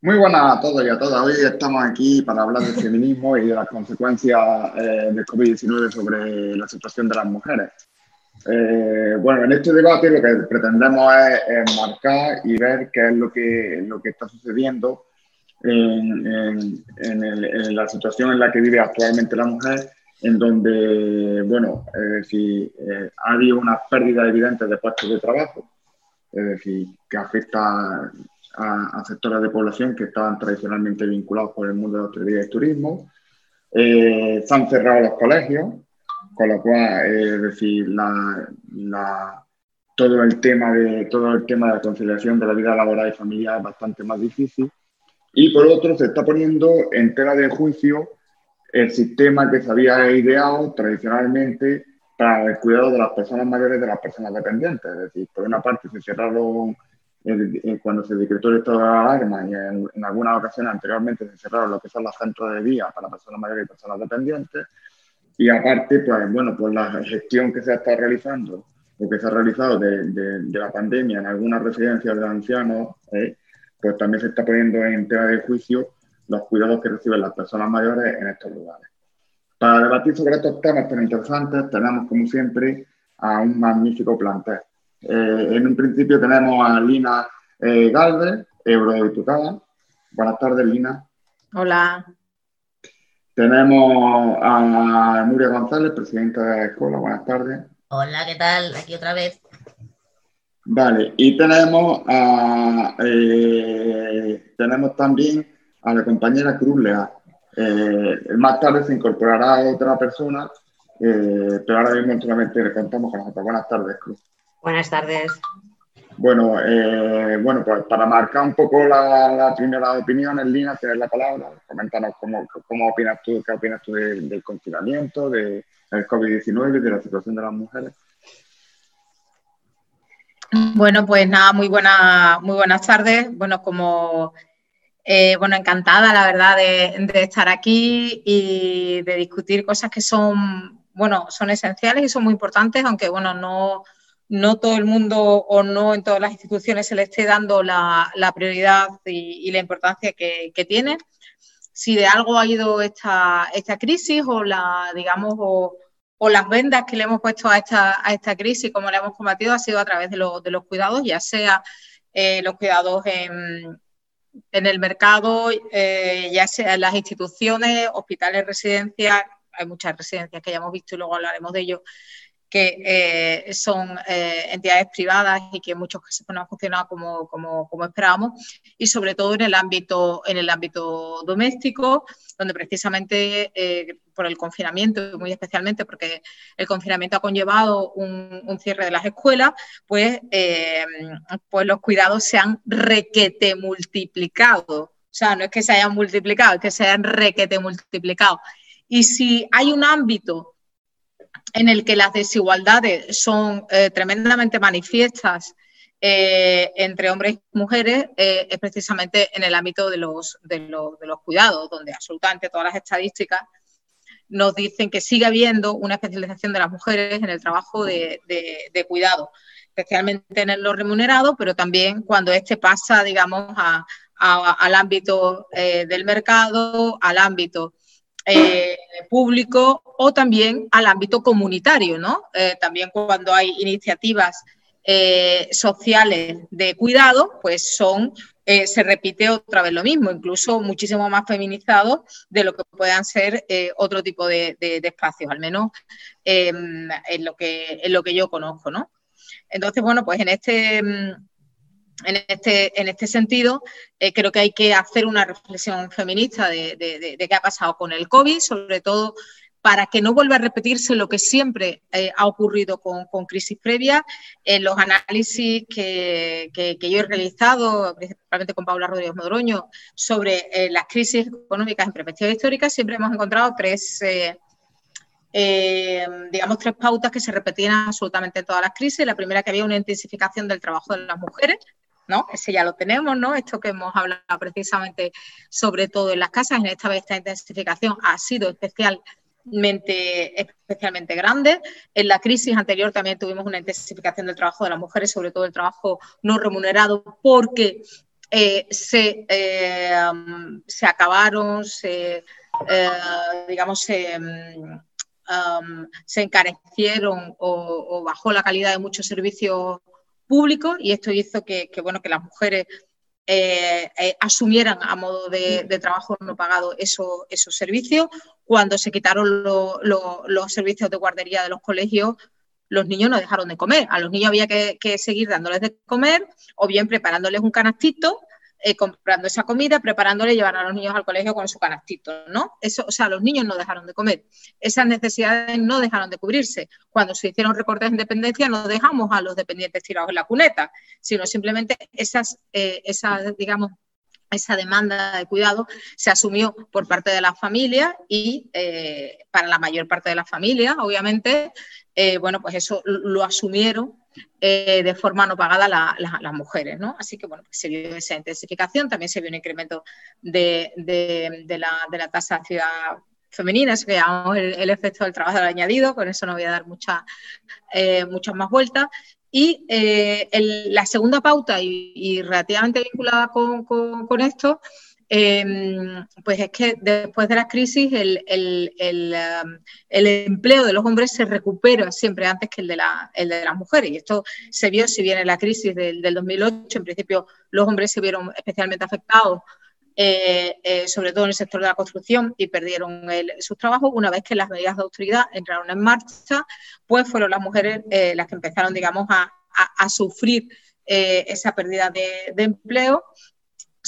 Muy buenas a todos y a todas. Hoy estamos aquí para hablar del feminismo y de las consecuencias eh, del COVID-19 sobre la situación de las mujeres. Eh, bueno, en este debate lo que pretendemos es, marcar y ver qué es lo que, lo que está sucediendo en, en, la situación en la que vive actualmente la mujer, en donde, bueno, si, eh, ha habido una pérdida evidente de puestos de trabajo, es decir, que afecta a, sectores de población que estaban tradicionalmente vinculados con el mundo de la hostelería y turismo. Eh, se han cerrado los colegios, con lo cual, eh, es decir, la, todo, el tema de, todo el tema de la conciliación de la vida laboral y familiar es bastante más difícil. Y por otro, se está poniendo en tela de juicio el sistema que se había ideado tradicionalmente para el cuidado de las personas mayores y de las personas dependientes. Es decir, por una parte se cerraron cuando se decretó el estado de alarma y en, algunas ocasiones anteriormente se cerraron lo que son los centros de día para personas mayores y personas dependientes. Y aparte, pues bueno, pues la gestión que se está realizando o que se ha realizado de, de, la pandemia en algunas residencias de ancianos, ¿eh? pues también se está poniendo en tela de juicio los cuidados que reciben las personas mayores en estos lugares. Para debatir sobre estos temas tan interesantes, tenemos como siempre a un magnífico plantel. Eh, en un principio tenemos a Lina eh, Galvez, eurodiputada. Buenas tardes, Lina. Hola. Tenemos a Nuria González, presidenta de la escuela. Buenas tardes. Hola, ¿qué tal? Aquí otra vez. Vale, y tenemos, a, eh, tenemos también a la compañera Cruz Lea. más tarde se incorporará otra persona, pero ahora mismo solamente le contamos con nosotros. Buenas tardes, Cruz. Buenas tardes. Bueno, eh, bueno, pues para marcar un poco la, primera opinión, en Lina, tienes la palabra. Coméntanos cómo, cómo opinas tú, qué opinas tú del, confinamiento, del COVID-19 y de la situación de las mujeres. Bueno, pues nada, muy, buena, muy buenas tardes. Bueno, como eh, bueno, encantada, la verdad, de, de, estar aquí y de discutir cosas que son, bueno, son esenciales y son muy importantes, aunque, bueno, no, no todo el mundo o no en todas las instituciones se le esté dando la, prioridad y, la importancia que, tiene. Si de algo ha ido esta, esta crisis o la, digamos, o, las vendas que le hemos puesto a esta, a esta crisis, como la hemos combatido, ha sido a través de, los cuidados, ya sea eh, los cuidados en, en el mercado, eh, ya sea en las instituciones, hospitales, residencias, hay muchas residencias que ya hemos visto y luego hablaremos de ello, que eh, son eh, entidades privadas y que en muchos casos no han funcionado como, como, esperábamos, y sobre todo en el ámbito, en el ámbito doméstico, donde precisamente eh, por el confinamiento, muy especialmente porque el confinamiento ha conllevado un, un cierre de las escuelas, pues, pues los cuidados se han requete multiplicado. O sea, no es que se hayan multiplicado, es que se hayan requete multiplicado. Y si hay un ámbito en el que las desigualdades son eh, tremendamente manifiestas eh, entre hombres y mujeres eh, es precisamente en el ámbito de los, de, los, de los, cuidados, donde absolutamente todas las estadísticas nos dicen que sigue habiendo una especialización de las mujeres en el trabajo de, de, cuidado, especialmente en lo remunerado, pero también cuando este pasa, digamos, a, al ámbito del mercado, al ámbito eh, público o también al ámbito comunitario, ¿no? Eh, también cuando hay iniciativas eh, sociales de cuidado, pues son, se repite otra vez lo mismo, incluso muchísimo más feminizado de lo que puedan ser otro tipo de, de, espacios, al menos en, lo que, en lo que yo conozco, ¿no? Entonces, bueno, pues en este en este, en este sentido, eh, creo que hay que hacer una reflexión feminista de, qué ha pasado con el COVID, sobre todo para que no vuelva a repetirse lo que siempre eh, ha ocurrido con, crisis previas. En los análisis que, yo he realizado, principalmente con Paula Rodríguez Modroño, sobre eh, las crisis económicas en perspectiva histórica, siempre hemos encontrado tres, digamos, tres pautas que se repetían absolutamente en todas las crisis. La primera, que había una intensificación del trabajo de las mujeres, Ese ya lo tenemos, ¿no? Esto que hemos hablado precisamente sobre todo en las casas, en esta vez esta intensificación ha sido especialmente, especialmente grande. En la crisis anterior también tuvimos una intensificación del trabajo de las mujeres, sobre todo el trabajo no remunerado, porque se, se, acabaron, se, digamos, se, se encarecieron o, bajó la calidad de muchos servicios públicos y esto hizo que, bueno, que las mujeres eh, eh, asumieran a modo de, trabajo no pagado esos servicios. Cuando se quitaron los servicios de guardería de los colegios, los niños no dejaron de comer. A los niños había que, que seguir dándoles de comer o bien preparándoles un canastito eh, comprando esa comida, preparándole llevar a los niños al colegio con su canastito, ¿no? Eso, o sea, los niños no dejaron de comer. Esas necesidades no dejaron de cubrirse. Cuando se hicieron recortes de independencia, no dejamos a los dependientes tirados en la cuneta, sino simplemente esas, eh, esas digamos, esa demanda de cuidado se asumió por parte de la familia y eh, para la mayor parte de la familia, obviamente, bueno, pues eso lo asumieron eh, de forma no pagada las mujeres, ¿no? Así que, bueno, pues se vio esa intensificación, también se vio un incremento de, la, tasa de actividad femenina, eso que llamamos el, efecto del trabajo añadido, con eso no voy a dar muchas eh, muchas más vueltas. Y eh, la segunda pauta, y, relativamente vinculada con esto, Em, pues es que después de la crisis el, um, el, empleo de los hombres se recupera siempre antes que el de, las mujeres. Y esto se vio, si viene la crisis del, del 2008, en principio los hombres se vieron especialmente afectados, eh, eh, sobre todo en el sector de la construcción, y perdieron sus trabajos. Una vez que las medidas de autoridad entraron en marcha, pues fueron las mujeres eh, las que empezaron, digamos, a, sufrir esa pérdida de empleo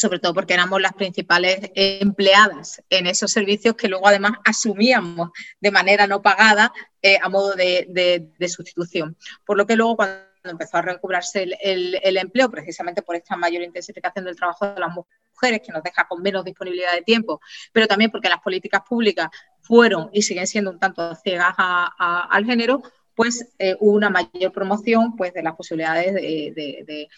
sobre todo porque éramos las principales empleadas en esos servicios que luego además asumíamos de manera no pagada eh, a modo de, sustitución. Por lo que luego cuando empezó a recobrarse el, empleo, precisamente por esta mayor intensificación del trabajo de las mujeres, que nos deja con menos disponibilidad de tiempo, pero también porque las políticas públicas fueron y siguen siendo un tanto ciegas al género, pues eh, hubo una mayor promoción pues, de las posibilidades de,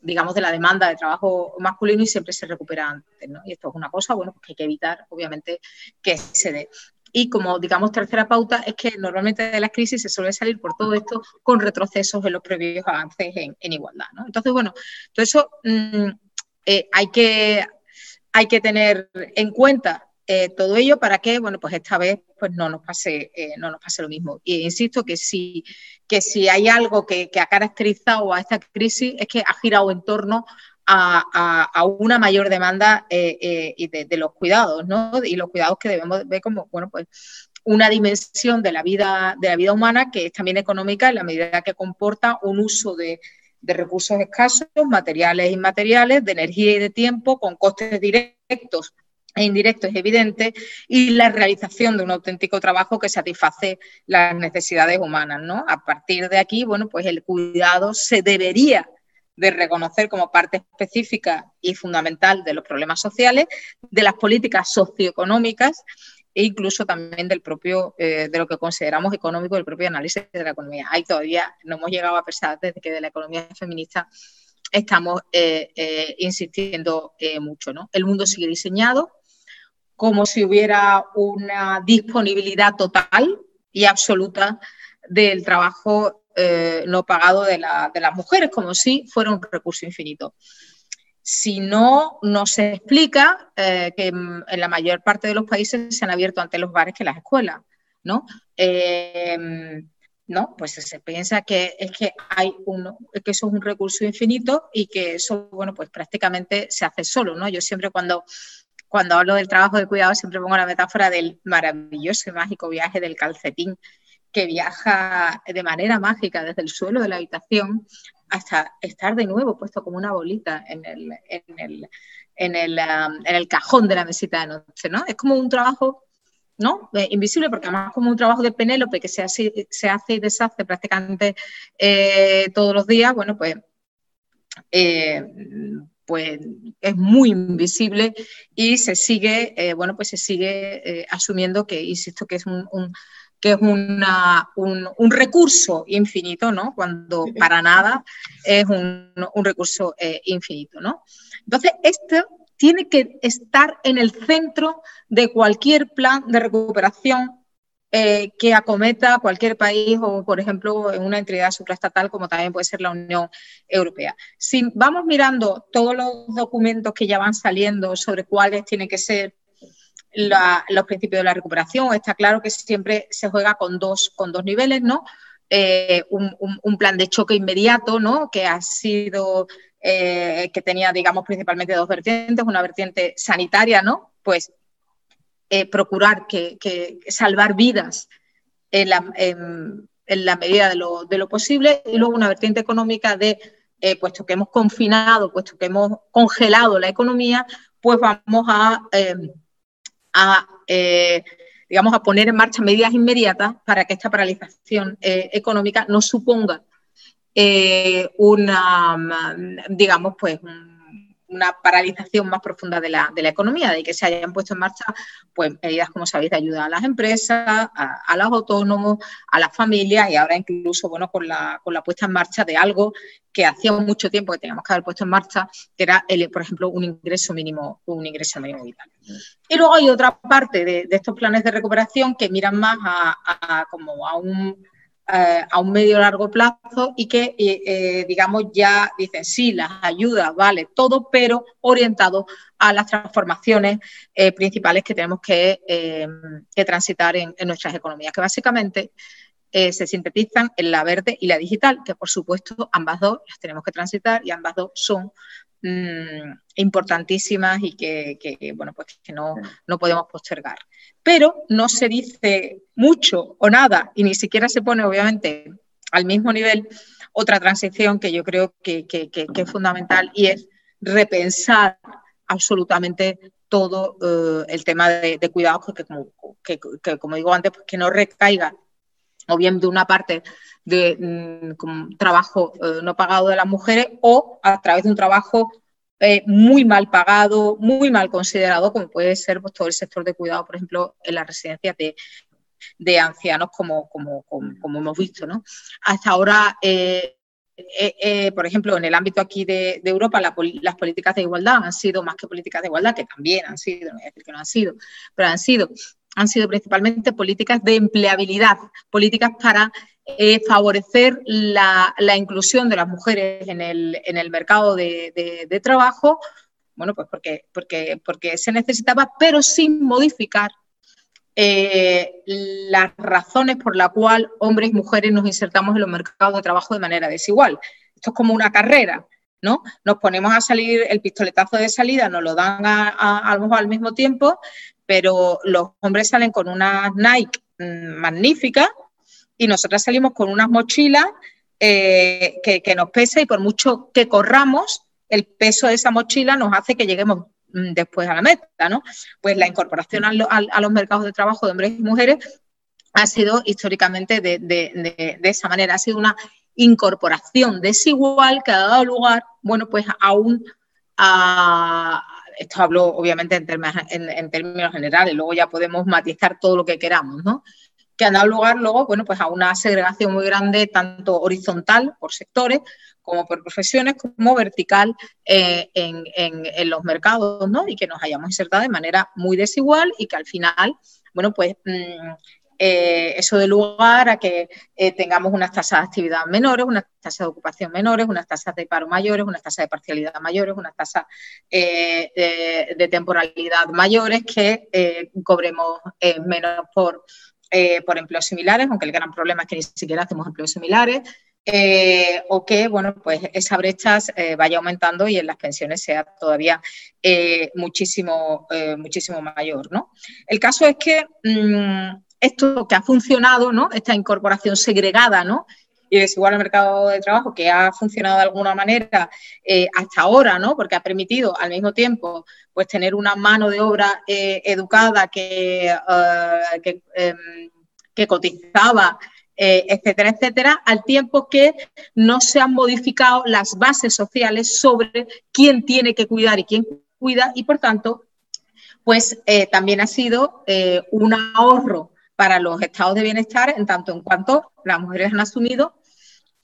digamos, de la demanda de trabajo masculino y siempre se recupera antes, ¿no? Y esto es una cosa, bueno, pues que hay que evitar, obviamente, que se dé. Y como, digamos, tercera pauta, es que normalmente de las crisis se suele salir por todo esto con retrocesos en los previos avances en, igualdad, ¿no? Entonces, bueno, todo eso mm, eh, hay, que, hay que tener en cuenta eh, todo ello para que, bueno, pues esta vez pues no nos pase, eh, no nos pase lo mismo. Y insisto que si, que si hay algo que, ha caracterizado a esta crisis es que ha girado en torno a, una mayor demanda eh, de, los cuidados, ¿no? Y los cuidados que debemos ver como, bueno, pues una dimensión de la vida, de la vida humana que es también económica en la medida que comporta un uso de, de recursos escasos, materiales e inmateriales, de energía y de tiempo, con costes directos e indirecto es evidente, y la realización de un auténtico trabajo que satisface las necesidades humanas. ¿no? A partir de aquí, bueno, pues el cuidado se debería de reconocer como parte específica y fundamental de los problemas sociales, de las políticas socioeconómicas e incluso también del propio, eh, de lo que consideramos económico, del propio análisis de la economía. Ahí todavía no hemos llegado a pesar desde que de la economía feminista estamos eh, eh, insistiendo mucho. ¿no? El mundo sigue diseñado como si hubiera una disponibilidad total y absoluta del trabajo eh, no pagado de, las mujeres, como si fuera un recurso infinito. Si no, no se explica eh, que en la mayor parte de los países se han abierto antes los bares que las escuelas, ¿no? Em, no, pues se piensa que es que hay uno, que eso es un recurso infinito y que eso, bueno, pues prácticamente se hace solo, ¿no? Yo siempre cuando cuando hablo del trabajo de cuidado siempre pongo la metáfora del maravilloso y mágico viaje del calcetín que viaja de manera mágica desde el suelo de la habitación hasta estar de nuevo puesto como una bolita en el, en el, en el, um, en el cajón de la mesita de noche, ¿no? Es como un trabajo ¿no? Eh, invisible, porque además como un trabajo de Penélope que se hace, se hace y deshace prácticamente eh, todos los días, bueno, pues eh, pues es muy invisible y se sigue, eh, bueno, pues se sigue eh, asumiendo que, insisto, que es un, que es una, un, recurso infinito, ¿no? Cuando para nada es un, recurso eh, infinito, ¿no? Entonces, esto tiene que estar en el centro de cualquier plan de recuperación eh, que acometa cualquier país o, por ejemplo, en una entidad supraestatal como también puede ser la Unión Europea. Si vamos mirando todos los documentos que ya van saliendo sobre cuáles tienen que ser los principios de la recuperación, está claro que siempre se juega con dos, con dos niveles, ¿no? Eh, un, plan de choque inmediato, ¿no? Que ha sido, eh, que tenía, digamos, principalmente dos vertientes, una vertiente sanitaria, ¿no? Pues eh, procurar que, salvar vidas en la, medida de lo, posible. Y luego una vertiente económica de, puesto que hemos confinado, puesto que hemos congelado la economía, pues vamos a, a digamos, a poner en marcha medidas inmediatas para que esta paralización eh, económica no suponga eh, una, digamos, pues, una paralización más profunda de la, economía, de que se hayan puesto en marcha pues, medidas, como sabéis, de ayuda a las empresas, a, los autónomos, a las familias y ahora incluso bueno, con, la, con la puesta en marcha de algo que hacía mucho tiempo que teníamos que haber puesto en marcha, que era, por ejemplo, un ingreso mínimo, un ingreso mínimo vital. Y luego hay otra parte de, estos planes de recuperación que miran más a, como a un eh, a un medio largo plazo y que, eh, eh, digamos, ya dicen, sí, las ayudas, vale, todo, pero orientado a las transformaciones principales que tenemos que, transitar en, nuestras economías, que básicamente se sintetizan en la verde y la digital, que por supuesto ambas dos las tenemos que transitar y ambas dos son mm, importantísimas y que, bueno, pues que no, no podemos postergar. Pero no se dice mucho o nada y ni siquiera se pone, obviamente, al mismo nivel otra transición que yo creo que, es fundamental y es repensar absolutamente todo eh, el tema de, cuidados que, como, digo antes, pues que no recaiga o bien de una parte de mm, trabajo eh, no pagado de las mujeres o a través de un trabajo eh, muy mal pagado, muy mal considerado, como puede ser pues, todo el sector de cuidado, por ejemplo, en las residencias de, ancianos, como, como, como, hemos visto. ¿no? Hasta ahora, eh, por ejemplo, en el ámbito aquí de, Europa, las políticas de igualdad han sido más que políticas de igualdad, que también han sido, no voy a decir que no han sido, pero han sido, han sido principalmente políticas de empleabilidad, políticas para eh, favorecer la, inclusión de las mujeres en el, mercado de, trabajo, bueno, pues porque, se necesitaba, pero sin modificar eh, las razones por las cuales hombres y mujeres nos insertamos en los mercados de trabajo de manera desigual. Esto es como una carrera, ¿no? Nos ponemos a salir, el pistoletazo de salida nos lo dan al mismo tiempo, pero los hombres salen con unas Nike mm, magníficas y nosotras salimos con unas mochilas eh, que, nos pesa y por mucho que corramos, el peso de esa mochila nos hace que lleguemos mm, después a la meta, ¿no? Pues la incorporación a, los mercados de trabajo de hombres y mujeres ha sido históricamente de, esa manera, ha sido una incorporación desigual que ha dado lugar, bueno, pues a un, esto hablo obviamente en términos, en términos generales, luego ya podemos matizar todo lo que queramos, ¿no? que han dado lugar luego bueno, pues a una segregación muy grande, tanto horizontal por sectores como por profesiones, como vertical eh, en, los mercados, ¿no? Y que nos hayamos insertado de manera muy desigual y que al final, bueno, pues mm, eh, eso de lugar a que eh, tengamos unas tasas de actividad menores, unas tasas de ocupación menores, unas tasas de paro mayores, unas tasas de parcialidad mayores, unas tasas de, de, temporalidad mayores, que cobremos menos por eh, por empleos similares, aunque el gran problema es que ni siquiera hacemos empleos similares, eh, o que bueno, pues esa brecha eh, vaya aumentando y en las pensiones sea todavía muchísimo, muchísimo mayor. ¿no? El caso es que mm, esto que ha funcionado, ¿no? esta incorporación segregada ¿no? y desigual al mercado de trabajo, que ha funcionado de alguna manera hasta ahora, ¿no? porque ha permitido al mismo tiempo pues tener una mano de obra eh, educada que, eh, em, que, cotizaba, eh, etcétera, etcétera, al tiempo que no se han modificado las bases sociales sobre quién tiene que cuidar y quién cuida y por tanto, pues también ha sido un ahorro para los estados de bienestar en tanto en cuanto las mujeres han asumido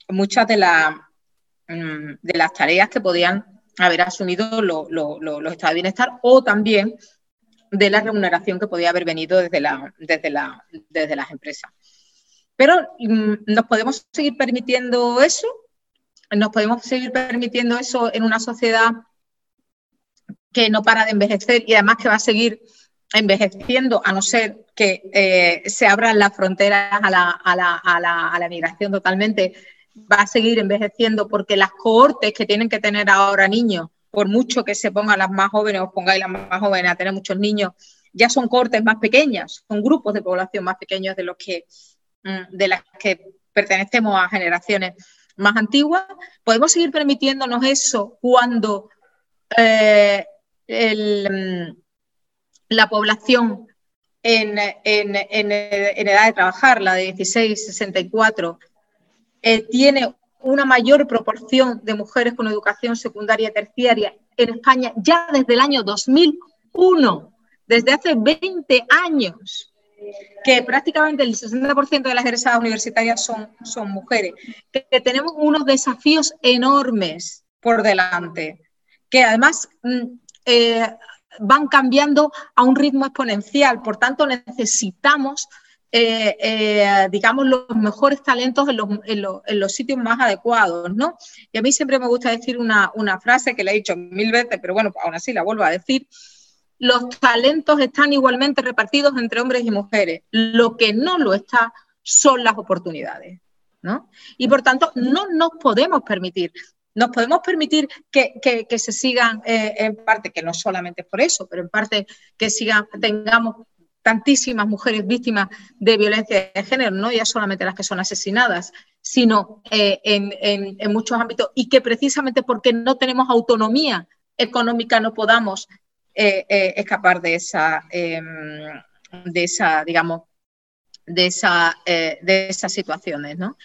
muchas de, mm, de las tareas que podían haber asumido los estados de bienestar o también de la remuneración que podía haber venido desde, la, desde, la, desde las empresas. Pero mm, ¿nos podemos seguir permitiendo eso? ¿Nos podemos seguir permitiendo eso en una sociedad que no para de envejecer y además que va a seguir envejeciendo, a no ser que eh, se abran las fronteras a la, a, la, a, la, a la, migración totalmente, va a seguir envejeciendo porque las cohortes que tienen que tener ahora niños, por mucho que se pongan las más jóvenes o pongáis las más jóvenes a tener muchos niños, ya son cohortes más pequeñas, son grupos de población más pequeños de los que mm, de las que pertenecemos a generaciones más antiguas, podemos seguir permitiéndonos eso cuando eh, el, mm, la población en, edad de trabajar, la de 16-64, eh, tiene una mayor proporción de mujeres con educación secundaria y terciaria en España ya desde el año 2001, desde hace 20 años, que prácticamente el 60% de las egresadas universitarias son, mujeres, tenemos unos desafíos enormes por delante, que además mm, eh, van cambiando a un ritmo exponencial. Por tanto, necesitamos, eh, eh, digamos, los mejores talentos en los, sitios más adecuados, ¿no? Y a mí siempre me gusta decir una, una frase que la he dicho mil veces, pero bueno, aún así la vuelvo a decir. Los talentos están igualmente repartidos entre hombres y mujeres. Lo que no lo está son las oportunidades. ¿no? Y por tanto, no nos podemos permitir nos podemos permitir que, se sigan, eh, en parte, que no solamente por eso, pero en parte que sigan, tengamos tantísimas mujeres víctimas de violencia de género, no ya solamente las que son asesinadas, sino eh, en, muchos ámbitos, y que precisamente porque no tenemos autonomía económica no podamos eh, escapar de esa, em, de esa, digamos, de, esa, de esas situaciones. ¿no?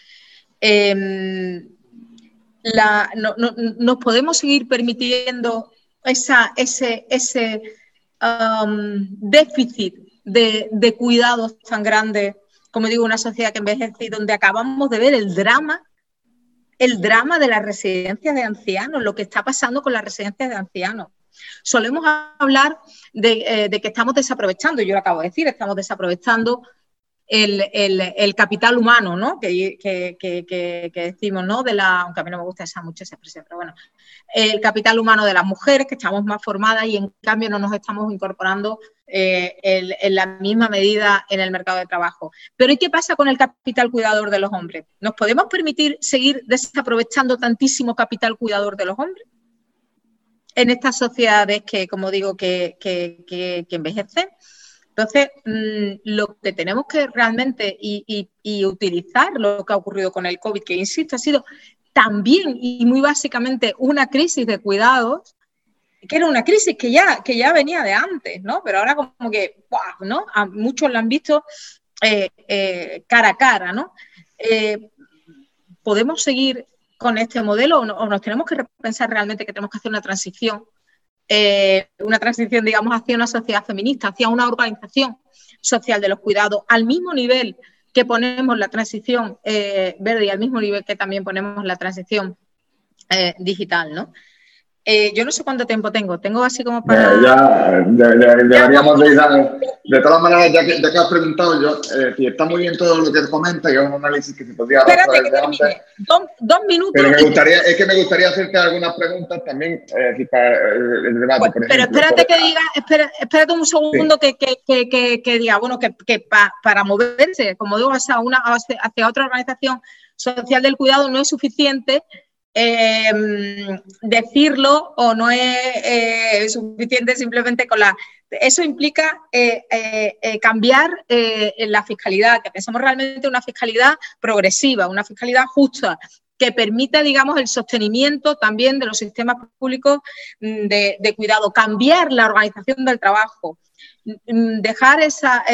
La, no, nos podemos seguir permitiendo ese, um, déficit de, de, cuidados tan grande, como digo, una sociedad que envejece y donde acabamos de ver el drama, el drama de las residencias de ancianos, lo que está pasando con las residencias de ancianos. Solemos hablar de, eh, de que estamos desaprovechando, yo lo acabo de decir, estamos desaprovechando el, capital humano, ¿no? Que, decimos, ¿no? De la, aunque a mí no me gusta esa, mucho esa expresión, pero bueno, el capital humano de las mujeres, que estamos más formadas y en cambio no nos estamos incorporando eh, en, la misma medida en el mercado de trabajo. Pero ¿y qué pasa con el capital cuidador de los hombres? ¿Nos podemos permitir seguir desaprovechando tantísimo capital cuidador de los hombres? En estas sociedades que, como digo, que, que envejecen. Entonces, mm, lo que tenemos que realmente y, utilizar lo que ha ocurrido con el COVID, que insisto, ha sido también y muy básicamente una crisis de cuidados, que era una crisis que ya, que ya venía de antes, ¿no? Pero ahora como que, ¿no? A muchos lo han visto eh, eh, cara a cara, ¿no? Eh, ¿Podemos seguir con este modelo o, nos tenemos que repensar realmente que tenemos que hacer una transición eh, una transición, digamos, hacia una sociedad feminista, hacia una organización social de los cuidados, al mismo nivel que ponemos la transición eh, verde y al mismo nivel que también ponemos la transición eh, digital, ¿no? Eh, yo no sé cuánto tiempo tengo, tengo así como para... ya, deberíamos de ir De todas maneras, ya que, ya que has preguntado, yo, eh, está muy bien todo lo que comenta, yo es un análisis que se podría Espérate que termine, dos, dos, minutos. Pero me gustaría, es que me gustaría hacerte algunas preguntas también eh, para el debate, por ejemplo, Pero espérate que diga, espera, espérate un segundo que, que, que, que, diga, bueno, que, que para moverse, como digo, hacia, una, hacia otra organización social del cuidado no es suficiente Em, decirlo o no es eh, suficiente simplemente con la... Eso implica eh, eh, cambiar la fiscalidad, que pensemos realmente una fiscalidad progresiva, una fiscalidad justa, que permita, digamos, el sostenimiento también de los sistemas públicos mm, de, cuidado, cambiar la organización del trabajo, dejar esa,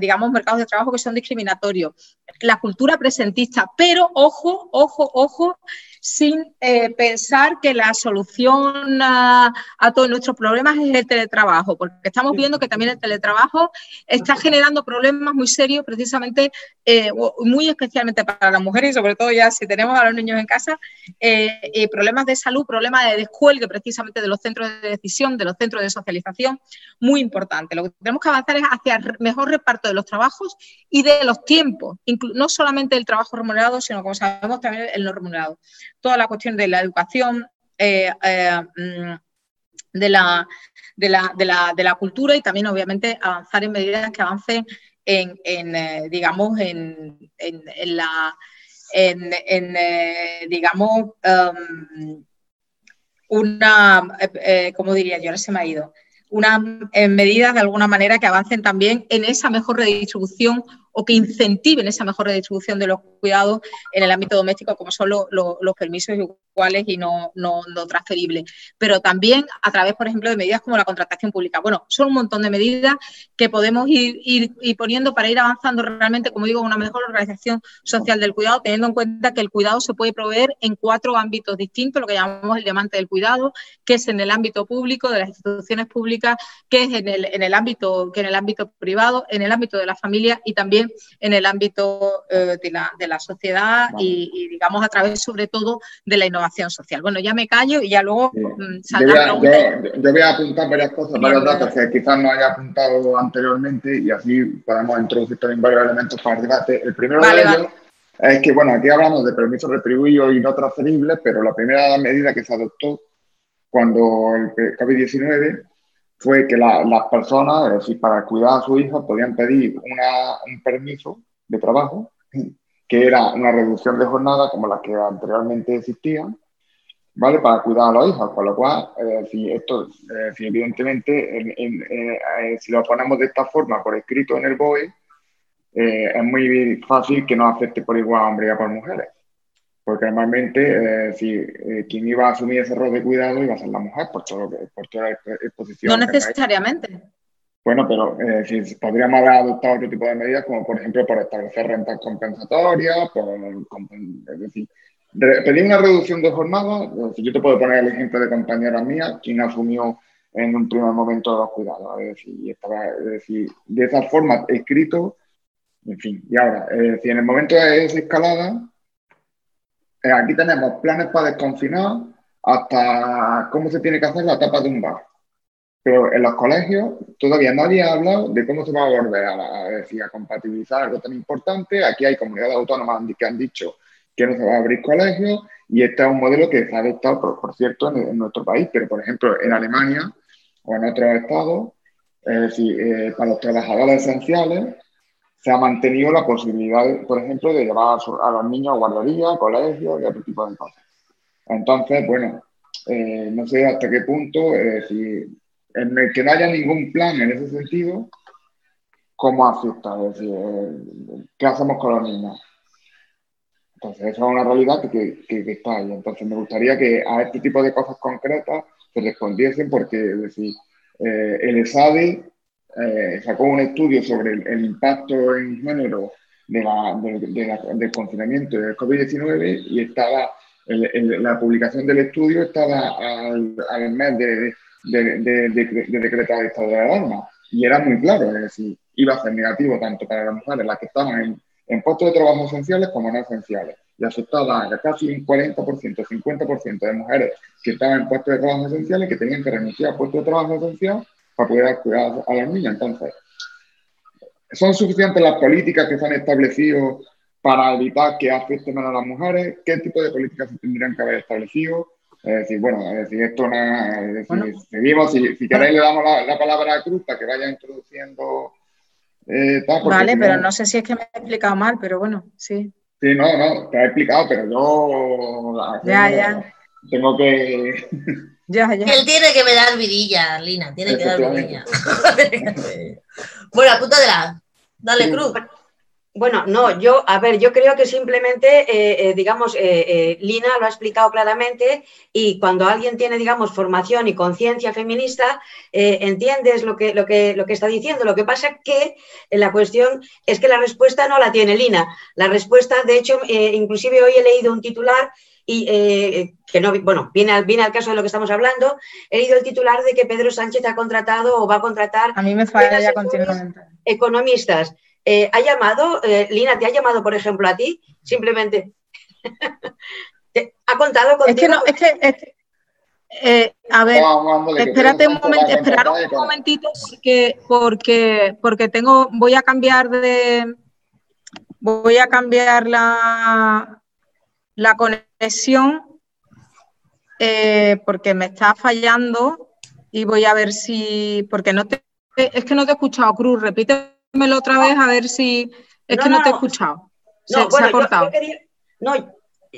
digamos, mercados de trabajo que son discriminatorios, la cultura presentista, pero ojo, ojo, ojo, sin eh, pensar que la solución a, todos nuestros problemas es el teletrabajo, porque estamos viendo que también el teletrabajo está generando problemas muy serios, precisamente, eh, muy especialmente para las mujeres y sobre todo ya si tenemos a los niños en casa, eh, problemas de salud, problemas de descuelgue precisamente de los centros de decisión, de los centros de socialización, muy importante. Lo que tenemos que avanzar es hacia mejor reparto de los trabajos y de los tiempos, no solamente el trabajo remunerado, sino como sabemos también el no remunerado toda la cuestión de la educación, eh, eh, mm, de, la, de, la, de, la, de, la, cultura y también obviamente avanzar en medidas que avancen en, eh, digamos, en, en, la, en, digamos, um, una, ¿cómo diría yo? Ahora se me ha ido. Unas medidas de alguna manera que avancen también en esa mejor redistribución o que incentiven esa mejor redistribución de los cuidados en el ámbito doméstico, como son los permisos iguales y no, no, transferibles. Pero también a través, por ejemplo, de medidas como la contratación pública. Bueno, son un montón de medidas que podemos ir, ir, poniendo para ir avanzando realmente, como digo, una mejor organización social del cuidado, teniendo en cuenta que el cuidado se puede proveer en cuatro ámbitos distintos, lo que llamamos el diamante del cuidado, que es en el ámbito público, de las instituciones públicas, que es en el, en el ámbito, que en el ámbito privado, en el ámbito de la familia y también en el ámbito eh, de, la, de, la, sociedad y, digamos, a través sobre todo de la innovación social. Bueno, ya me callo y ya luego mm, saldrá yo, yo, voy a apuntar varias cosas, varios datos que quizás no haya apuntado anteriormente y así podemos introducir también varios elementos para el debate. El primero de ellos es que, bueno, aquí hablamos de permisos retribuidos y no transferibles, pero la primera medida que se adoptó cuando el COVID-19 fue que las personas, es decir, para cuidar a su hijo, podían pedir un permiso de trabajo, que era una reducción de jornada como la que anteriormente existía, ¿vale? Para cuidar a los hijos, con lo cual, si esto, evidentemente, eh, si lo ponemos de esta forma por escrito en el BOE, eh, es muy fácil que no afecte por igual a hombres y a mujeres porque normalmente eh, si eh, quien iba a asumir ese rol de cuidado iba a ser la mujer por, todo por toda la exposición. No necesariamente. Bueno, pero eh, si podríamos haber adoptado otro tipo de medidas, como por ejemplo por establecer rentas compensatorias, por, es decir, pedir una reducción de jornada, si yo te puedo poner el ejemplo de compañera mía, quien asumió en un primer momento los cuidados, es decir, estaba, es decir de esa forma escrito, en fin, y ahora, si en el momento de esa escalada, eh, aquí tenemos planes para desconfinar hasta cómo se tiene que hacer la tapa de un bar. Pero en los colegios todavía nadie ha hablado de cómo se va a volver a, decir, a compatibilizar algo tan importante. Aquí hay comunidades autónomas que han dicho que no se va a abrir colegios y este es un modelo que se ha adoptado, por, cierto, en, nuestro país, pero por ejemplo en Alemania o en otros estados, eh, para los trabajadores esenciales, se ha mantenido la posibilidad, por ejemplo, de llevar a, los niños a guardería, colegios y otro tipo de cosas. Entonces, bueno, eh, no sé hasta qué punto, eh, si en el que no haya ningún plan en ese sentido, ¿cómo afecta? Es eh, ¿qué hacemos con los niños? Entonces, esa es una realidad que, que, está ahí. Entonces, me gustaría que a este tipo de cosas concretas se respondiesen porque, es decir, el ESADE eh, sacó un estudio sobre el, impacto en género de la, del confinamiento del COVID-19 y estaba, la publicación del estudio estaba al, al mes de, de, decretar el estado de alarma. Y era muy claro, es decir, iba a ser negativo tanto para las mujeres, las que estaban en, en puestos de trabajo esenciales como no esenciales. Y afectaba a casi un 40%, 50% de mujeres que estaban en puestos de trabajo esenciales que tenían que renunciar a puestos de trabajo esenciales para poder cuidar a las niñas. Entonces, ¿son suficientes las políticas que se han establecido para evitar que afecten menos a las mujeres? ¿Qué tipo de políticas se tendrían que haber establecido? Es decir, bueno, es decir, esto no es decir, seguimos, si, si, queréis le damos la, palabra a Cruz para que vaya introduciendo. Eh, vale, pero no sé si es que me he explicado mal, pero bueno, sí. Sí, no, no, te he explicado, pero yo. Ya, ya. Tengo que. Él tiene que me dar vidilla, Lina, tiene que dar vidilla. bueno, la. Dale, Cruz. Bueno, no, yo, a ver, yo creo que simplemente, eh, eh, digamos, eh, Lina lo ha explicado claramente y cuando alguien tiene, digamos, formación y conciencia feminista, entiendes lo que, lo, que, lo que está diciendo. Lo que pasa es que la cuestión es que la respuesta no la tiene Lina. La respuesta, de hecho, inclusive hoy he leído un titular y que no, bueno, viene al, viene al caso de lo que estamos hablando, he leído el titular de que Pedro Sánchez ha contratado o va a contratar... A mí me falla ya continuamente. Economistas. Eh, ¿Ha llamado, eh, Lina, te ha llamado, por ejemplo, a ti? Simplemente. ¿Ha contado contigo? Es que no, es que. Eh, a ver, espérate un momento, esperar un momentito porque, porque, porque tengo, voy a cambiar de, voy a cambiar la, la conexión porque me está fallando y voy a ver si, porque no te, es que no te he escuchado, Cruz, repite Dímelo otra vez a ver si. Es que no, te he escuchado. Se, ha cortado.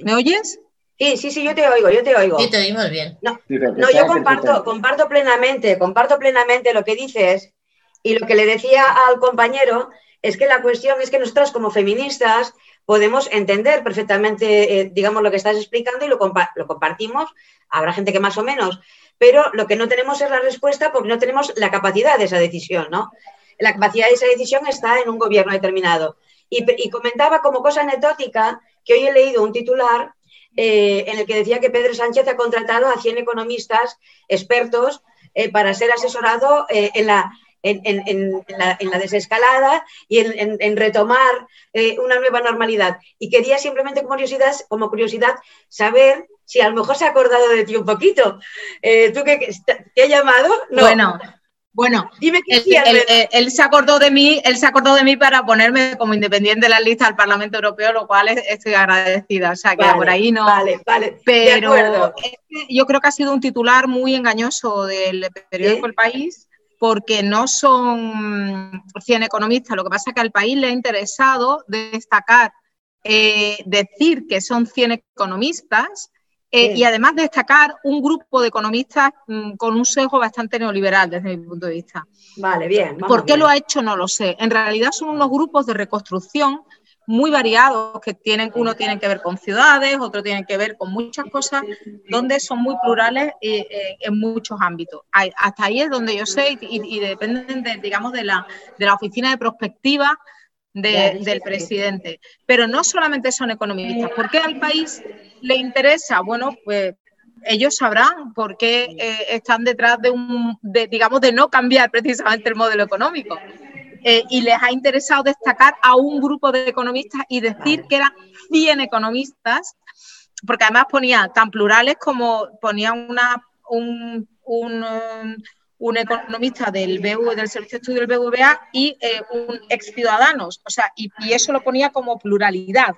¿Me oyes? Sí, sí, sí, yo te oigo, yo te oigo. Sí, te oímos bien. No, no yo comparto, comparto plenamente, comparto plenamente lo que dices y lo que le decía al compañero es que la cuestión es que nosotras como feministas podemos entender perfectamente, eh, digamos, lo que estás explicando y lo, lo compartimos. Habrá gente que más o menos, pero lo que no tenemos es la respuesta porque no tenemos la capacidad de esa decisión, ¿no? La capacidad de esa decisión está en un gobierno determinado. Y, comentaba como cosa anecdótica que hoy he leído un titular eh, en el que decía que Pedro Sánchez ha contratado a 100 economistas expertos eh, para ser asesorado eh, en, la, desescalada y en, retomar una nueva normalidad. Y quería simplemente como curiosidad, como curiosidad saber si a lo mejor se ha acordado de ti un poquito. ¿Tú qué, te llamado? No. Bueno, bueno, dime que él, se acordó de mí, él se acordó de mí para ponerme como independiente de la lista del Parlamento Europeo, lo cual estoy agradecida. O sea, que por ahí no. Vale, vale. Pero yo creo que ha sido un titular muy engañoso del periódico El País, porque no son 100 economistas. Lo que pasa es que al país le ha interesado destacar, eh, decir que son 100 economistas eh, y además destacar un grupo de economistas mm, con un sesgo bastante neoliberal desde mi punto de vista. Vale, bien. ¿Por qué lo ha hecho? No lo sé. En realidad son unos grupos de reconstrucción muy variados que tienen, uno tiene que ver con ciudades, otro tiene que ver con muchas cosas, donde son muy plurales eh, eh, en muchos ámbitos. hasta ahí es donde yo sé y, dependen, de, digamos, de la, de la oficina de prospectiva del presidente. Pero no solamente son economistas. ¿Por qué al país le interesa? Bueno, pues ellos sabrán por qué eh, están detrás de un, digamos, de no cambiar precisamente el modelo económico. Eh, y les ha interesado destacar a un grupo de economistas y decir que eran 100 economistas, porque además ponía tan plurales como ponía una, un, un un economista del BV, del Servicio de Estudio del BVA y eh, un ex ciudadanos, o sea, y, eso lo ponía como pluralidad.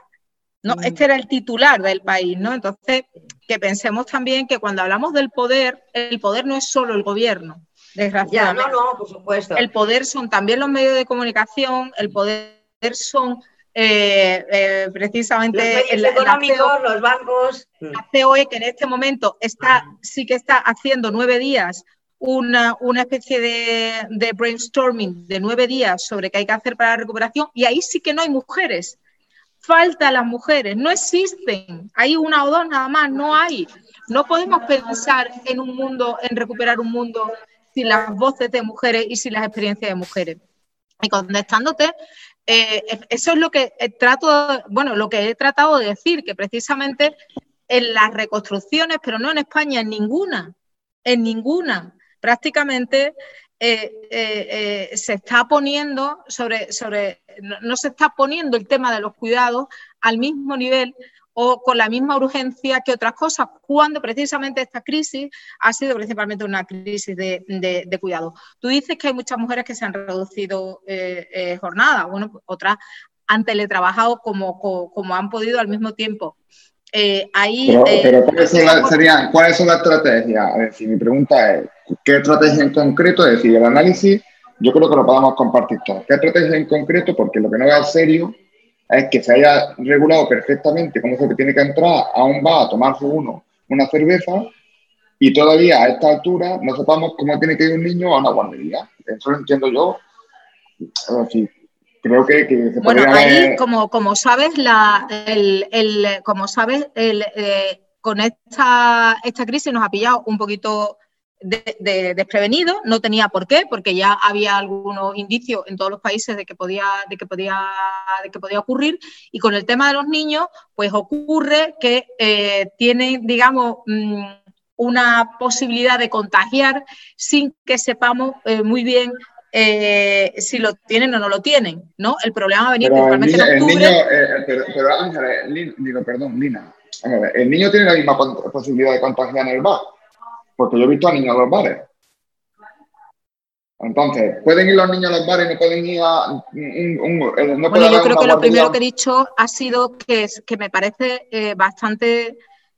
¿No? Mm. Este era el titular del país, ¿no? Entonces, que pensemos también que cuando hablamos del poder, el poder no es solo el gobierno, desgraciadamente. Ya, no, no, por supuesto. El poder son también los medios de comunicación, el poder son eh, eh, precisamente los económicos, los bancos. La COE que en este momento está, sí que está haciendo nueve días una, especie de, brainstorming de nueve días sobre qué hay que hacer para la recuperación y ahí sí que no hay mujeres. Faltan las mujeres, no existen. Hay una o dos nada más, no hay. No podemos pensar en un mundo, en recuperar un mundo sin las voces de mujeres y sin las experiencias de mujeres. Y contestándote, eh, eso es lo que trato, bueno, lo que he tratado de decir, que precisamente en las reconstrucciones, pero no en España, en ninguna, en ninguna, prácticamente eh, eh, se está poniendo sobre, sobre no, se está poniendo el tema de los cuidados al mismo nivel o con la misma urgencia que otras cosas, cuando precisamente esta crisis ha sido principalmente una crisis de, de, cuidado. Tú dices que hay muchas mujeres que se han reducido jornada, bueno, pues otras han teletrabajado como, como han podido al mismo tiempo. Eh, ahí, pero, eh, ¿cuáles, son las, serían, ¿cuáles son las estrategias? Es decir, mi pregunta es, ¿qué estrategia en concreto? Es decir, el análisis, yo creo que lo podamos compartir todos. ¿Qué estrategia en concreto? Porque lo que no es serio es que se haya regulado perfectamente cómo se tiene que entrar a un bar a tomarse uno una cerveza y todavía a esta altura no sepamos cómo tiene que ir un niño a una guardería. Eso lo entiendo yo. Decir, creo que, que se Bueno, ahí, como, como sabes, la, el, el, como sabes, el, eh, con esta, esta crisis nos ha pillado un poquito de, desprevenido, no tenía por qué, porque ya había algunos indicios en todos los países de que podía, de que podía, de que podía ocurrir. Y con el tema de los niños, pues ocurre que eh, tienen, digamos, mm, una posibilidad de contagiar sin que sepamos eh, muy bien eh, si lo tienen o no lo tienen, ¿no? El problema va a venir principalmente en octubre. Niño, pero, pero perdón, Lina, el niño tiene la misma posibilidad de contagiar en el bar porque yo he visto a niños a los bares. Entonces, ¿pueden ir los niños a los bares y no pueden ir a un... Eh, bueno, yo creo que lo primero que he dicho ha sido que, que me parece eh, bastante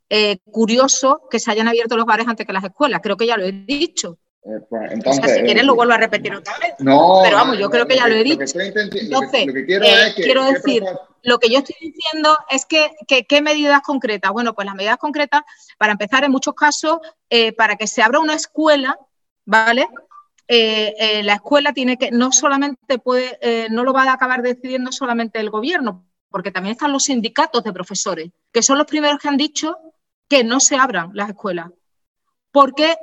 eh, curioso que se hayan abierto los bares antes que las escuelas. Creo que ya lo he dicho. Pues, entonces, o sea, si quieres lo vuelvo a repetir otra vez. No, pero vamos, yo creo que ya lo he dicho. Entonces, lo que, quiero, que, quiero decir, lo que yo estoy diciendo es que, ¿qué medidas concretas? Bueno, pues las medidas concretas, para empezar, en muchos casos, eh, para que se abra una escuela, ¿vale? Eh, eh, la escuela tiene que, no solamente puede, no lo va a acabar decidiendo solamente el gobierno, porque también están los sindicatos de profesores, que son los primeros que han dicho que no se abran las escuelas, porque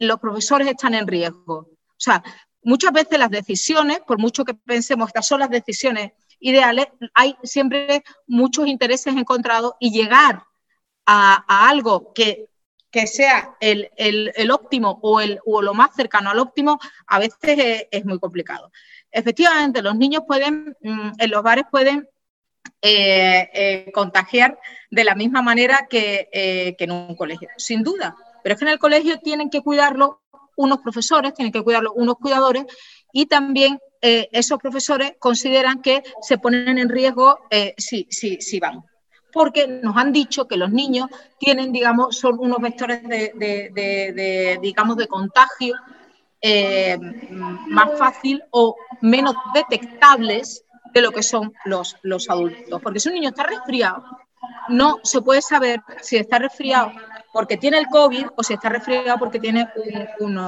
los profesores están en riesgo. O sea, muchas veces las decisiones, por mucho que pensemos, estas son las decisiones ideales, hay siempre muchos intereses encontrados y llegar a, algo que, sea el, óptimo o, el, o lo más cercano al óptimo, a veces es, muy complicado. Efectivamente, los niños pueden, mm, en los bares pueden eh, eh, contagiar de la misma manera que, eh, que en un colegio, sin duda. Pero es que en el colegio tienen que cuidarlo unos profesores, tienen que cuidarlo unos cuidadores y también esos profesores consideran que se ponen en riesgo eh, si, si, van. Porque nos han dicho que los niños tienen, digamos, son unos vectores de, digamos, de contagio más fácil o menos detectables de lo que son los, los adultos. Porque si un niño está resfriado, no se puede saber si está resfriado porque tiene el COVID o si está resfriado porque tiene un,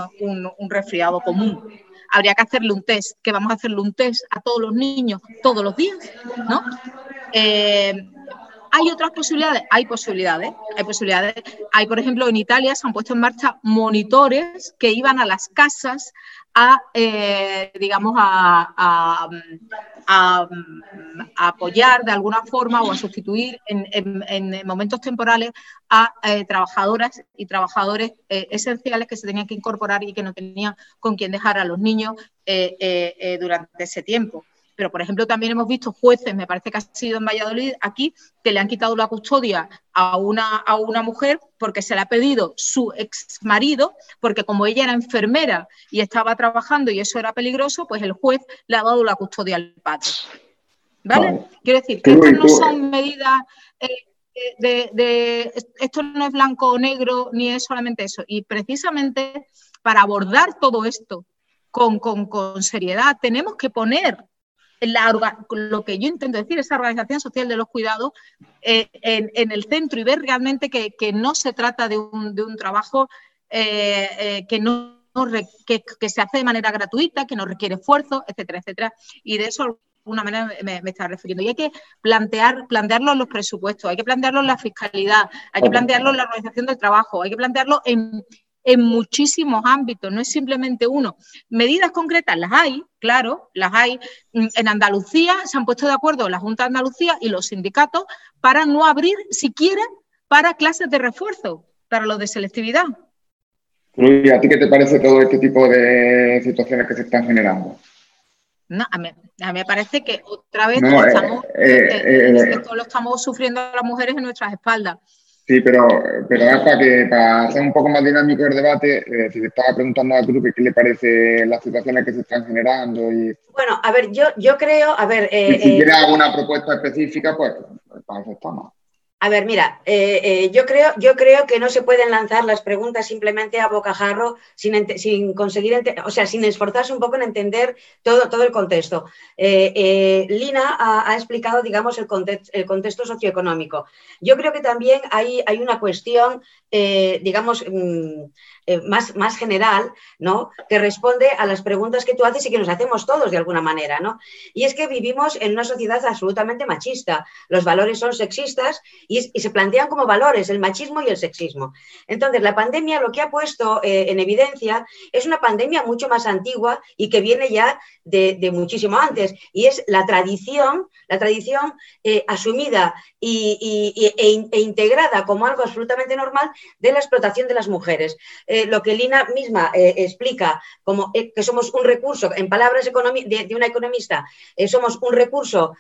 un resfriado común habría que hacerle un test, que vamos a hacerle un test a todos los niños todos los días, ¿no? Eh, ¿Hay otras posibilidades? Hay posibilidades, hay posibilidades. Hay, por ejemplo, en Italia se han puesto en marcha monitores que iban a las casas a, eh, digamos, a, apoyar de alguna forma o a sustituir en, momentos temporales a eh, trabajadoras y trabajadores eh, esenciales que se tenían que incorporar y que no tenían con quién dejar a los niños durante ese tiempo pero por ejemplo también hemos visto jueces, me parece que ha sido en Valladolid, aquí, que le han quitado la custodia a una, a una mujer porque se le ha pedido su ex marido, porque como ella era enfermera y estaba trabajando y eso era peligroso, pues el juez le ha dado la custodia al padre. ¿Vale? Quiero decir, que estas no son medidas... Eh, de, esto no es blanco o negro, ni es solamente eso. Y precisamente para abordar todo esto con, con, con seriedad, tenemos que poner lo que yo intento decir, esa organización social de los cuidados eh, en, el centro y ver realmente que, no se trata de un, trabajo eh, eh, que no que, se hace de manera gratuita, que no requiere esfuerzo, etcétera, etcétera. Y de eso de alguna manera me, me está refiriendo. Y hay que plantear, plantearlo en los presupuestos, hay que plantearlo en la fiscalidad, hay que plantearlo en la organización del trabajo, hay que plantearlo en, en muchísimos ámbitos, no es simplemente uno. Medidas concretas las hay, claro, las hay. Mm, en Andalucía se han puesto de acuerdo la Junta de Andalucía y los sindicatos para no abrir siquiera para clases de refuerzo, para los de selectividad. Luis, ¿a ti qué te parece todo este tipo de situaciones que se están generando? No, a mí, me parece que otra vez eh, estamos, eh, eh, lo estamos sufriendo las mujeres en nuestras espaldas. Sí, pero, pero para, que, para hacer un poco más dinámico el debate, eh, si te estaba preguntando al grupo qué le parece las situaciones que se están generando. Y, bueno, a ver, yo, yo creo, a ver... Eh, si tiene eh, alguna propuesta específica, pues, pues para eso estamos. A ver, mira, eh, eh, yo, creo, yo creo que no se pueden lanzar las preguntas simplemente a bocajarro sin, sin conseguir, o sea, sin esforzarse un poco en entender todo, todo el contexto. Eh, Lina ha, explicado, digamos, el, contexto socioeconómico. Yo creo que también hay, hay una cuestión, digamos, mm, eh, más, más general, ¿no? Que responde a las preguntas que tú haces y que nos hacemos todos de alguna manera, ¿no? Y es que vivimos en una sociedad absolutamente machista. Los valores son sexistas y, se plantean como valores el machismo y el sexismo. Entonces, la pandemia lo que ha puesto eh, en evidencia es una pandemia mucho más antigua y que viene ya de, muchísimo antes. Y es la tradición, la tradición eh, asumida y, e, e, integrada como algo absolutamente normal de la explotación de las mujeres. Lo que Lina misma eh, explica como que somos un recurso, en palabras de, de, una economista, somos un recurso,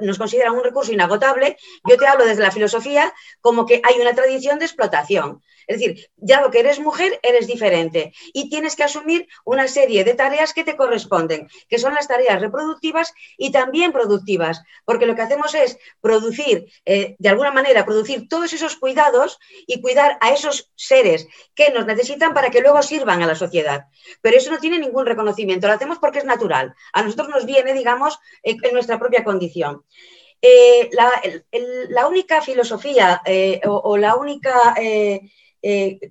nos consideran un recurso inagotable, yo te hablo desde la filosofía como que hay una tradición de explotación. Es decir, ya lo que eres mujer, eres diferente y tienes que asumir una serie de tareas que te corresponden, que son las tareas reproductivas y también productivas, porque lo que hacemos es producir, eh, de alguna manera, producir todos esos cuidados y cuidar a esos seres que nos necesitan para que luego sirvan a la sociedad. Pero eso no tiene ningún reconocimiento, lo hacemos porque es natural. A nosotros nos viene, digamos, en, nuestra propia condición. Eh, la, única filosofía eh, o, la única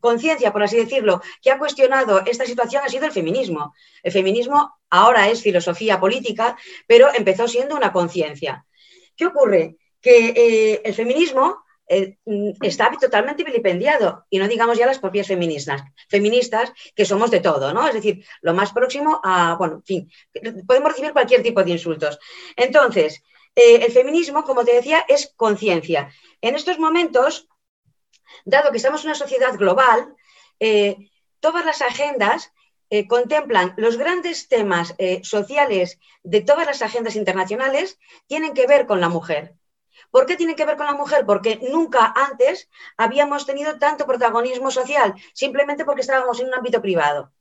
conciencia, por así decirlo, que ha cuestionado esta situación ha sido el feminismo. El feminismo ahora es filosofía política, pero empezó siendo una conciencia. ¿Qué ocurre? Que eh, el feminismo eh, está totalmente vilipendiado, y no digamos ya las propias feministas, feministas que somos de todo, ¿no? Es decir, lo más próximo a, bueno, en fin, podemos recibir cualquier tipo de insultos. Entonces, el feminismo, como te decía, es conciencia. En estos momentos, dado que estamos en una sociedad global, eh, todas las agendas eh, contemplan los grandes temas eh, sociales de todas las agendas internacionales, tienen que ver con la mujer. ¿Por qué tienen que ver con la mujer? Porque nunca antes habíamos tenido tanto protagonismo social, simplemente porque estábamos en un ámbito privado.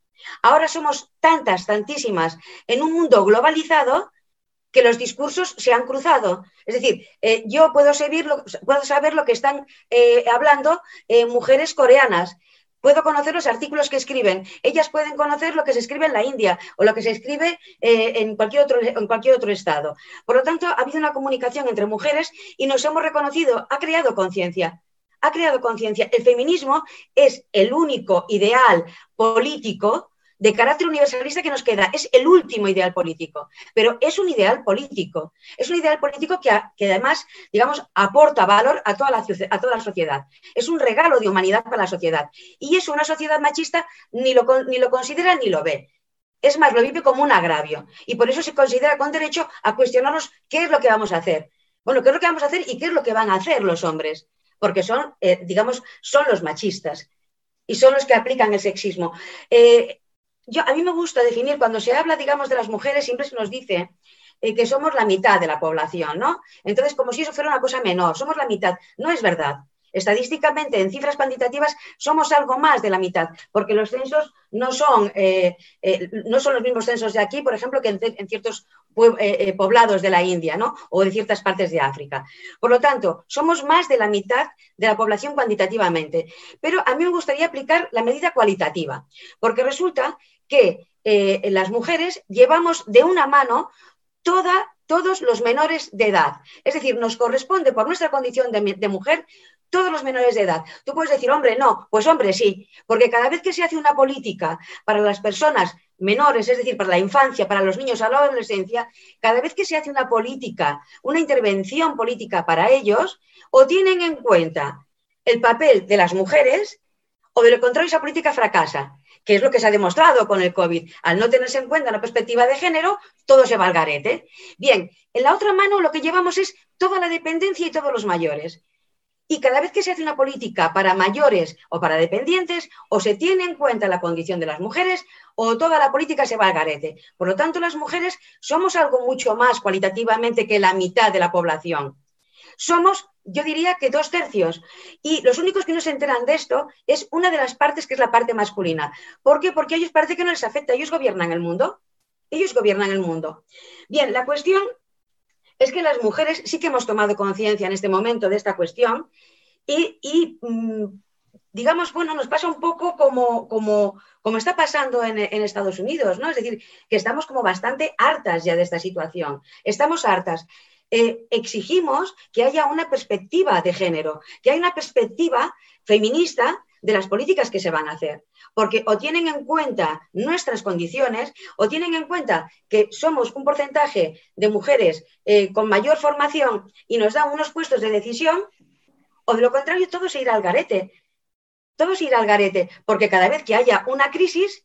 Ahora somos tantas, tantísimas, en un mundo globalizado que los discursos se han cruzado. Es decir, eh, yo puedo, saber lo, puedo saber lo que están eh, hablando eh, mujeres coreanas. Puedo conocer los artículos que escriben. Ellas pueden conocer lo que se escribe en la India o lo que se escribe en, cualquier otro, en cualquier otro estado. Por lo tanto, ha habido una comunicación entre mujeres y nos hemos reconocido. Ha creado conciencia ha creado conciencia. El feminismo es el único ideal político de carácter universalista que nos queda. Es el último ideal político, pero es un ideal político. Es un ideal político que, además, digamos, aporta valor a toda, la, a toda la sociedad. Es un regalo de humanidad para la sociedad. Y eso una sociedad machista ni lo, ni lo considera ni lo ve. Es más, lo vive como un agravio. Y por eso se considera con derecho a cuestionarnos qué es lo que vamos a hacer. Bueno, qué es lo que vamos a hacer y qué es lo que van a hacer los hombres. Porque son, eh, digamos, son los machistas y son los que aplican el sexismo. Eh, yo, a mí me gusta definir, cuando se habla, digamos, de las mujeres, siempre se nos dice eh, que somos la mitad de la población, ¿no? Entonces, como si eso fuera una cosa menor, somos la mitad. No es verdad. Estadísticamente, en cifras cuantitativas, somos algo más de la mitad, porque los censos no son, eh, eh, no son los mismos censos de aquí, por ejemplo, que en, ciertos poblados de la India ¿no? o de ciertas partes de África. Por lo tanto, somos más de la mitad de la población cuantitativamente. Pero a mí me gustaría aplicar la medida cualitativa, porque resulta que eh, las mujeres llevamos de una mano todos los menores de edad. Es decir, nos corresponde por nuestra condición de, mujer todos los menores de edad. Tú puedes decir, hombre, no, pues hombre, sí, porque cada vez que se hace una política para las personas menores, es decir, para la infancia, para los niños a la adolescencia, cada vez que se hace una política, una intervención política para ellos, o tienen en cuenta el papel de las mujeres, o de lo contrario esa política fracasa que es lo que se ha demostrado con el COVID. Al no tenerse en cuenta una perspectiva de género, todo se va al garete. Bien, en la otra mano lo que llevamos es toda la dependencia y todos los mayores. Y cada vez que se hace una política para mayores o para dependientes, o se tiene en cuenta la condición de las mujeres, o toda la política se va al garete. Por lo tanto, las mujeres somos algo mucho más cualitativamente que la mitad de la población. Somos yo diría que dos tercios. Y los únicos que no se enteran de esto es una de las partes que es la parte masculina. ¿Por qué? Porque a ellos parece que no les afecta, ellos gobiernan el mundo. Ellos gobiernan el mundo. Bien, la cuestión es que las mujeres sí que hemos tomado conciencia en este momento de esta cuestión y, mm, digamos, bueno, nos pasa un poco como, como, como está pasando en, en, Estados Unidos, ¿no? Es decir, que estamos como bastante hartas ya de esta situación. Estamos hartas. Eh, exigimos que haya una perspectiva de género, que haya una perspectiva feminista de las políticas que se van a hacer, porque o tienen en cuenta nuestras condiciones o tienen en cuenta que somos un porcentaje de mujeres eh, con mayor formación y nos dan unos puestos de decisión, o de lo contrario, todo se irá al garete. Todo se irá al garete, porque cada vez que haya una crisis,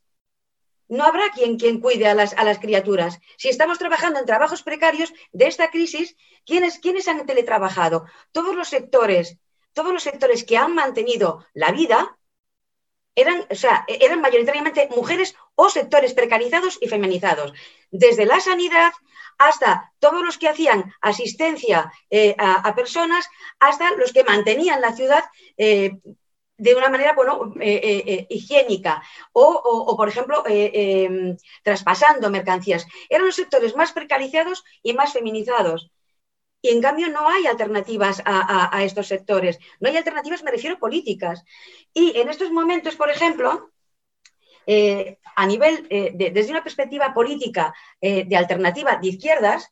no habrá quien, quien cuide a las, a las, criaturas. Si estamos trabajando en trabajos precarios de esta crisis, ¿quiénes, ¿quiénes han teletrabajado? Todos los sectores, todos los sectores que han mantenido la vida eran, o sea, eran mayoritariamente mujeres o sectores precarizados y feminizados. Desde la sanidad hasta todos los que hacían asistencia eh, a, personas, hasta los que mantenían la ciudad eh, de una manera bueno, eh, eh, eh higiénica o, o, por ejemplo, em, traspasando mercancías. Eran los sectores más precarizados y más feminizados. Y en cambio no hay alternativas a, a, a, estos sectores. No hay alternativas, me refiero políticas. Y en estos momentos, por ejemplo, a nivel, de, desde una perspectiva política de alternativa de izquierdas,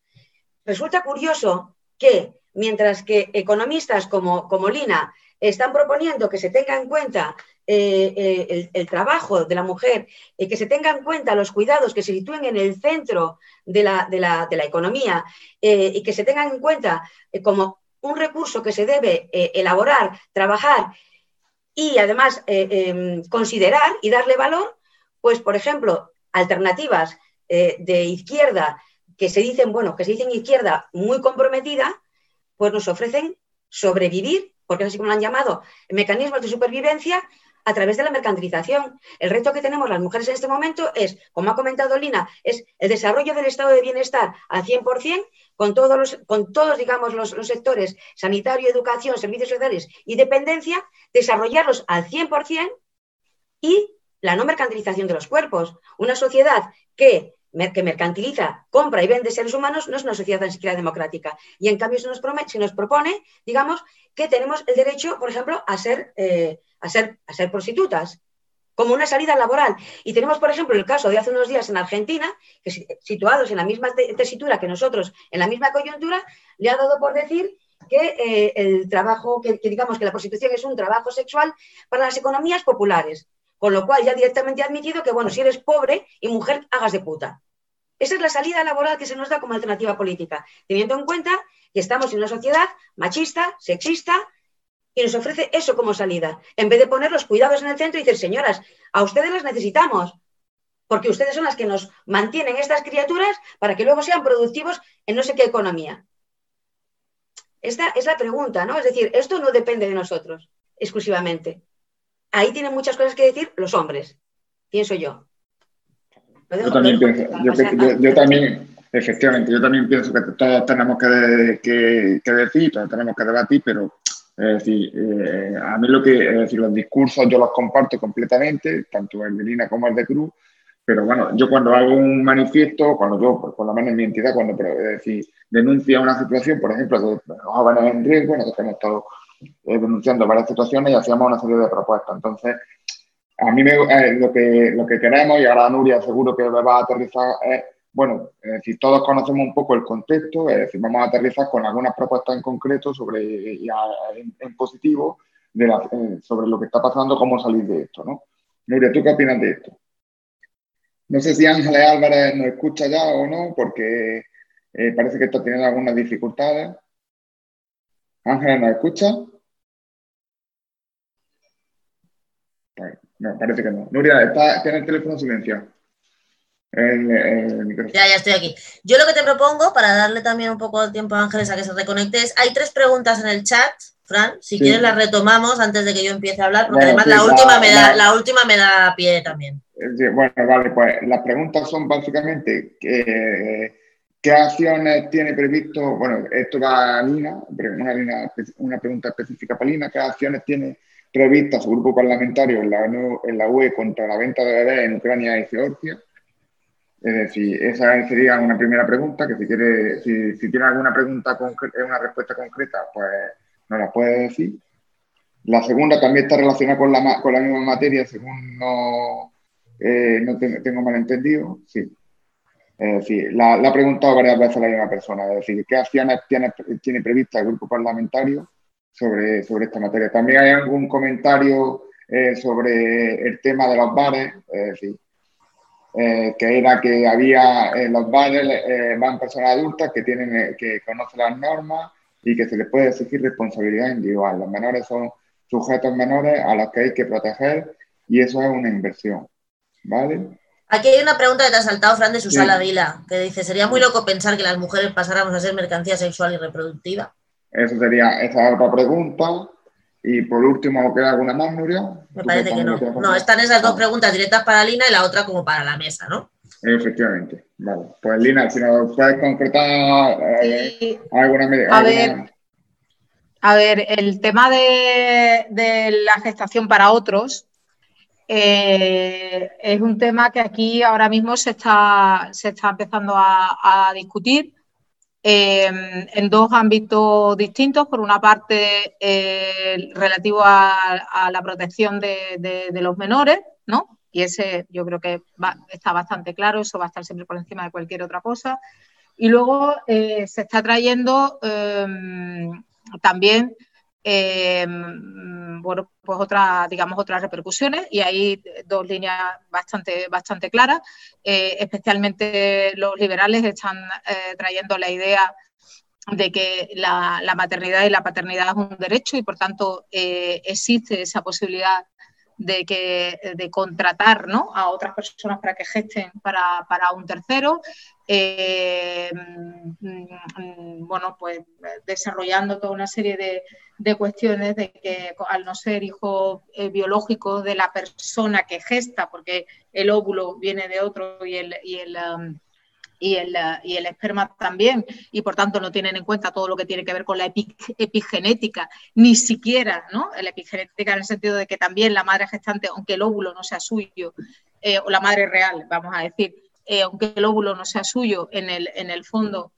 resulta curioso que mientras que economistas como, como Lina están proponiendo que se tenga en cuenta eh, eh, el, trabajo de la mujer, eh, que se tenga en cuenta los cuidados que se sitúen en el centro de la, de la, de la economía y que se tengan en cuenta como un recurso que se debe elaborar, trabajar y además em, considerar y darle valor, pues por ejemplo, alternativas de izquierda que se dicen, bueno, que se dicen izquierda muy comprometida, pues nos ofrecen sobrevivir porque es así como lo han llamado, mecanismos de supervivencia a través de la mercantilización. El reto que tenemos las mujeres en este momento es, como ha comentado Lina, es el desarrollo del estado de bienestar al 100%, con todos, con todos digamos, los, los sectores sanitario, educación, servicios sociales y dependencia, desarrollarlos al 100% y la no mercantilización de los cuerpos. Una sociedad que que mercantiliza, compra y vende seres humanos, no es una sociedad tan siquiera democrática. Y en cambio se nos, promete, se nos propone, digamos, que tenemos el derecho, por ejemplo, a ser, eh, a ser, a ser prostitutas como una salida laboral. Y tenemos, por ejemplo, el caso de hace unos días en Argentina, que situados en la misma tesitura que nosotros, en la misma coyuntura, le ha dado por decir que eh, el trabajo, que, que digamos que la prostitución es un trabajo sexual para las economías populares. Con lo cual ya directamente ha admitido que, bueno, si eres pobre y mujer, hagas de puta. Esa es la salida laboral que se nos da como alternativa política, teniendo en cuenta que estamos en una sociedad machista, sexista, y nos ofrece eso como salida, en vez de poner los cuidados en el centro y decir, señoras, a ustedes las necesitamos, porque ustedes son las que nos mantienen estas criaturas para que luego sean productivos en no sé qué economía. Esta es la pregunta, ¿no? Es decir, esto no depende de nosotros exclusivamente ahí tienen muchas cosas que decir los hombres, pienso yo. Yo también pienso, yo, yo, yo, también, efectivamente, yo también pienso que todos tenemos que, que, que decir, todos tenemos que debatir, pero es decir, eh, a mí lo que, es decir, los discursos yo los comparto completamente, tanto el de Lina como el de Cruz, pero bueno, yo cuando hago un manifiesto, cuando yo, pues, por lo menos en mi entidad, cuando es decir, denuncia una situación, por ejemplo, de jóvenes en riesgo, nosotros hemos estado eh, denunciando varias situaciones y hacíamos una serie de propuestas. Entonces, a mí me, eh, lo, que, lo que queremos, y ahora Nuria seguro que va a aterrizar, es, bueno, es decir, todos conocemos un poco el contexto, es decir, vamos a aterrizar con algunas propuestas en concreto sobre, en, positivo eh, sobre lo que está pasando, cómo salir de esto, ¿no? Nuria, ¿tú qué opinas de esto? No sé si Ángeles Álvarez nos escucha ya o no, porque eh, parece que está teniendo algunas dificultades. Ángela, ¿nos escucha? No, parece que no. Nuria, está, tiene el teléfono silenciado. El, el ya, ya estoy aquí. Yo lo que te propongo, para darle también un poco de tiempo a Ángeles a que se reconecte, es, hay tres preguntas en el chat, Fran, si sí. quieres las retomamos antes de que yo empiece a hablar, porque bueno, además sí, la, última la, me da, la... la, última me da pie también. Bueno, vale, pues las preguntas son básicamente que ¿Qué acciones tiene previsto? Bueno, esto va a Lina, una, una pregunta específica para Lina. ¿Qué acciones tiene prevista su grupo parlamentario en la, en la UE contra la venta de bebés en Ucrania y Georgia? Es decir, esa sería una primera pregunta, que si quiere, si, si tiene alguna pregunta concreta, una respuesta concreta, pues nos la puede decir. La segunda también está relacionada con la, con la misma materia, según no, eh, no tengo malentendido. Sí, es decir, la, la, ha preguntado varias veces la misma persona, es decir, ¿qué acciones tiene, tiene prevista el grupo parlamentario sobre, sobre esta materia? También hay algún comentario eh, sobre el tema de los bares, es decir, eh, que era que había en los bares van personas adultas que tienen que conocen las normas y que se les puede exigir responsabilidad individual. Los menores son sujetos menores a los que hay que proteger y eso es una inversión, ¿vale? Aquí hay una pregunta que te ha saltado, Fran, de Susana Vila, que dice, ¿sería muy loco pensar que las mujeres pasáramos a ser mercancía sexual y reproductiva? Eso sería, esa otra pregunta. Y por último, ¿queda alguna más, Nuria? Me parece que no. No, están esas dos preguntas directas para Lina y la otra como para la mesa, ¿no? Efectivamente. Vale. Pues Lina, si nos puedes concretar eh, alguna medida. A ver, a ver, el tema de, de la gestación para otros, eh, es un tema que aquí ahora mismo se está, se está empezando a, discutir eh, en dos ámbitos distintos. Por una parte, eh, relativo a, la protección de, los menores, ¿no? Y ese yo creo que está bastante claro, eso va a estar siempre por encima de cualquier otra cosa. Y luego se está trayendo también Em, bueno, pues otras, digamos, otras repercusiones y hay dos líneas bastante, bastante claras. Eh, especialmente los liberales están eh, trayendo la idea de que la, maternidad y la paternidad es un derecho y por tanto eh, existe esa posibilidad de, que, de contratar a otras personas para que gesten para, para un tercero. Mm, bueno, pues desarrollando toda una serie de, de cuestiones de que al no ser hijo eh, biológico de la persona que gesta, porque el óvulo viene de otro y el, y el, um, y el, uh, y el esperma también, y por tanto no tienen en cuenta todo lo que tiene que ver con la epigenética, ni siquiera ¿no? la epigenética en el sentido de que también la madre gestante, aunque el óvulo no sea suyo, eh, o la madre real, vamos a decir, eh, aunque el óvulo no sea suyo, en el, en el fondo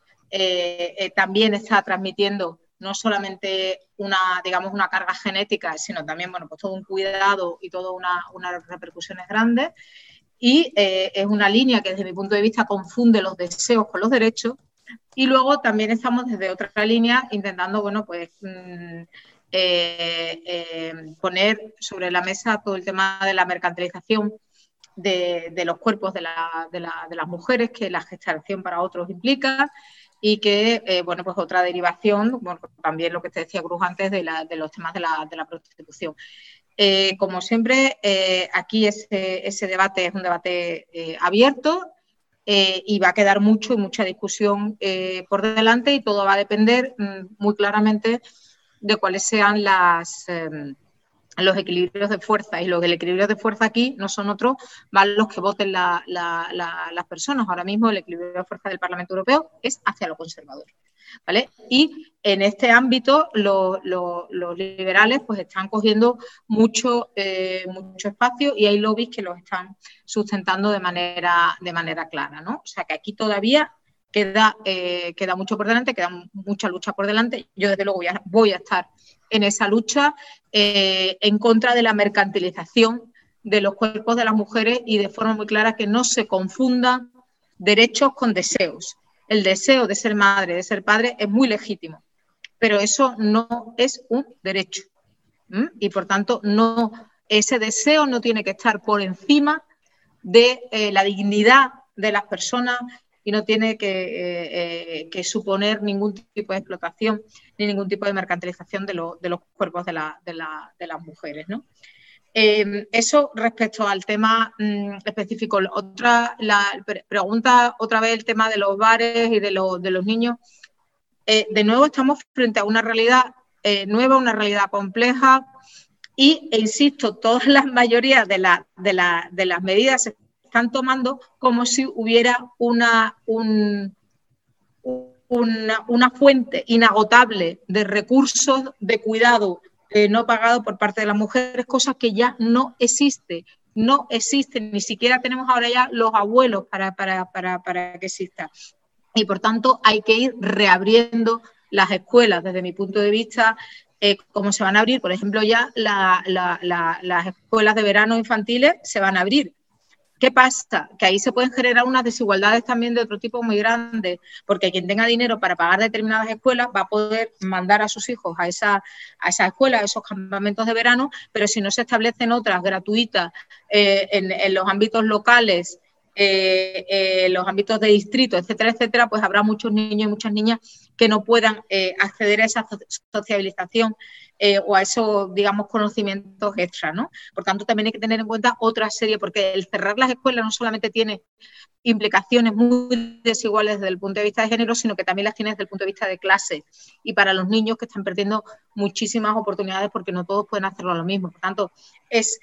también está transmitiendo no solamente una, digamos, una carga genética, sino también, bueno, pues todo un cuidado y todas unas repercusiones grandes. Y eh, es una línea que desde mi punto de vista confunde los deseos con los derechos. Y luego también estamos desde otra línea intentando, bueno, pues mm, eh, eh, poner sobre la mesa todo el tema de la mercantilización de, los cuerpos de, de, las mujeres que la gestación para otros implica, y que, bueno, pues otra derivación, también lo que te decía Cruz antes, de, los temas de la, prostitución. Eh, como siempre, eh, aquí ese, debate es un debate abierto y va a quedar mucho y mucha discusión por delante y todo va a depender mm, muy claramente de cuáles sean las em, los equilibrios de fuerza y los equilibrios de fuerza aquí no son otros, van los que voten las personas. Ahora mismo el equilibrio de fuerza del Parlamento Europeo es hacia lo conservador. Y en este ámbito los, liberales pues están cogiendo mucho, eh, mucho espacio y hay lobbies que los están sustentando de manera, de manera clara. ¿no? O sea que aquí todavía queda, eh, queda mucho por delante, queda mucha lucha por delante. Yo desde luego voy a estar en esa lucha eh, en contra de la mercantilización de los cuerpos de las mujeres y de forma muy clara que no se confundan derechos con deseos. El deseo de ser madre, de ser padre, es muy legítimo, pero eso no es un derecho. Y por tanto, no, ese deseo no tiene que estar por encima de eh, la dignidad de las personas y no tiene que, eh, suponer ningún tipo de explotación ni ningún tipo de mercantilización de, los cuerpos de, las mujeres. Eh, eso respecto al tema mm, específico. Otra, pregunta otra vez el tema de los bares y de, los niños. Eh, de nuevo estamos frente a una realidad nueva, una realidad compleja y, e insisto, todas las mayorías de, las medidas están tomando como si hubiera una, una, fuente inagotable de recursos de cuidado eh, no pagado por parte de las mujeres, cosa que ya no existe. No existe, ni siquiera tenemos ahora ya los abuelos para, que exista. Y por tanto hay que ir reabriendo las escuelas, desde mi punto de vista, eh, como se van a abrir, por ejemplo, ya las escuelas de verano infantiles se van a abrir ¿Qué pasa? Que ahí se pueden generar unas desigualdades también de otro tipo muy grandes, porque quien tenga dinero para pagar determinadas escuelas va a poder mandar a sus hijos a esa, a esa escuela, a esos campamentos de verano, pero si no se establecen otras gratuitas eh, en, los ámbitos locales, eh, eh, los ámbitos de distrito, etcétera, etcétera, pues habrá muchos niños y muchas niñas que no puedan acceder a esa sociabilización eh, o a esos, digamos, conocimientos extra, ¿no? Por tanto, también hay que tener en cuenta otra serie, porque el cerrar las escuelas no solamente tiene implicaciones muy desiguales desde el punto de vista de género, sino que también las tiene desde el punto de vista de clase y para los niños que están perdiendo muchísimas oportunidades porque no todos pueden hacerlo lo mismo. Por tanto, es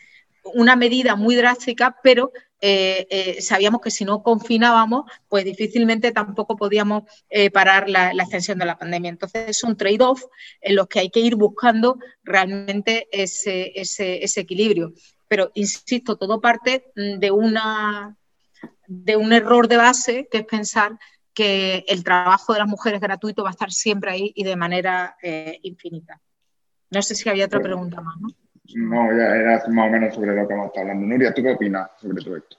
una medida muy drástica, pero eh, eh, sabíamos que si no confinábamos, pues difícilmente tampoco podíamos eh, parar la, extensión de la pandemia. Entonces es un trade-off en los que hay que ir buscando realmente ese, ese, equilibrio. Pero, insisto, todo parte mm, de, una, de un error de base, que es pensar que el trabajo de las mujeres gratuito va a estar siempre ahí y de manera infinita. No sé si había otra pregunta más, ¿no? No, ya era más o menos sobre lo que hemos estado hablando. Nuria, ¿tú qué opinas sobre todo esto?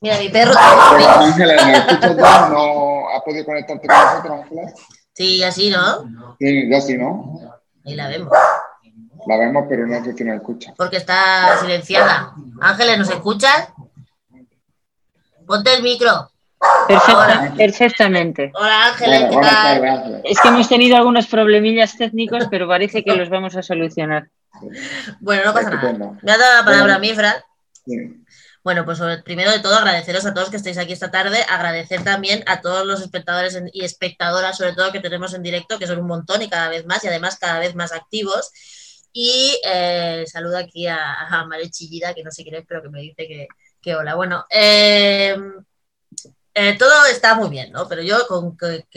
Mira, mi perro. Ángeles, ¿me escuchas ya? ¿No has podido conectarte con nosotros, Ángeles? Sí, así, ¿no? Sí, ya sí, ¿no? Y la vemos. La vemos, pero no sé si nos escucha. Porque está silenciada. Ángeles, ¿nos escuchas? Ponte el micro. perfectamente. Hola Ángeles, ¿qué tal? Es que hemos tenido algunos problemillas técnicos, pero parece que los vamos a solucionar. Bueno, no pasa nada. Me ha dado la palabra a mí, Fran. Bueno, pues primero de todo agradeceros a todos que estéis aquí esta tarde, agradecer también a todos los espectadores y espectadoras, sobre todo que tenemos en directo, que son un montón y cada vez más, y además cada vez más activos. Y eh, saludo aquí a, a Chillida, que no sé quién es, pero que me dice que, hola. Bueno, eh, eh, todo está muy bien, ¿no? Pero yo con,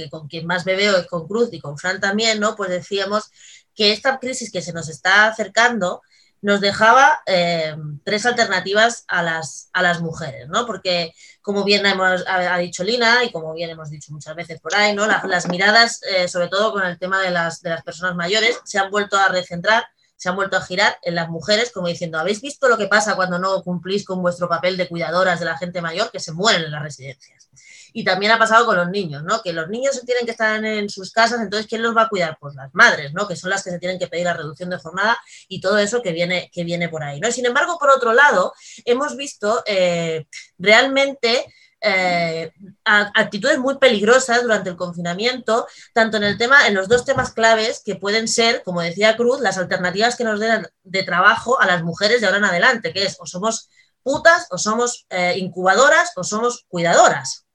con quien más me veo es con Cruz y con Fran también, ¿no? Pues decíamos que esta crisis que se nos está acercando nos dejaba eh, tres alternativas a las, a las mujeres, ¿no? Porque, como bien hemos, ha, dicho Lina y como bien hemos dicho muchas veces por ahí, ¿no? las miradas, eh, sobre todo con el tema de las, de las personas mayores, se han vuelto a recentrar, se han vuelto a girar en las mujeres, como diciendo, ¿habéis visto lo que pasa cuando no cumplís con vuestro papel de cuidadoras de la gente mayor que se mueren en las residencias? Y también ha pasado con los niños, ¿no? Que los niños se tienen que estar en, sus casas, entonces ¿quién los va a cuidar? Pues las madres, ¿no? Que son las que se tienen que pedir la reducción de jornada y todo eso que viene, que viene por ahí, ¿no? Sin embargo, por otro lado, hemos visto eh, realmente... Eh, actitudes muy peligrosas durante el confinamiento, tanto en el tema, en los dos temas claves que pueden ser, como decía Cruz, las alternativas que nos den de trabajo a las mujeres de ahora en adelante, que es o somos putas, o somos eh, incubadoras, o somos cuidadoras.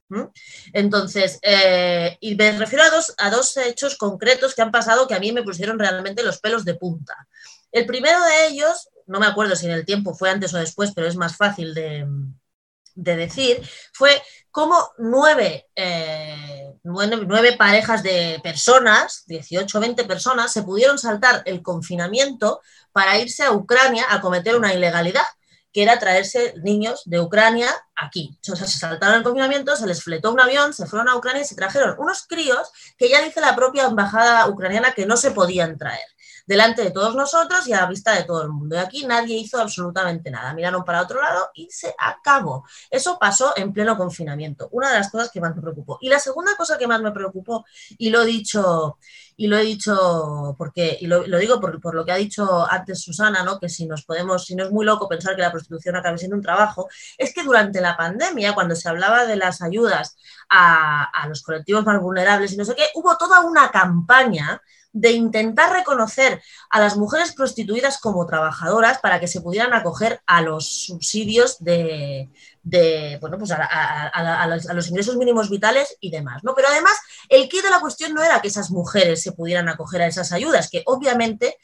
Entonces, eh, y me refiero a dos, a dos hechos concretos que han pasado que a mí me pusieron realmente los pelos de punta. El primero de ellos, no me acuerdo si en el tiempo fue antes o después, pero es más fácil de, decir, fue cómo nueve, eh, nueve, nueve, parejas de personas, 18 o 20 personas, se pudieron saltar el confinamiento para irse a Ucrania a cometer una ilegalidad que era traerse niños de Ucrania aquí. O sea, se saltaron el confinamiento, se les fletó un avión, se fueron a Ucrania y se trajeron unos críos que ya dice la propia embajada ucraniana que no se podían traer delante de todos nosotros y a la vista de todo el mundo. Y aquí nadie hizo absolutamente nada. Miraron para otro lado y se acabó. Eso pasó en pleno confinamiento. Una de las cosas que más me preocupó. Y la segunda cosa que más me preocupó, y lo he dicho, y lo he dicho porque, y lo, digo por, lo que ha dicho antes Susana, ¿no? que si nos podemos, si no es muy loco pensar que la prostitución acabe siendo un trabajo, es que durante la pandemia, cuando se hablaba de las ayudas a, a los colectivos más vulnerables y no sé qué, hubo toda una campaña de intentar reconocer a las mujeres prostituidas como trabajadoras para que se pudieran acoger a los subsidios de, bueno, pues a, los, ingresos mínimos vitales y demás. ¿no? Pero además, el kit de la cuestión no era que esas mujeres se pudieran acoger a esas ayudas, que obviamente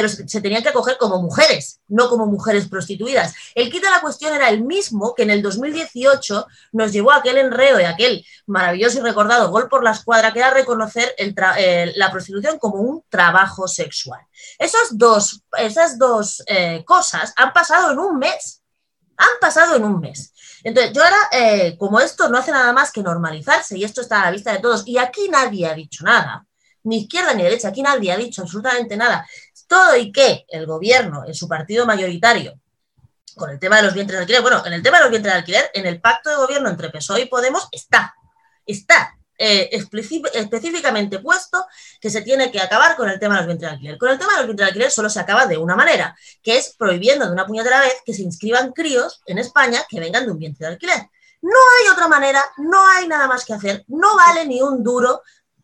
pero se tenían que acoger como mujeres, no como mujeres prostituidas. El de la cuestión era el mismo que en el 2018 nos llevó a aquel enreo y aquel maravilloso y recordado gol por la escuadra, que era reconocer la prostitución como un trabajo sexual. Esos dos, esas dos eh, cosas han pasado en un mes. Han pasado en un mes. Entonces, yo ahora, eh, como esto no hace nada más que normalizarse y esto está a la vista de todos, y aquí nadie ha dicho nada, ni izquierda ni derecha, aquí nadie ha dicho absolutamente nada. Todo y que el gobierno, en su partido mayoritario, con el tema de los vientres de alquiler. Bueno, en el tema de los vientres de alquiler, en el pacto de gobierno entre PSOE y Podemos está, está eh, específicamente puesto que se tiene que acabar con el tema de los vientres de alquiler. Con el tema de los vientres de alquiler solo se acaba de una manera, que es prohibiendo de una puñetera vez que se inscriban críos en España que vengan de un vientre de alquiler. No hay otra manera, no hay nada más que hacer, no vale ni un duro,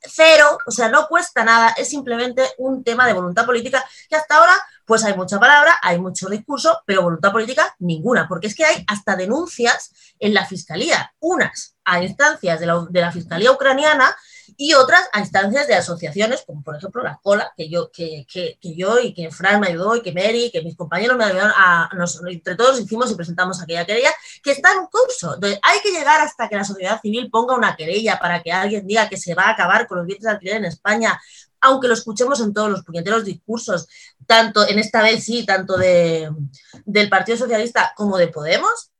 cero, o sea, no cuesta nada, es simplemente un tema de voluntad política que hasta ahora pues hay mucha palabra, hay mucho discurso, pero voluntad política ninguna, porque es que hay hasta denuncias en la fiscalía, unas a instancias de la, de la fiscalía ucraniana y otras a instancias de asociaciones, como por ejemplo la Cola, que yo, que, que, que yo y que Fran me ayudó y que Mary, que mis compañeros me ayudaron, a, nos, entre todos hicimos y presentamos aquella querella, que está en curso. Entonces, hay que llegar hasta que la sociedad civil ponga una querella para que alguien diga que se va a acabar con los bienes de alquiler en España, aunque lo escuchemos en todos los puñeteros discursos, tanto en esta vez sí, tanto de, del Partido Socialista como de Podemos,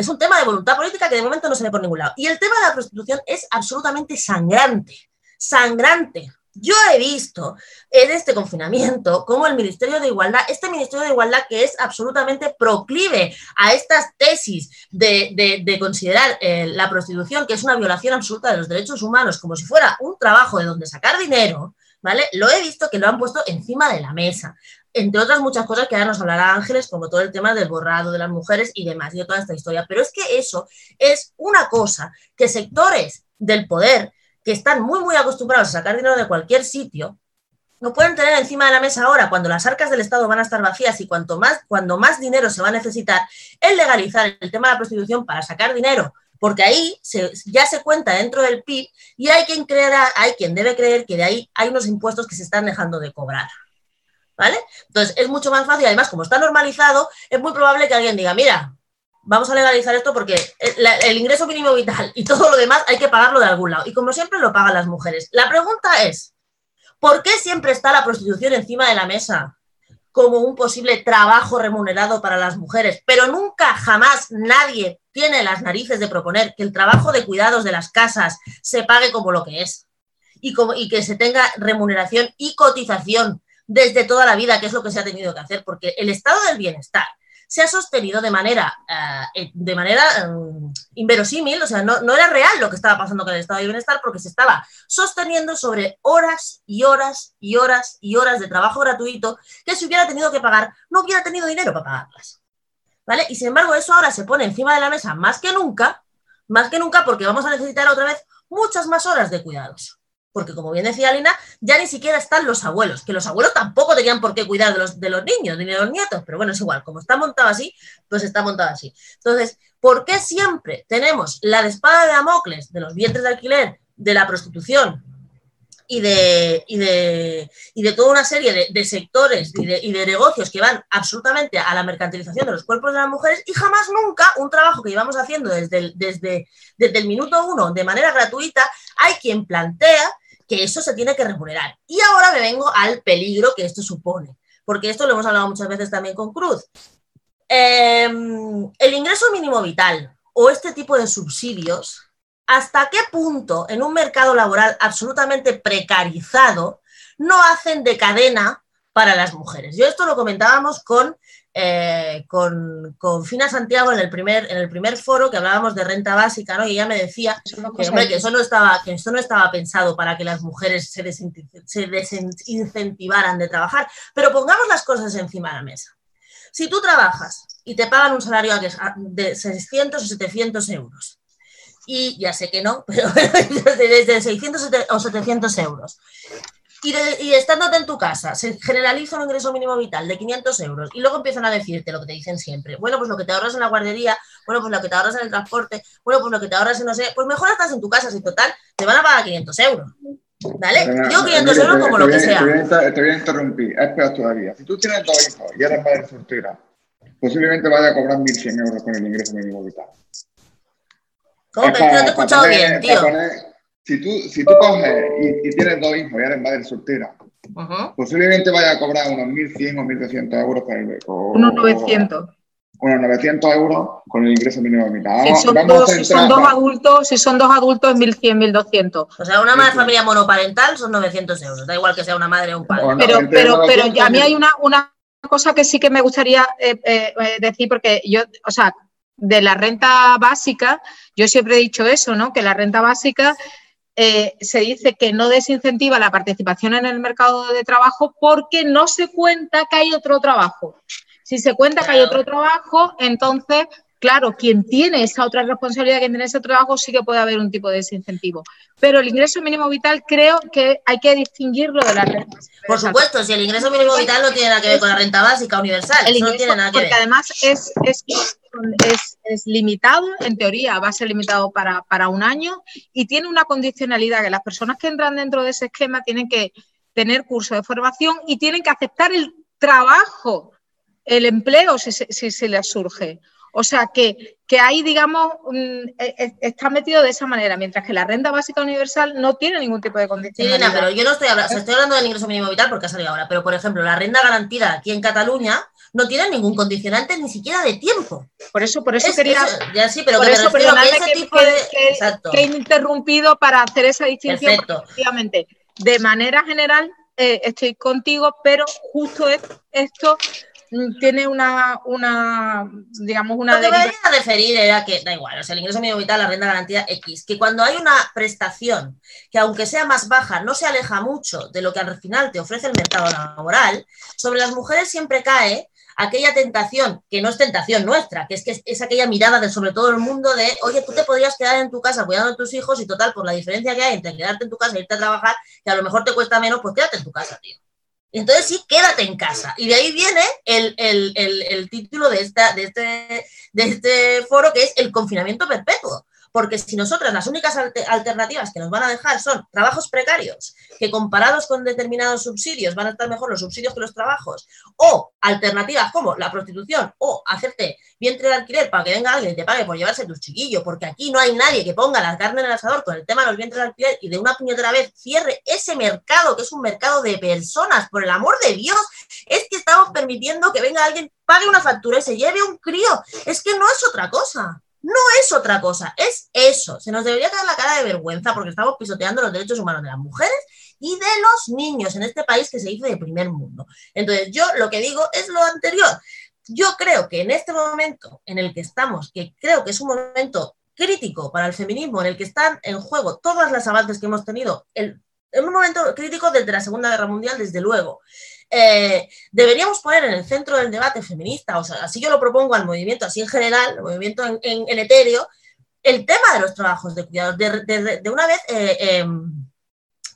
es un tema de voluntad política que de momento no se ve por ningún lado. Y el tema de la prostitución es absolutamente sangrante, sangrante. Yo he visto en este confinamiento cómo el Ministerio de Igualdad, este Ministerio de Igualdad que es absolutamente proclive a estas tesis de, considerar eh, la prostitución, que es una violación absoluta de los derechos humanos, como si fuera un trabajo de donde sacar dinero, ¿vale? Lo he visto que lo han puesto encima de la mesa entre otras muchas cosas que ahora nos hablará Ángeles, como todo el tema del borrado de las mujeres y demás, y de toda esta historia. Pero es que eso es una cosa que sectores del poder que están muy, muy acostumbrados a sacar dinero de cualquier sitio, no pueden tener encima de la mesa ahora, cuando las arcas del Estado van a estar vacías y cuanto más, cuando más dinero se va a necesitar, es legalizar el tema de la prostitución para sacar dinero, porque ahí ya se cuenta dentro del PIB y hay quien, creerá, hay quien debe creer que de ahí hay unos impuestos que se están dejando de cobrar. ¿Vale? Entonces es mucho más fácil, además, como está normalizado, es muy probable que alguien diga, mira, vamos a legalizar esto porque el, ingreso mínimo vital y todo lo demás hay que pagarlo de algún lado. Y como siempre lo pagan las mujeres. La pregunta es, ¿por qué siempre está la prostitución encima de la mesa como un posible trabajo remunerado para las mujeres? Pero nunca, jamás nadie tiene las narices de proponer que el trabajo de cuidados de las casas se pague como lo que es. Y, como, y que se tenga remuneración y cotización desde toda la vida, que es lo que se ha tenido que hacer, porque el estado del bienestar se ha sostenido de manera, eh, de manera mm, inverosímil, o sea, no, no, era real lo que estaba pasando con el estado del bienestar porque se estaba sosteniendo sobre horas y horas y horas y horas de trabajo gratuito que si hubiera tenido que pagar, no hubiera tenido dinero para pagarlas. ¿Vale? Y sin embargo, eso ahora se pone encima de la mesa más que nunca, más que nunca porque vamos a necesitar otra vez muchas más horas de cuidados porque como bien decía Lina, ya ni siquiera están los abuelos, que los abuelos tampoco tenían por qué cuidar de los, de los niños ni de los nietos, pero bueno, es igual, como está montado así, pues está montado así. Entonces, ¿por qué siempre tenemos la espada de Damocles de los vientres de alquiler, de la prostitución y de, y de, y de toda una serie de, sectores y de, y de, negocios que van absolutamente a la mercantilización de los cuerpos de las mujeres y jamás nunca un trabajo que llevamos haciendo desde desde, desde el minuto uno de manera gratuita, hay quien plantea que eso se tiene que remunerar. Y ahora me vengo al peligro que esto supone, porque esto lo hemos hablado muchas veces también con Cruz. Em, el ingreso mínimo vital o este tipo de subsidios, ¿hasta qué punto en un mercado laboral absolutamente precarizado no hacen de cadena para las mujeres? Yo esto lo comentábamos con eh, con, con, Fina Santiago en el, primer, en el primer foro que hablábamos de renta básica, ¿no? Y ella me decía que, eso no estaba, que no estaba pensado para que las mujeres se, se desincentivaran de trabajar. Pero pongamos las cosas encima de la mesa. Si tú trabajas y te pagan un salario de 600 o 700 euros, y ya sé que no, pero desde 600 o 700 euros, y, estándote en tu casa, se generaliza un ingreso mínimo vital de 500 euros y luego empiezan a decirte lo que te dicen siempre. Bueno, pues lo que te ahorras en la guardería, bueno, pues lo que te ahorras en el transporte, bueno, pues lo que te ahorras en no sé, pues mejor estás en tu casa, si total, te van a pagar 500 euros. ¿Vale? Yo 500 euros como lo que sea. Te voy, a, interrumpir, es peor todavía. Si tú tienes dos hijos y eres madre soltera, posiblemente vaya a cobrar 1.100 euros con el ingreso mínimo vital. ¿Cómo? no te he escuchado bien, tío si tú, si tú coges y, tienes dos hijos y eres madre soltera, posiblemente vaya a cobrar unos 1.100 o 1.200 euros con el, unos 900. Unos 900 euros con el ingreso mínimo de mitad. Si son, dos, si son dos adultos, si son dos adultos, 1.100, 1.200. O sea, una madre familia monoparental son 900 euros. Da igual que sea una madre o un padre. pero, pero, pero a mí hay una, una cosa que sí que me gustaría eh, eh, decir, porque yo, o sea, de la renta básica, yo siempre he dicho eso, ¿no? Que la renta básica se dice que no desincentiva la participación en el mercado de trabajo porque no se cuenta que hay otro trabajo. Si se cuenta que hay otro trabajo, entonces Claro, quien tiene esa otra responsabilidad, quien tiene ese trabajo, sí que puede haber un tipo de desincentivo. Pero el ingreso mínimo vital creo que hay que distinguirlo de la renta. Por supuesto, si el ingreso mínimo vital no tiene nada que ver con la renta básica universal, no tiene nada que porque además es, es, limitado, en teoría va a ser limitado para, para un año y tiene una condicionalidad que las personas que entran dentro de ese esquema tienen que tener curso de formación y tienen que aceptar el trabajo, el empleo si, si se les surge. O sea, que, que ahí, digamos, mm, e, e, está metido de esa manera, mientras que la renta básica universal no tiene ningún tipo de condición. Sí, pero yo no estoy hablando, estoy hablando del ingreso mínimo vital porque ha salido ahora, pero por ejemplo, la renta garantida aquí en Cataluña no tiene ningún condicionante ni siquiera de tiempo. Por eso, por eso quería. ya sí, pero que eso, ese tipo de. Que, he interrumpido para hacer esa distinción. Efectivamente, de manera general, eh, estoy contigo, pero justo esto tiene una, una digamos, una... Lo que me venía a referir era que, da igual, o sea, el ingreso mínimo vital, la renta garantía X, que cuando hay una prestación que aunque sea más baja, no se aleja mucho de lo que al final te ofrece el mercado laboral, sobre las mujeres siempre cae aquella tentación, que no es tentación nuestra, que es que es, aquella mirada de sobre todo el mundo de, oye, tú te podrías quedar en tu casa cuidando de tus hijos y total, por la diferencia que hay entre quedarte en tu casa e irte a trabajar, que a lo mejor te cuesta menos, pues quédate en tu casa, tío. Entonces sí, quédate en casa. Y de ahí viene el, título de, esta, de, este, de este foro, que es el confinamiento perpetuo porque si nosotras las únicas alternativas que nos van a dejar son trabajos precarios, que comparados con determinados subsidios van a estar mejor los subsidios que los trabajos, o alternativas como la prostitución o hacerte vientre de alquiler para que venga alguien y te pague por llevarse tus chiquillos, porque aquí no hay nadie que ponga la carne en el asador con el tema de los vientres de alquiler y de una puñetera vez cierre ese mercado, que es un mercado de personas, por el amor de Dios, es que estamos permitiendo que venga alguien, pague una factura y se lleve un crío. Es que no es otra cosa. No es otra cosa, es eso. Se nos debería caer la cara de vergüenza porque estamos pisoteando los derechos humanos de las mujeres y de los niños en este país que se dice de primer mundo. Entonces, yo lo que digo es lo anterior. Yo creo que en este momento en el que estamos, que creo que es un momento crítico para el feminismo, en el que están en juego todas las avances que hemos tenido, en un momento crítico desde la Segunda Guerra Mundial, desde luego, eh, deberíamos poner en el centro del debate feminista, o sea, así yo lo propongo al movimiento, así en general, el movimiento en, en, etéreo, el tema de los trabajos de cuidado, de, una vez eh, em,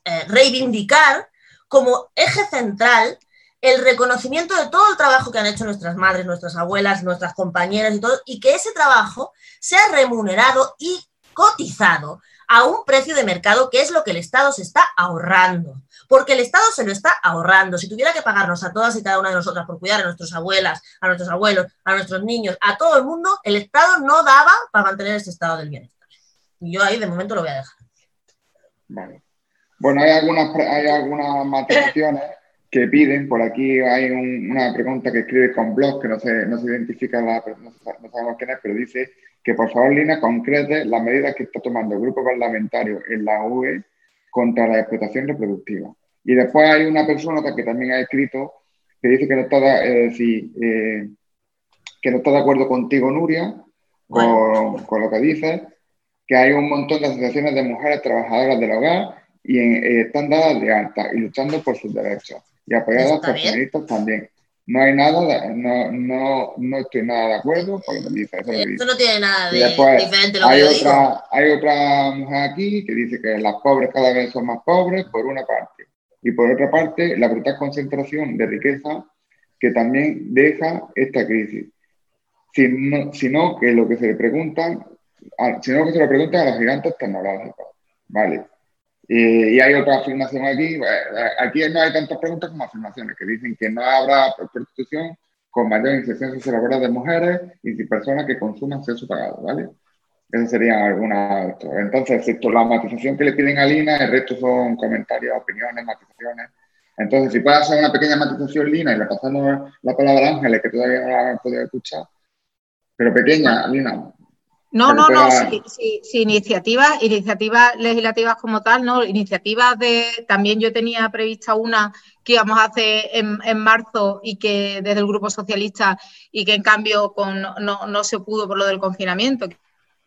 eh, reivindicar como eje central el reconocimiento de todo el trabajo que han hecho nuestras madres, nuestras abuelas, nuestras compañeras y todo, y que ese trabajo sea remunerado y cotizado a un precio de mercado que es lo que el Estado se está ahorrando porque el Estado se lo está ahorrando. Si tuviera que pagarnos a todas y cada una de nosotras por cuidar a nuestras abuelas, a nuestros abuelos, a nuestros niños, a todo el mundo, el Estado no daba para mantener ese estado del bienestar. Y yo ahí de momento lo voy a dejar. Vale. Bueno, hay algunas, hay algunas que piden. Por aquí hay una pregunta que escribe con blog, que no se, no se identifica, la, no, no, sabemos quién es, pero dice que por favor, Lina, concrete las medidas que está tomando el grupo parlamentario en la UE contra la explotación reproductiva. Y después hay una persona que también ha escrito que dice que no está, de, eh, que no está de acuerdo contigo, Nuria, con, lo que dices, que hay un montón de asociaciones de mujeres trabajadoras del hogar y eh, están dadas de alta y luchando por sus derechos y apoyadas por feministas también no hay nada, no, no, no estoy nada de acuerdo con lo que dice. Eso, no tiene nada de diferente lo hay que otra, Hay otra mujer aquí que dice que las pobres cada vez son más pobres, por una parte. Y por otra parte, la brutal concentración de riqueza que también deja esta crisis. Sino, sino que lo que se le preguntan, sino que se le preguntan a los gigantes tecnológicos. ¿Vale? y hay otra afirmación aquí, eh, aquí no hay tantas preguntas como afirmaciones, que dicen que no habrá prostitución con mayor inserción sociolaboral de mujeres y de personas que consuman sexo pagado, ¿vale? Esa sería alguna. Entonces, esto, la matización que le piden a Lina, el resto son comentarios, opiniones, matizaciones. Entonces, si puede hacer una pequeña matización Lina y le pasamos la palabra a Ángeles, que todavía no la han podido escuchar, pero pequeña, Lina. No, no, no, sí, sí, iniciativas, iniciativas legislativas como tal, no, iniciativas de, también yo tenía prevista una que íbamos a hacer en, marzo y que desde el Grupo Socialista y que en cambio con, no, se pudo por lo del confinamiento.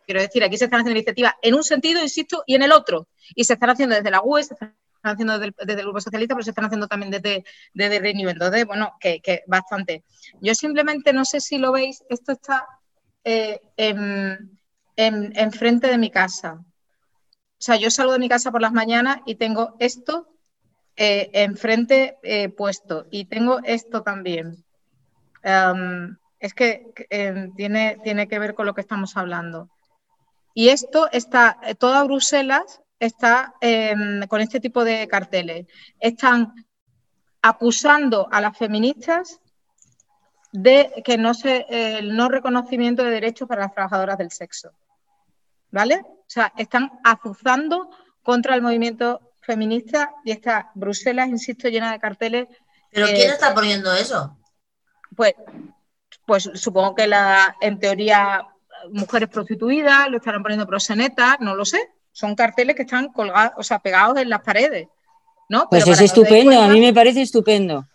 Quiero decir, aquí se están haciendo iniciativas en un sentido, insisto, y en el otro. Y se están haciendo desde la UE, se están haciendo desde el, Grupo Socialista, pero se están haciendo también desde, desde Renew. Entonces, bueno, que, bastante. Yo simplemente no sé si lo veis, esto está eh, en, frente de mi casa. O sea, yo salgo de mi casa por las mañanas y tengo esto eh, enfrente eh, puesto y tengo esto también. es que em, tiene, tiene que ver con lo que estamos hablando. Y esto está, toda Bruselas está em, con este tipo de carteles. Están acusando a las feministas de que no se, el no reconocimiento de derechos para las trabajadoras del sexo. ¿Vale? O sea, están azuzando contra el movimiento feminista y está Bruselas, insisto, llena de carteles. ¿Pero quién está poniendo eso? Pues, pues supongo que la, en teoría, mujeres prostituidas, lo estarán poniendo prosenetas, no lo sé. Son carteles que están colgados, o sea, pegados en las paredes. ¿no? Pues es estupendo, a mí me parece estupendo.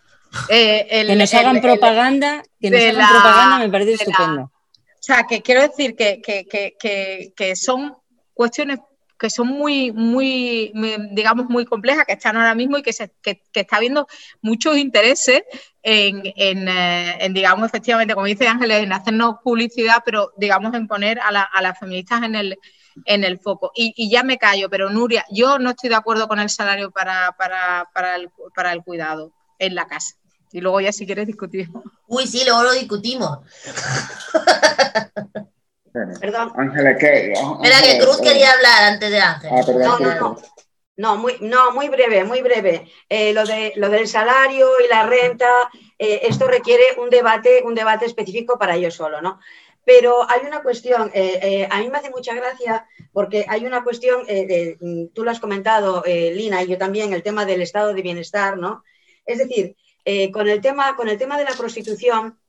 Eh, que nos hagan propaganda, que nos hagan propaganda me parece estupendo. o sea, que quiero decir que, que, son cuestiones que son muy, muy, digamos, muy complejas, que están ahora mismo y que, se, está habiendo muchos intereses en, eh, en, digamos, efectivamente, como dice Ángeles, en hacernos publicidad, pero, digamos, en poner a, a las feministas en el, en el foco. Y, y, ya me callo, pero Nuria, yo no estoy de acuerdo con el salario para, para, para, el, para el cuidado en la casa. Y luego ya si quieres discutimos. Uy, sí, luego lo discutimos. Perdón. Ángeles, ¿qué? Espera, que Cruz quería hablar antes de Ángel. Ah, no, no, no. No, muy, no, muy breve, muy breve. Eh, lo, de, lo del salario y la renta, eh, esto requiere un debate, un debate específico para ello solo, ¿no? Pero hay una cuestión, eh, a mí me hace mucha gracia porque hay una cuestión, tú lo has comentado, Lina, y yo también, el tema del estado de bienestar, ¿no? Es decir, con, el tema, con el tema de la prostitución,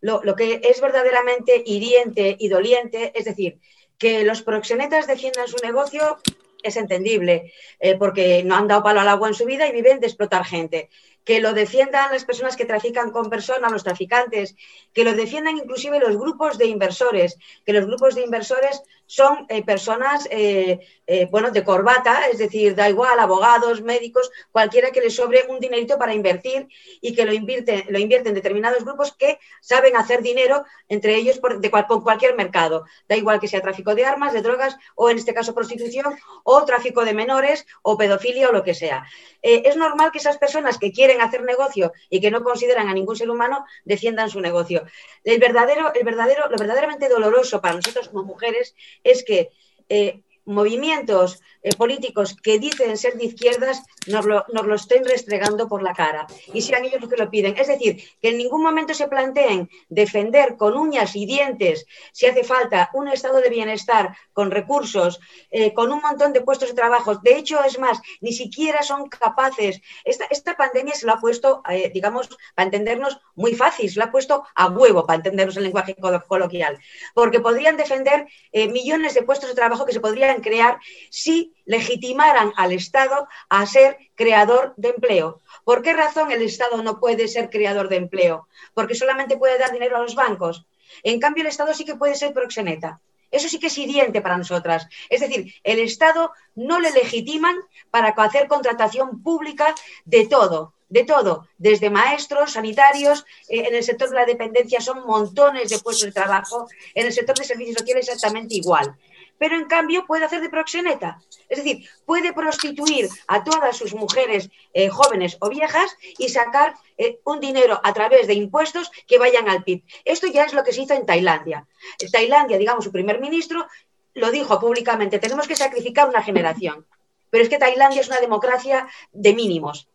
lo, que es verdaderamente hiriente y doliente, es decir, que los proxenetas defiendan su negocio es entendible, eh, porque no han dado palo al agua en su vida y viven de explotar gente. Que lo defiendan las personas que trafican con personas, los traficantes, que lo defiendan inclusive los grupos de inversores, que los grupos de inversores son eh, personas, eh, eh, bueno, de corbata, es decir, da igual, abogados, médicos, cualquiera que les sobre un dinerito para invertir y que lo invierten, lo determinados grupos que saben hacer dinero, entre ellos por, de con cualquier mercado. Da igual que sea tráfico de armas, de drogas o en este caso prostitución o tráfico de menores o pedofilia o lo que sea. es normal que esas personas que quieren hacer negocio y que no consideran a ningún ser humano defiendan su negocio. El verdadero, el verdadero, lo verdaderamente doloroso para nosotros como mujeres es que eh, movimientos eh, políticos que dicen ser de izquierdas nos lo, nos lo, estén restregando por la cara y sean ellos los que lo piden. Es decir, que en ningún momento se planteen defender con uñas y dientes, si hace falta, un estado de bienestar con recursos, eh, con un montón de puestos de trabajo. De hecho, es más, ni siquiera son capaces. Esta, esta pandemia se lo ha puesto, eh, digamos, para entendernos muy fácil, se lo ha puesto a huevo para entendernos el lenguaje coloquial, porque podrían defender millones de puestos de trabajo que se podrían crear si legitimaran al Estado a ser creador de empleo. ¿Por qué razón el Estado no puede ser creador de empleo? Porque solamente puede dar dinero a los bancos. En cambio, el Estado sí que puede ser proxeneta. Eso sí que es hiriente para nosotras. Es decir, el Estado no le legitiman para hacer contratación pública de todo, de todo, desde maestros, sanitarios, eh, en el sector de la dependencia son montones de puestos de trabajo, en el sector de servicios sociales exactamente igual pero en cambio puede hacer de proxeneta. Es decir, puede prostituir a todas sus mujeres eh, jóvenes o viejas y sacar eh, un dinero a través de impuestos que vayan al PIB. Esto ya es lo que se hizo en Tailandia. Tailandia, digamos, su primer ministro lo dijo públicamente, tenemos que sacrificar una generación. Pero es que Tailandia es una democracia de mínimos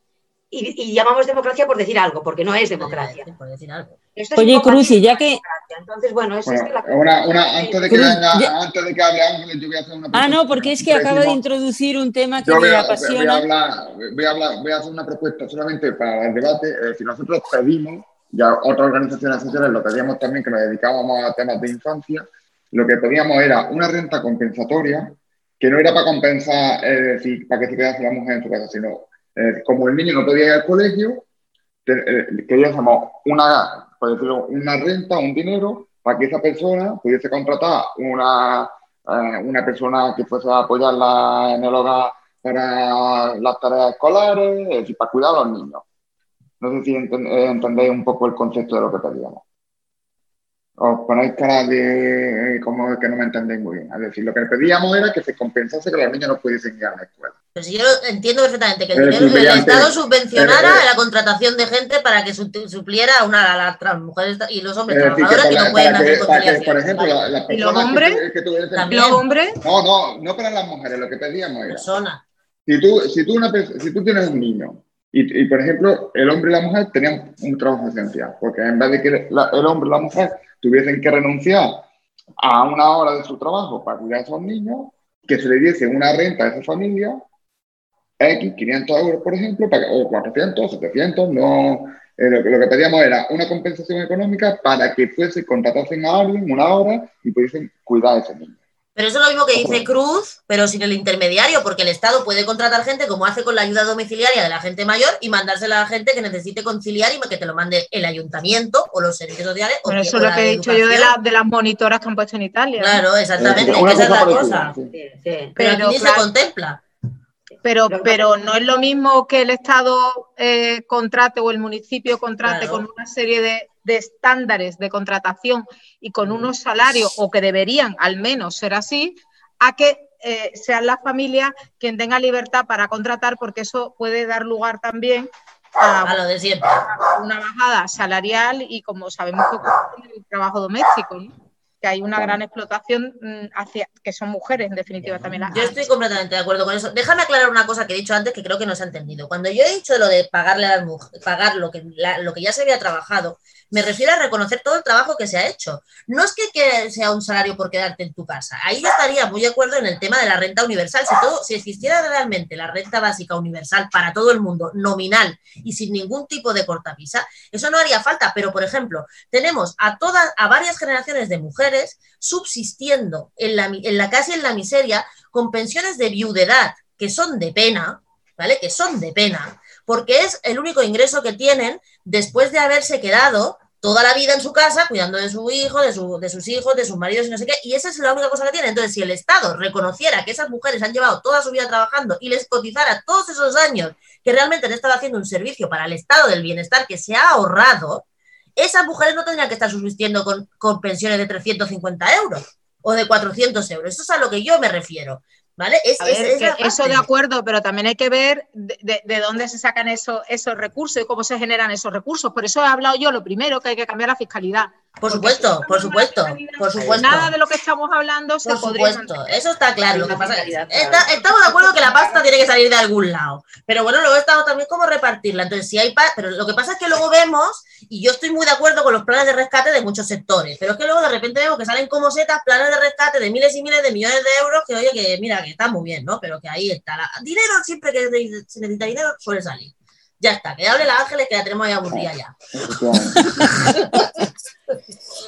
y, llamamos democracia por decir algo, porque no es democracia. Oye, Cruz, y ya que... Entonces, bueno, es la... una, antes, de que venga, antes de que hable Ángeles, yo voy a hacer una pregunta. Ah, no, porque es que acaba de introducir un tema que me apasiona. Voy a, hablar, voy, a hablar, voy a hacer una propuesta solamente para el debate. Es decir, nosotros pedimos, ya otras organizaciones sociales lo pedíamos también, que nos dedicábamos a temas de infancia, lo que pedíamos era una renta compensatoria que no era para compensar, es decir, para que se quedase la mujer en su casa, sino como el niño no podía ir al colegio, queríamos una, por decirlo, una renta, un dinero, para que esa persona pudiese contratar una, eh, una persona que fuese a apoyarla en el hogar para las tareas escolares, es para cuidar a los niños. No sé si entendéis un poco el concepto de lo que pedíamos os ponéis cara de como que no me entendéis muy bien. Es decir, lo que pedíamos era que se compensase que los niños no pudiesen ir a la escuela. Pero si yo entiendo perfectamente que el, dinero, el Estado subvencionara la contratación de gente para que supliera a, una, las mujeres y los hombres trabajadores que, no pueden hacer conciliación. por ejemplo, las personas ¿Y los hombres? Que, que ¿Los hombres? No, no, no para las mujeres, lo que pedíamos era... Persona. Si tú, si tú, una, si tú tienes un niño y, y, por ejemplo, el hombre y la mujer tenían un trabajo esencial, porque en vez de que el hombre y la mujer tuviesen que renunciar a una hora de su trabajo para cuidar a esos niños, que se le diese una renta a esa familia, X, 500 euros, por ejemplo, o 400, 700, no, eh, lo, que pedíamos era una compensación económica para que fuese contratasen a alguien una hora y pudiesen cuidar a ese niño. Pero eso es lo mismo que dice Cruz, pero sin el intermediario, porque el Estado puede contratar gente como hace con la ayuda domiciliaria de la gente mayor y mandársela a la gente que necesite conciliar y que te lo mande el ayuntamiento o los servicios sociales. Pero eso es lo que he dicho yo de, de, las monitoras que han puesto en Italia. Claro, exactamente, esa es la cosa. Pero, aquí se contempla. Pero, pero no es lo mismo que el Estado eh, contrate o el municipio contrate con una serie de, de estándares de contratación y con unos salarios, o que deberían al menos ser así, a que eh, sean las familias quien tenga libertad para contratar, porque eso puede dar lugar también a, lo de siempre. una bajada salarial y como sabemos que el trabajo doméstico. ¿no? Que hay una gran explotación mm, hacia que son mujeres en definitiva también. Yo estoy completamente de acuerdo con eso. Déjame aclarar una cosa que he dicho antes que creo que no se ha entendido. Cuando yo he dicho lo de pagarle a las mujeres, pagar lo que, lo que ya se había trabajado, me refiero a reconocer todo el trabajo que se ha hecho. No es que, sea un salario por quedarte en tu casa. Ahí yo estaría muy de acuerdo en el tema de la renta universal. Si, todo, si existiera realmente la renta básica universal para todo el mundo, nominal y sin ningún tipo de cortapisa, eso no haría falta. Pero, por ejemplo, tenemos a todas, a varias generaciones de mujeres subsistiendo en la, en la casi en la miseria con pensiones de viudedad que son de pena, ¿vale? Que son de pena porque es el único ingreso que tienen después de haberse quedado toda la vida en su casa cuidando de su hijo, de, sus hijos, de sus maridos y no sé qué, y esa es la única cosa que tienen. Entonces, si el Estado reconociera que esas mujeres han llevado toda su vida trabajando y les cotizara todos esos años que realmente han estado haciendo un servicio para el Estado del bienestar que se ha ahorrado, esas mujeres no tendrían que estar subsistiendo con, pensiones de 350 euros o de 400 euros. Eso es a lo que yo me refiero. ¿Vale? eso de acuerdo, pero también hay que ver de, dónde se sacan esos, esos recursos y cómo se generan esos recursos. Por eso he hablado yo lo primero, que hay que cambiar la fiscalidad. Por supuesto, por supuesto, por supuesto. Nada de lo que estamos hablando se por supuesto, eso está claro. Lo que pasa estamos de acuerdo que la pasta tiene que salir de algún lado, pero bueno, luego estamos también cómo repartirla. Entonces, si hay pero lo que pasa es que luego vemos, y yo estoy muy de acuerdo con los planes de rescate de muchos sectores, pero es que luego de repente vemos que salen como setas planes de rescate de miles y miles de millones de euros, que oye, que mira, que está muy bien, ¿no? Pero que ahí está. La... Dinero, siempre que se necesita dinero, suele salir. Ya está, que hable la Ángeles que la tenemos ahí aburrida ya.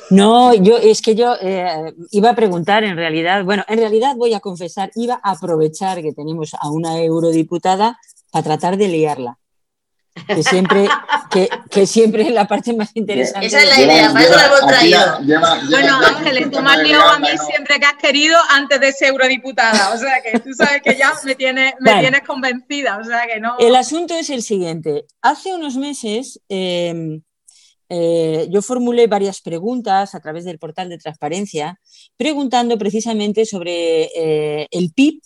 No, yo es que yo eh, iba a preguntar en realidad, bueno, en realidad voy a confesar, iba a aprovechar que tenemos a una eurodiputada para tratar de liarla que siempre, que, siempre es la parte más interesante. Esa es la idea, para eso la hemos traído. bueno, Ángeles, tú me has liado a mí siempre que has querido antes de ser eurodiputada, o sea que tú sabes que ya me tienes, me tienes convencida, o sea que no. El asunto es el siguiente. Hace unos meses em, eh, yo formulé varias preguntas a través del portal de transparencia, preguntando precisamente sobre eh, el PIB,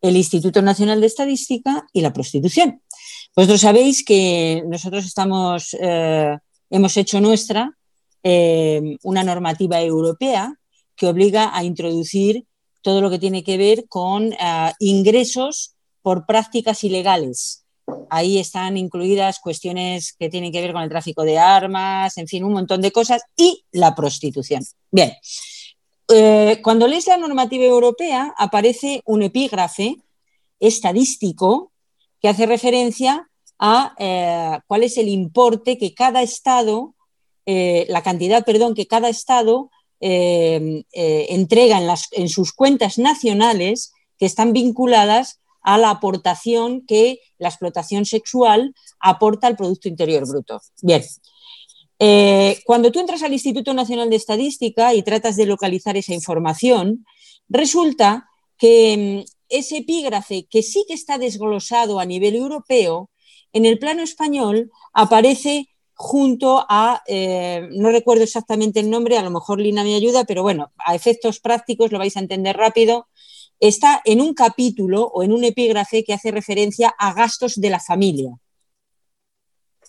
el Instituto Nacional de Estadística y la prostitución. Vosotros sabéis que nosotros estamos, eh, hemos hecho nuestra una normativa europea que obliga a introducir todo lo que tiene que ver con ingresos por prácticas ilegales. Ahí están incluidas cuestiones que tienen que ver con el tráfico de armas, en fin, un montón de cosas y la prostitución. Bien, cuando lees la normativa europea aparece un epígrafe estadístico que hace referencia a eh, cuál es el importe que cada Estado, eh, la cantidad, perdón, que cada Estado eh, eh, entrega en, en sus cuentas nacionales que están vinculadas a la aportación que la explotación sexual aporta al Producto Interior Bruto. Bien, eh, cuando tú entras al Instituto Nacional de Estadística y tratas de localizar esa información, resulta que mm, ese epígrafe, que sí que está desglosado a nivel europeo, en el plano español aparece junto a, eh, no recuerdo exactamente el nombre, a lo mejor Lina me ayuda, pero bueno, a efectos prácticos lo vais a entender rápido, está en un capítulo o en un epígrafe que hace referencia a gastos de la familia.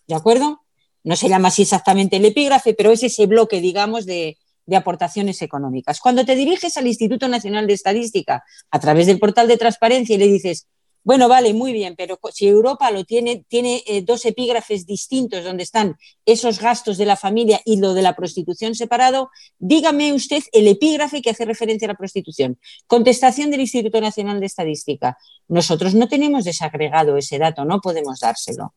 ¿De acuerdo? No se llama así exactamente el epígrafe, pero es ese bloque, digamos, de, de aportaciones económicas. Cuando te diriges al Instituto Nacional de Estadística a través del portal de transparencia y le dices, bueno, vale, muy bien, pero si Europa lo tiene, tiene eh, dos epígrafes distintos donde están esos gastos de la familia y lo de la prostitución separado, dígame usted el epígrafe que hace referencia a la prostitución. Contestación del Instituto Nacional de Estadística. Nosotros no tenemos desagregado ese dato, no podemos dárselo.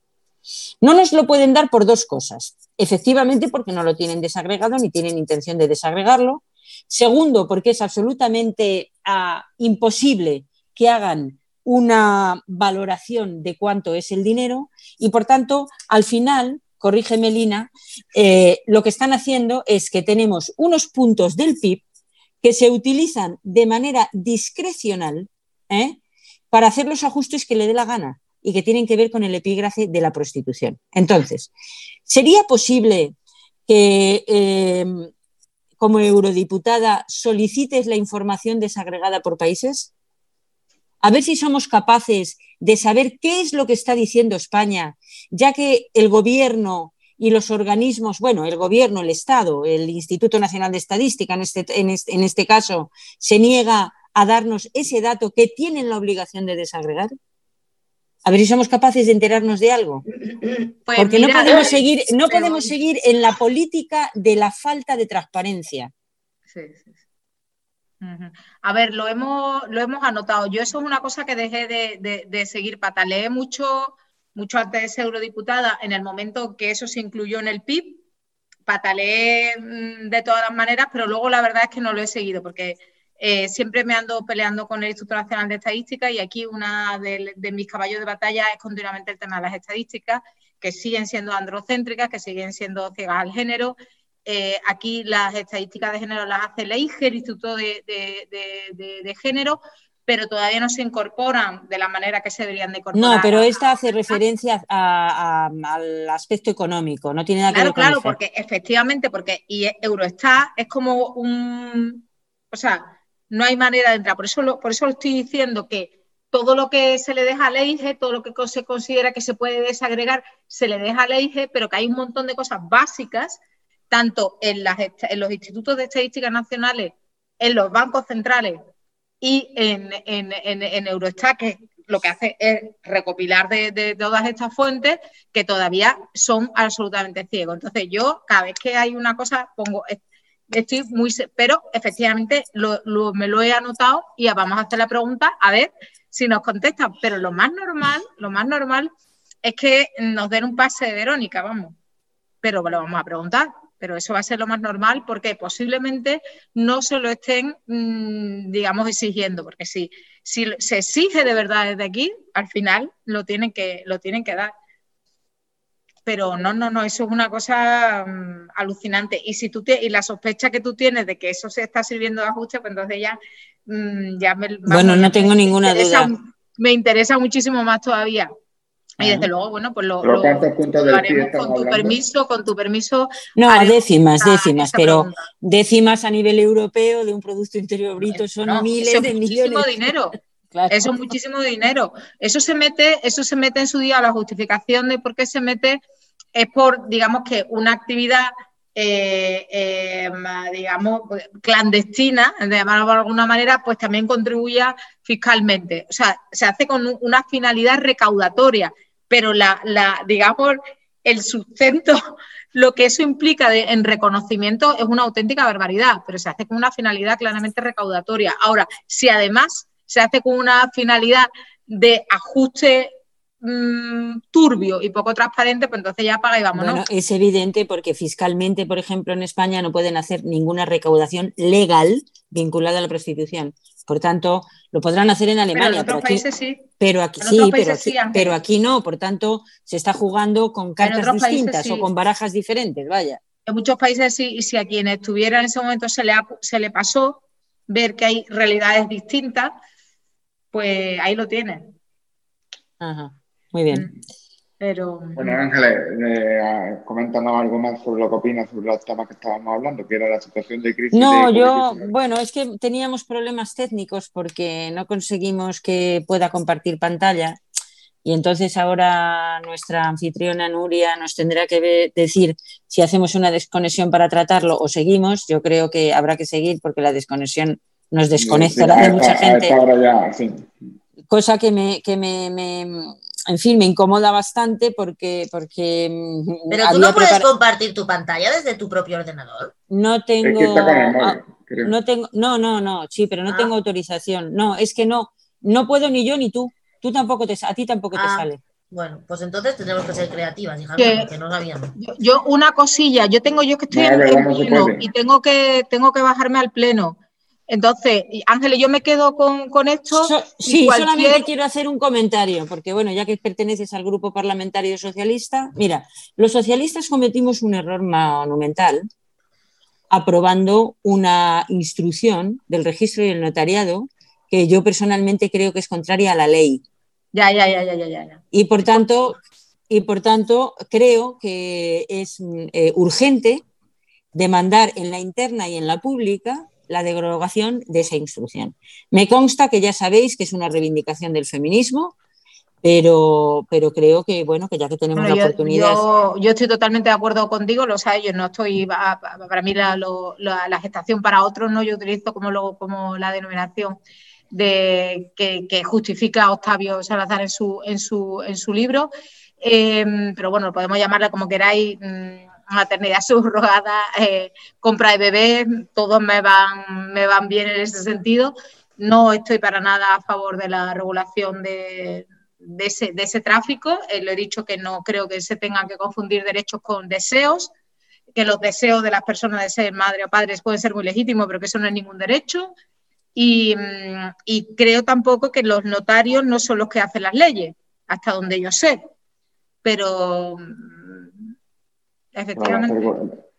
No nos lo pueden dar por dos cosas. Efectivamente, porque no lo tienen desagregado ni tienen intención de desagregarlo. Segundo, porque es absolutamente ah, imposible que hagan una valoración de cuánto es el dinero y por tanto, al final, corrígeme Lina, eh, lo que están haciendo es que tenemos unos puntos del PIB que se utilizan de manera discrecional ¿eh? para hacer los ajustes que le dé la gana y que tienen que ver con el epígrafe de la prostitución. Entonces, ¿sería posible que eh, como eurodiputada solicites la información desagregada por países? A ver si somos capaces de saber qué es lo que está diciendo España, ya que el gobierno y los organismos, bueno, el gobierno, el Estado, el Instituto Nacional de Estadística en este, en este, caso, se niega a darnos ese dato que tienen la obligación de desagregar? A ver si somos capaces de enterarnos de algo. Pues Porque no podemos seguir, no podemos seguir en la política de la falta de transparencia. Sí, sí, a ver, lo hemos, lo hemos anotado. Yo eso es una cosa que dejé de, seguir. Pataleé mucho, mucho antes de ser eurodiputada, en el momento que eso se incluyó en el PIB. Pataleé mm, de todas las maneras, pero luego la verdad es que no lo he seguido porque eh, siempre me ando peleando con el Instituto Nacional de Estadística y aquí una de, de, mis caballos de batalla es continuamente el tema de las estadísticas, que siguen siendo androcéntricas, que siguen siendo ciegas al género eh, aquí las estadísticas de género las hace el EIGE, el Instituto de, Género, pero todavía no se incorporan de la manera que se deberían de incorporar. No, pero esta hace referencia al aspecto económico, no tiene nada que ver con Claro, porque efectivamente, porque y Eurostat es como un, o sea, no hay manera de entrar. Por eso lo, por eso lo estoy diciendo que todo lo que se le deja al EIGE, todo lo que se considera que se puede desagregar, se le deja al EIGE, pero que hay un montón de cosas básicas tanto en, los institutos de estadística nacionales, en los bancos centrales y en, Eurostat, que lo que hace es recopilar de, todas estas fuentes que todavía son absolutamente ciegos. Entonces yo, cada vez que hay una cosa, pongo, estoy muy, pero efectivamente me lo he anotado y vamos a hacer la pregunta a ver si nos contestan. Pero lo más normal, lo más normal es que nos den un pase de Verónica, vamos. Pero lo vamos a preguntar pero eso va a ser lo más normal porque posiblemente no se lo estén, mm, digamos, exigiendo, porque si, si se exige de verdad desde aquí, al final lo tienen que, lo tienen que dar. Pero no, no, no, eso es una cosa mm, alucinante. Y si tú y la sospecha que tú tienes de que eso se está sirviendo de ajuste, pues entonces ya, mm, ya me. bueno, no tengo ninguna duda. Me interesa muchísimo más todavía y desde luego, bueno, pues lo, lo, haremos con tu permiso, con tu permiso. No, décimas, décimas, pero décimas a nivel europeo de un Producto Interior Bruto son miles de millones. dinero. Eso es muchísimo dinero. Eso se mete, eso se mete en su día, la justificación de por qué se mete es por, digamos que una actividad eh, eh, digamos, clandestina, de llamarlo de alguna manera, pues también contribuya fiscalmente. O sea, se hace con una finalidad recaudatoria pero la, la, digamos, el sustento, lo que eso implica en reconocimiento es una auténtica barbaridad, pero se hace con una finalidad claramente recaudatoria. Ahora, si además se hace con una finalidad de ajuste mm, turbio y poco transparente, pues entonces ya paga y vámonos. Bueno, es evidente porque fiscalmente, por ejemplo, en España no pueden hacer ninguna recaudación legal vinculada a la prostitución. Por tanto, lo podrán hacer en Alemania. Pero en otros países sí. Pero aquí sí, pero aquí, no. Por tanto, se está jugando con cartas distintas o con barajas diferentes, vaya. En muchos países sí, y si a quien estuviera en ese momento se le, se le pasó ver que hay realidades distintas, pues ahí lo tienen. Ajá, muy bien. Mm. Pero... Bueno, Ángeles, eh, coméntanos algo más sobre lo que opinas sobre los temas que estábamos hablando, que era la situación de crisis. No, yo, bueno, es que teníamos problemas técnicos porque no conseguimos que pueda compartir pantalla y entonces ahora nuestra anfitriona Nuria nos tendrá que decir si hacemos una desconexión para tratarlo o seguimos. Yo creo que habrá que seguir porque la desconexión nos desconectará de mucha gente. Cosa que me, que me en fin, me incomoda bastante porque... porque mm, Pero tú no puedes compartir tu pantalla desde tu propio ordenador. No tengo... no tengo... No, no, no, sí, pero no ah. tengo autorización. No, es que no, no puedo ni yo ni tú. Tú tampoco te, a ti tampoco te ah, sale. Bueno, pues entonces tenemos que ser creativas, hija, porque no sabíamos. Yo, una cosilla, yo tengo yo que estoy en, pleno y tengo que, tengo que bajarme al pleno. Entonces, Ángeles, yo me quedo con, esto. sí, solamente quiero hacer un comentario, porque bueno, ya que perteneces al grupo parlamentario socialista, mira, los socialistas cometimos un error monumental aprobando una instrucción del registro y el notariado que yo personalmente creo que es contraria a la ley. Ya, ya, ya, ya, ya, ya. Y por tanto, y por tanto creo que es eh, urgente demandar en la interna y en la pública la derogación de esa instrucción. Me consta que ya sabéis que es una reivindicación del feminismo, pero, pero creo que bueno que ya que tenemos la oportunidad yo, estoy totalmente de acuerdo contigo lo sabes yo no estoy para mí la, gestación para otros no yo utilizo como lo, como la denominación de que, justifica Octavio Salazar en su en su en su libro eh, pero bueno podemos llamarla como queráis mm, maternidad subrogada, eh, compra de bebés, todos me van, me van bien en ese sentido. No estoy para nada a favor de la regulación de, ese, tráfico. Eh, le he dicho que no creo que se tengan que confundir derechos con deseos, que los deseos de las personas de ser madre o padres pueden ser muy legítimos, pero que eso no es ningún derecho. Y, mm, y creo tampoco que los notarios no son los que hacen las leyes, hasta donde yo sé. Pero Efectivamente.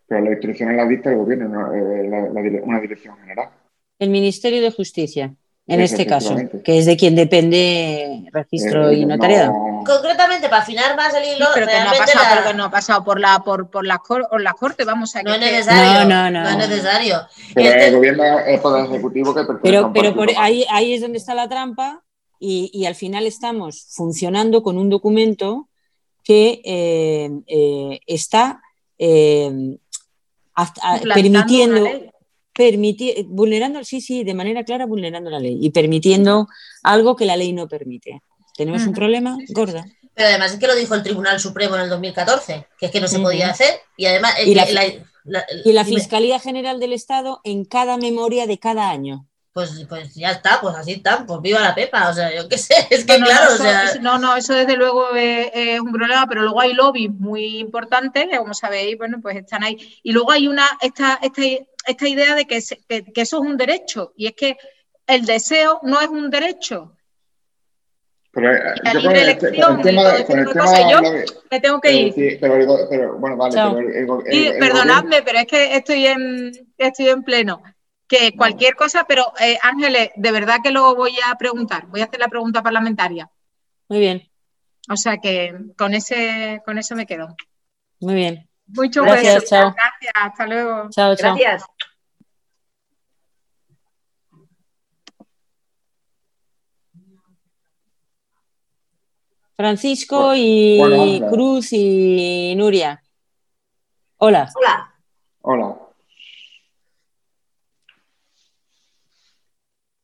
pero, la instrucción la dicta el gobierno, eh, una dirección general. El Ministerio de Justicia, en este caso, que es de quien depende registro eh, y notariado. Concretamente, para afinar más el hilo, pero que no ha pasado, no ha pasado por la por, por la, la corte, vamos a No es necesario. No, no, no. es necesario. Pero el gobierno es el poder ejecutivo que Pero, pero por ahí, ahí es donde está la trampa y, y al final estamos funcionando con un documento que eh, está eh, permitiendo, vulnerando, sí, sí, de manera clara vulnerando la ley y permitiendo algo que la ley no permite. Tenemos un problema gorda. Pero además es que lo dijo el Tribunal Supremo en el 2014, que es que no se podía hacer y además... y la Fiscalía General del Estado en cada memoria de cada año pues, pues ya está, pues así está, pues viva la Pepa, o sea, yo qué sé, es que claro, o sea... no, no, eso desde luego es, un problema, pero luego hay lobbies muy importantes, que como sabéis, bueno, pues están ahí. Y luego hay una, esta, esta, esta idea de que, que, eso es un derecho, y es que el deseo no es un derecho. Pero, eh, la libre elección, con el tema, yo me tengo que ir. Sí, pero, pero, bueno, vale, pero perdonadme, pero es que estoy en, estoy en pleno que cualquier cosa, pero eh, Ángeles, de verdad que lo voy a preguntar, voy a hacer la pregunta parlamentaria. Muy bien. O sea que con ese, con eso me quedo. Muy bien. Mucho Gracias, Chao. Gracias, hasta luego. Chao, chao. Gracias. Francisco y Cruz y Nuria. Hola. Hola. Hola.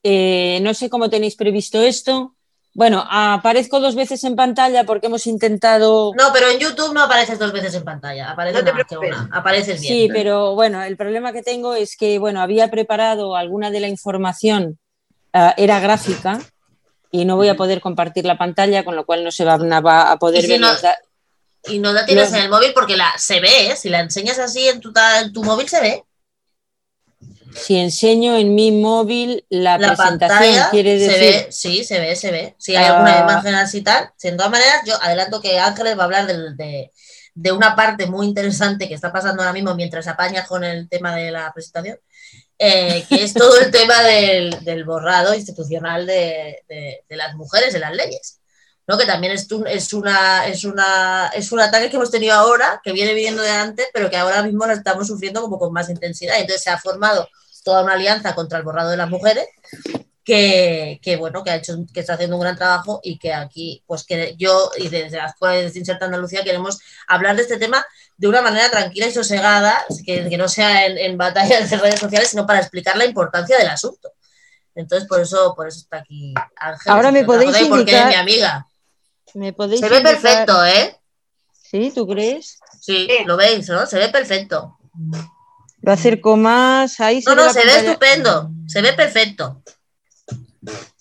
Eh, no sé cómo tenéis previsto esto. Bueno, aparezco dos veces en pantalla porque hemos intentado. No, pero en YouTube no apareces dos veces en pantalla, apareces una, apareces bien. Sí, pero bueno, el problema que tengo es que, bueno, había preparado alguna de la información, eh, era gráfica, y no voy a poder compartir la pantalla, con lo cual no se va, a poder ver Y no la tienes en el móvil porque la, se ve, ¿eh? si la enseñas así en tu, en tu móvil se ve. Si enseño en mi móvil la, presentación, quiere decir. Se ve, sí, se ve, se ve. Si hay alguna ah. imagen así tal. Si de todas maneras, yo adelanto que Ángeles va a hablar de, de, una parte muy interesante que está pasando ahora mismo mientras apaña con el tema de la presentación, eh, que es todo el tema del, del borrado institucional de, de, las mujeres en las leyes. ¿no? que también es, un, es, una, es, una, es un ataque que hemos tenido ahora, que viene viniendo de antes, pero que ahora mismo lo estamos sufriendo como con más intensidad. Entonces se ha formado toda una alianza contra el borrado de las mujeres, que, que, bueno, que ha hecho, que está haciendo un gran trabajo y que aquí, pues que yo y desde la Escuela de Inserta Andalucía queremos hablar de este tema de una manera tranquila y sosegada, que, que no sea en, en batallas de redes sociales, sino para explicar la importancia del asunto. Entonces, por eso, por eso está aquí Ángel. Ahora me podéis indicar... Porque es mi amiga. ¿Me podéis Se ve perfecto, ¿eh? ¿Sí? ¿Tú crees? Sí, lo veis, ¿no? Se ve perfecto. Lo acerco más. Ahí no, no, se ve estupendo. Se ve perfecto.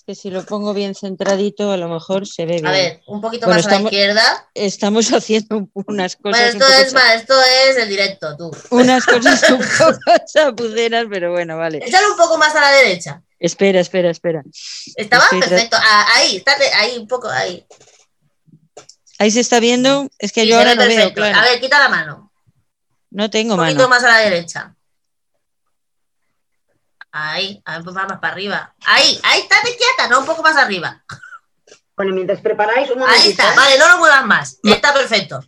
que si lo pongo bien centradito, a lo mejor se ve bien. A ver, un poquito más a la izquierda. Estamos haciendo unas cosas. Bueno, esto, es, más, esto es el directo, tú. Unas cosas un poco chapuceras, pero bueno, vale. Échalo un poco más a la derecha. Espera, espera, espera. Estaba perfecto. Ah, ahí, está ahí, un poco ahí. Ahí se está viendo. Es que yo ahora no veo, claro. A ver, quita la mano. No tengo mano. Un poquito más a la derecha. Ahí, a ver, pues más para arriba. Ahí, ahí está de quieta, no un poco más arriba. Bueno, mientras preparáis un Ahí está, vale, no lo muevas más. Está perfecto.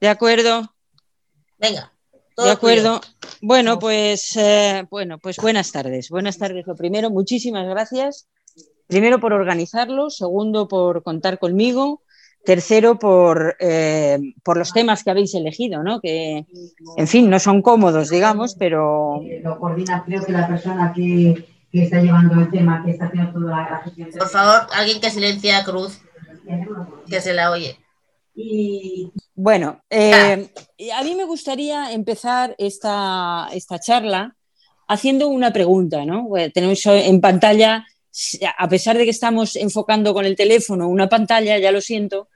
De acuerdo. Venga. de acuerdo. Bueno, pues eh, bueno, pues buenas tardes. Buenas tardes. Lo primero, muchísimas gracias. Primero por organizarlo, segundo por contar conmigo Tercero, por, eh, por los temas que habéis elegido, ¿no? que, en fin, no son cómodos, digamos, pero... Lo coordina, creo que la persona que, que está llevando el tema, que está haciendo toda la gestión. Por favor, alguien que silencie a Cruz, que se la oye. Y... Bueno, eh, a mí me gustaría empezar esta, esta charla haciendo una pregunta, ¿no? Tenemos en pantalla a pesar de que estamos enfocando con el teléfono una pantalla, ya lo siento,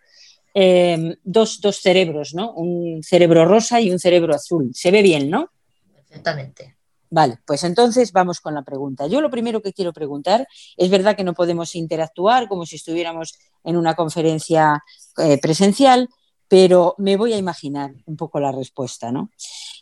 eh, dos, dos, cerebros, ¿no? Un cerebro rosa y un cerebro azul. Se ve bien, ¿no? Perfectamente. Vale, pues entonces vamos con la pregunta. Yo lo primero que quiero preguntar, es verdad que no podemos interactuar como si estuviéramos en una conferencia eh, presencial, pero me voy a imaginar un poco la respuesta, ¿no?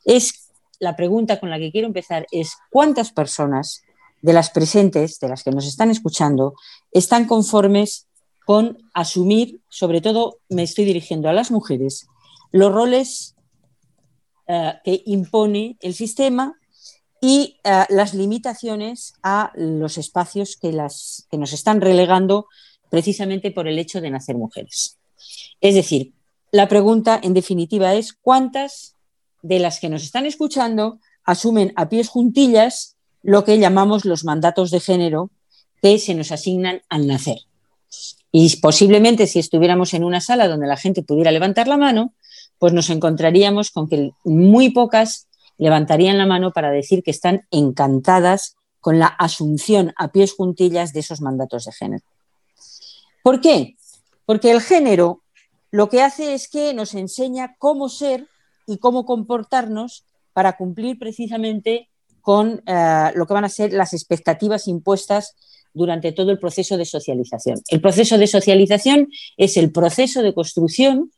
Es la pregunta con la que quiero empezar es ¿cuántas personas de las presentes, de las que nos están escuchando, están conformes con asumir, sobre todo me estoy dirigiendo a las mujeres, los roles eh, que impone el sistema y eh, las limitaciones a los espacios que, nos están relegando precisamente por el hecho de nacer mujeres. Es decir, la pregunta en definitiva es cuántas de las que nos están escuchando asumen a pies juntillas lo que llamamos los mandatos de género que se nos asignan al nacer. Y posiblemente si estuviéramos en una sala donde la gente pudiera levantar la mano, pues nos encontraríamos con que muy pocas levantarían la mano para decir que están encantadas con la asunción a pies juntillas de esos mandatos de género. ¿Por qué? Porque el género lo que hace es que nos enseña cómo ser y cómo comportarnos para cumplir precisamente con eh, lo que van a ser las expectativas impuestas durante todo el proceso de socialización. El proceso de socialización es el proceso de construcción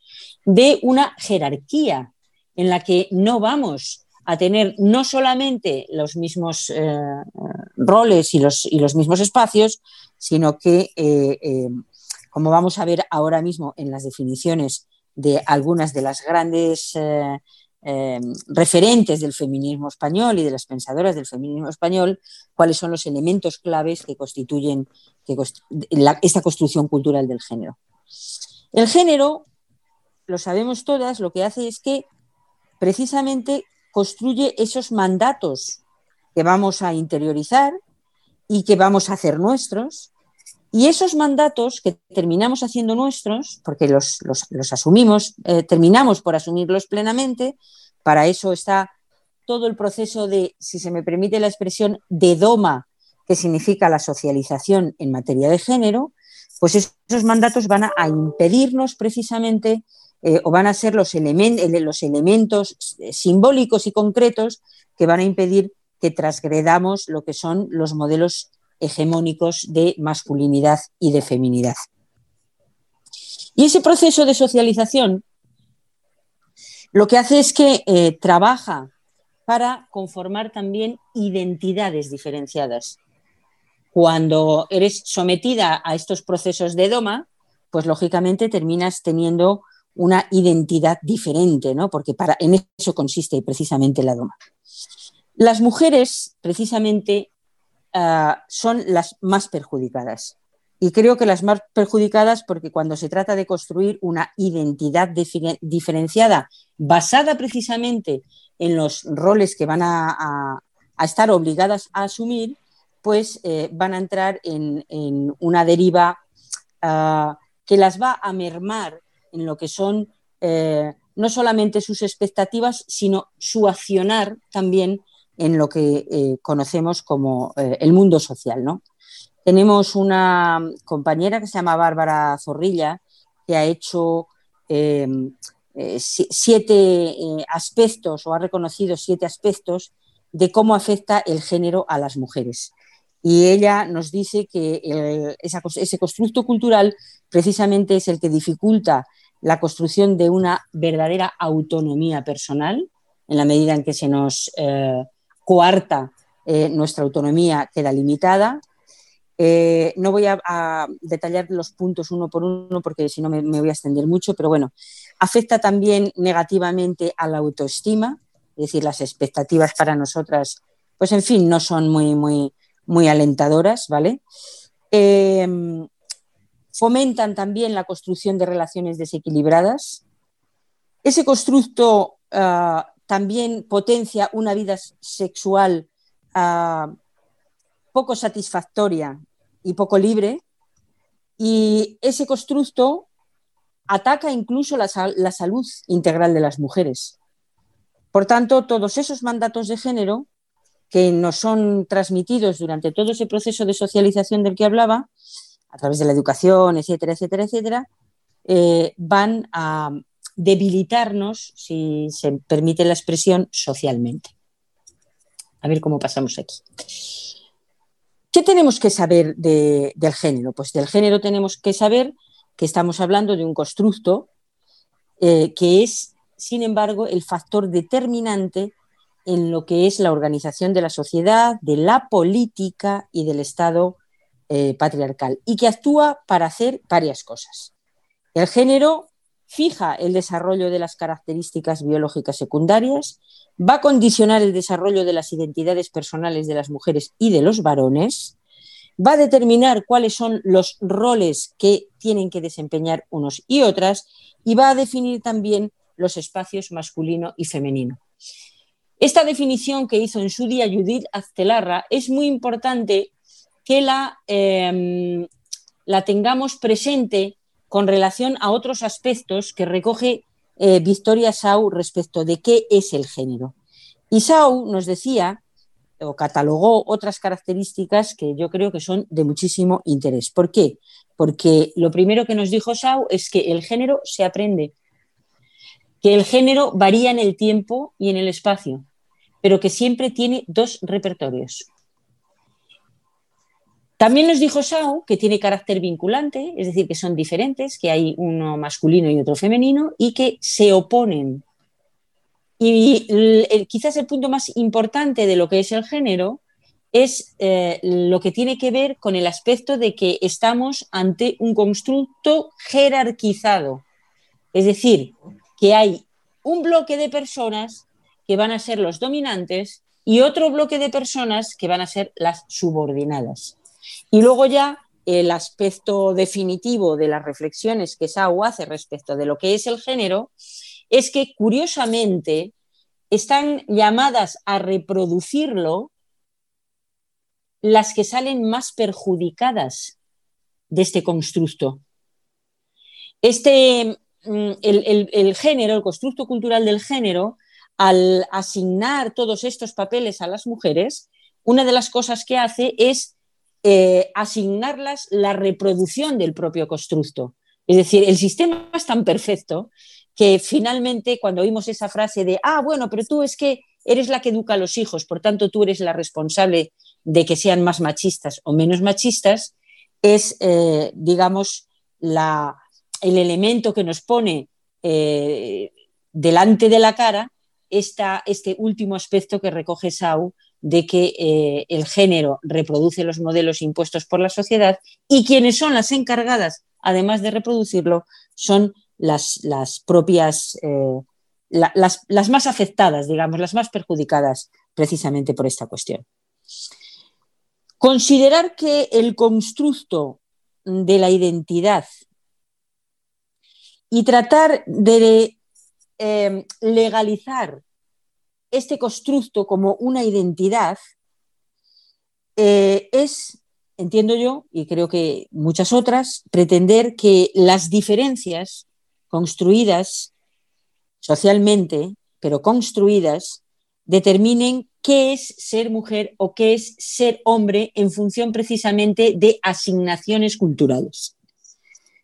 de una jerarquía en la que no vamos a tener no solamente los mismos eh, roles y los, y los, mismos espacios, sino que, eh, como vamos a ver ahora mismo en las definiciones de algunas de las grandes eh, referentes del feminismo español y de las pensadoras del feminismo español, cuáles son los elementos claves que constituyen esta construcción cultural del género. El género, lo sabemos todas, lo que hace es que precisamente construye esos mandatos que vamos a interiorizar y que vamos a hacer nuestros, y esos mandatos que terminamos haciendo nuestros, porque los, asumimos, eh, terminamos por asumirlos plenamente, para eso está todo el proceso de, si se me permite la expresión, de doma que significa la socialización en materia de género, pues esos mandatos van a, impedirnos precisamente eh, o van a ser los, los elementos simbólicos y concretos que van a impedir que transgredamos lo que son los modelos hegemónicos de masculinidad y de feminidad. Y ese proceso de socialización lo que hace es que eh, trabaja para conformar también identidades diferenciadas. Cuando eres sometida a estos procesos de doma, pues lógicamente terminas teniendo una identidad diferente, ¿no? Porque para, en eso consiste precisamente la doma. Las mujeres, precisamente, ah, son las más perjudicadas. Y creo que las más perjudicadas porque cuando se trata de construir una identidad diferenciada basada precisamente en los roles que van a, estar obligadas a asumir, pues eh, van a entrar en, una deriva ah, que las va a mermar en lo que son eh, no solamente sus expectativas, sino su accionar también en lo que eh, conocemos como el mundo social. ¿no? Tenemos una compañera que se llama Bárbara Zorrilla, que ha hecho eh, siete eh, aspectos o ha reconocido siete aspectos de cómo afecta el género a las mujeres. Y ella nos dice que ese constructo cultural precisamente es el que dificulta la construcción de una verdadera autonomía personal, en la medida en que se nos eh, coarta nuestra autonomía queda limitada, eh, no voy a, detallar los puntos uno por uno porque si no me, voy a extender mucho, pero bueno, afecta también negativamente a la autoestima, es decir, las expectativas para nosotras, pues en fin, no son muy, muy, muy alentadoras, ¿vale? Em, fomentan también la construcción de relaciones desequilibradas. Ese constructo ah, también potencia una vida sexual ah, poco satisfactoria y poco libre. Y ese constructo ataca incluso la, salud integral de las mujeres. Por tanto, todos esos mandatos de género que nos son transmitidos durante todo ese proceso de socialización del que hablaba, a través de la educación, etcétera, etcétera, etcétera, eh, van a debilitarnos, si se permite la expresión, socialmente. A ver cómo pasamos aquí. ¿Qué tenemos que saber del género? Pues del género tenemos que saber que estamos hablando de un constructo eh, que es, sin embargo, el factor determinante en lo que es la organización de la sociedad, de la política y del Estado eh, patriarcal, y que actúa para hacer varias cosas. El género fija el desarrollo de las características biológicas secundarias, va a condicionar el desarrollo de las identidades personales de las mujeres y de los varones, va a determinar cuáles son los roles que tienen que desempeñar unos y otras y va a definir también los espacios masculino y femenino. Esta definición que hizo en su día Judith Aztelarra es muy importante que la, em, la tengamos presente con relación a otros aspectos que recoge eh, Victoria Sau respecto de qué es el género. Y Sau nos decía o catalogó otras características que yo creo que son de muchísimo interés. ¿Por qué? Porque lo primero que nos dijo Sau es que el género se aprende, que el género varía en el tiempo y en el espacio, pero que siempre tiene dos repertorios. También nos dijo Sau que tiene carácter vinculante, es decir, que son diferentes, que hay uno masculino y otro femenino y que se oponen. Y quizás el punto más importante de lo que es el género es eh, lo que tiene que ver con el aspecto de que estamos ante un constructo jerarquizado. Es decir, que hay un bloque de personas que van a ser los dominantes y otro bloque de personas que van a ser las subordinadas. Y luego ya el aspecto definitivo de las reflexiones que Sau hace respecto de lo que es el género es que curiosamente están llamadas a reproducirlo las que salen más perjudicadas de este constructo. Este, mm, el, el género, el constructo cultural del género, al asignar todos estos papeles a las mujeres, una de las cosas que hace es eh, asignarlas la reproducción del propio constructo. Es decir, el sistema es tan perfecto que finalmente cuando oímos esa frase de, ah, bueno, pero tú es que eres la que educa a los hijos, por tanto tú eres la responsable de que sean más machistas o menos machistas, es, eh, digamos, la, el elemento que nos pone eh, delante de la cara este último aspecto que recoge Sau de que eh, el género reproduce los modelos impuestos por la sociedad y quienes son las encargadas, además de reproducirlo, son las, las propias, eh, las, las más afectadas, digamos, las más perjudicadas precisamente por esta cuestión. Considerar que el constructo de la identidad y tratar de eh, legalizar este constructo como una identidad eh, es, entiendo yo, y creo que muchas otras, pretender que las diferencias construidas socialmente, pero construidas, determinen qué es ser mujer o qué es ser hombre en función precisamente de asignaciones culturales.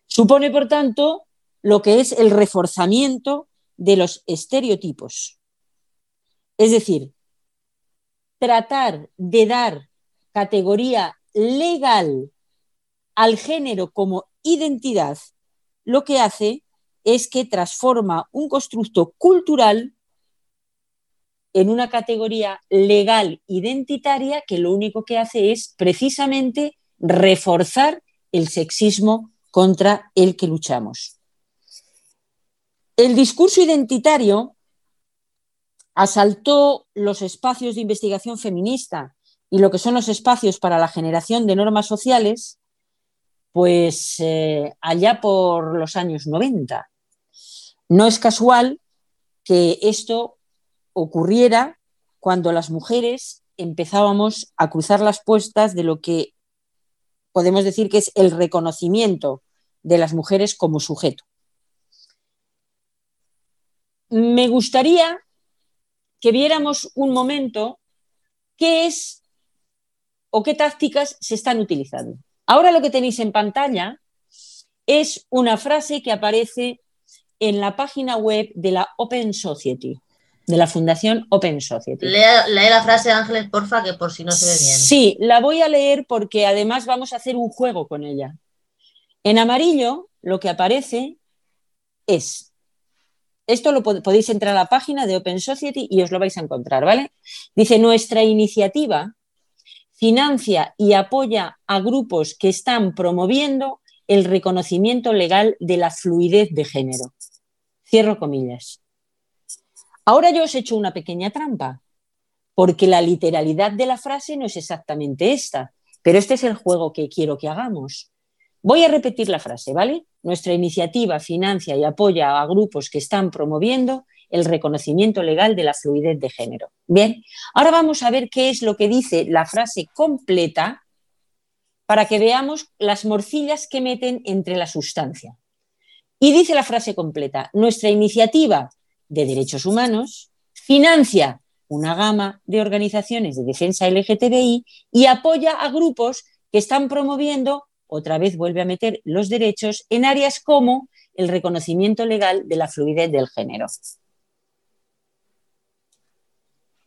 Supone, por tanto, lo que es el reforzamiento de los estereotipos. Es decir, tratar de dar categoría legal al género como identidad, lo que hace es que transforma un constructo cultural en una categoría legal identitaria que lo único que hace es precisamente reforzar el sexismo contra el que luchamos. El discurso identitario asaltó los espacios de investigación feminista y lo que son los espacios para la generación de normas sociales, pues eh, allá por los años 90. No es casual que esto ocurriera cuando las mujeres empezábamos a cruzar las puestas de lo que podemos decir que es el reconocimiento de las mujeres como sujeto. Me gustaría que viéramos un momento qué es o qué tácticas se están utilizando. Ahora lo que tenéis en pantalla es una frase que aparece en la página web de la Open Society, de la Fundación Open Society. Lee, la frase, Ángeles, porfa, que por si no se ve bien. Sí, la voy a leer porque además vamos a hacer un juego con ella. En amarillo lo que aparece es, esto lo podéis entrar a la página de Open Society y os lo vais a encontrar, ¿vale? Dice, nuestra iniciativa financia y apoya a grupos que están promoviendo el reconocimiento legal de la fluidez de género. Cierro comillas. Ahora yo os he hecho una pequeña trampa, porque la literalidad de la frase no es exactamente esta, pero este es el juego que quiero que hagamos. Voy a repetir la frase, ¿vale? Nuestra iniciativa financia y apoya a grupos que están promoviendo el reconocimiento legal de la fluidez de género. Bien, ahora vamos a ver qué es lo que dice la frase completa para que veamos las morcillas que meten entre la sustancia. Y dice la frase completa, nuestra iniciativa de derechos humanos financia una gama de organizaciones de defensa LGTBI y apoya a grupos que están promoviendo, otra vez vuelve a meter los derechos, en áreas como el reconocimiento legal de la fluidez del género.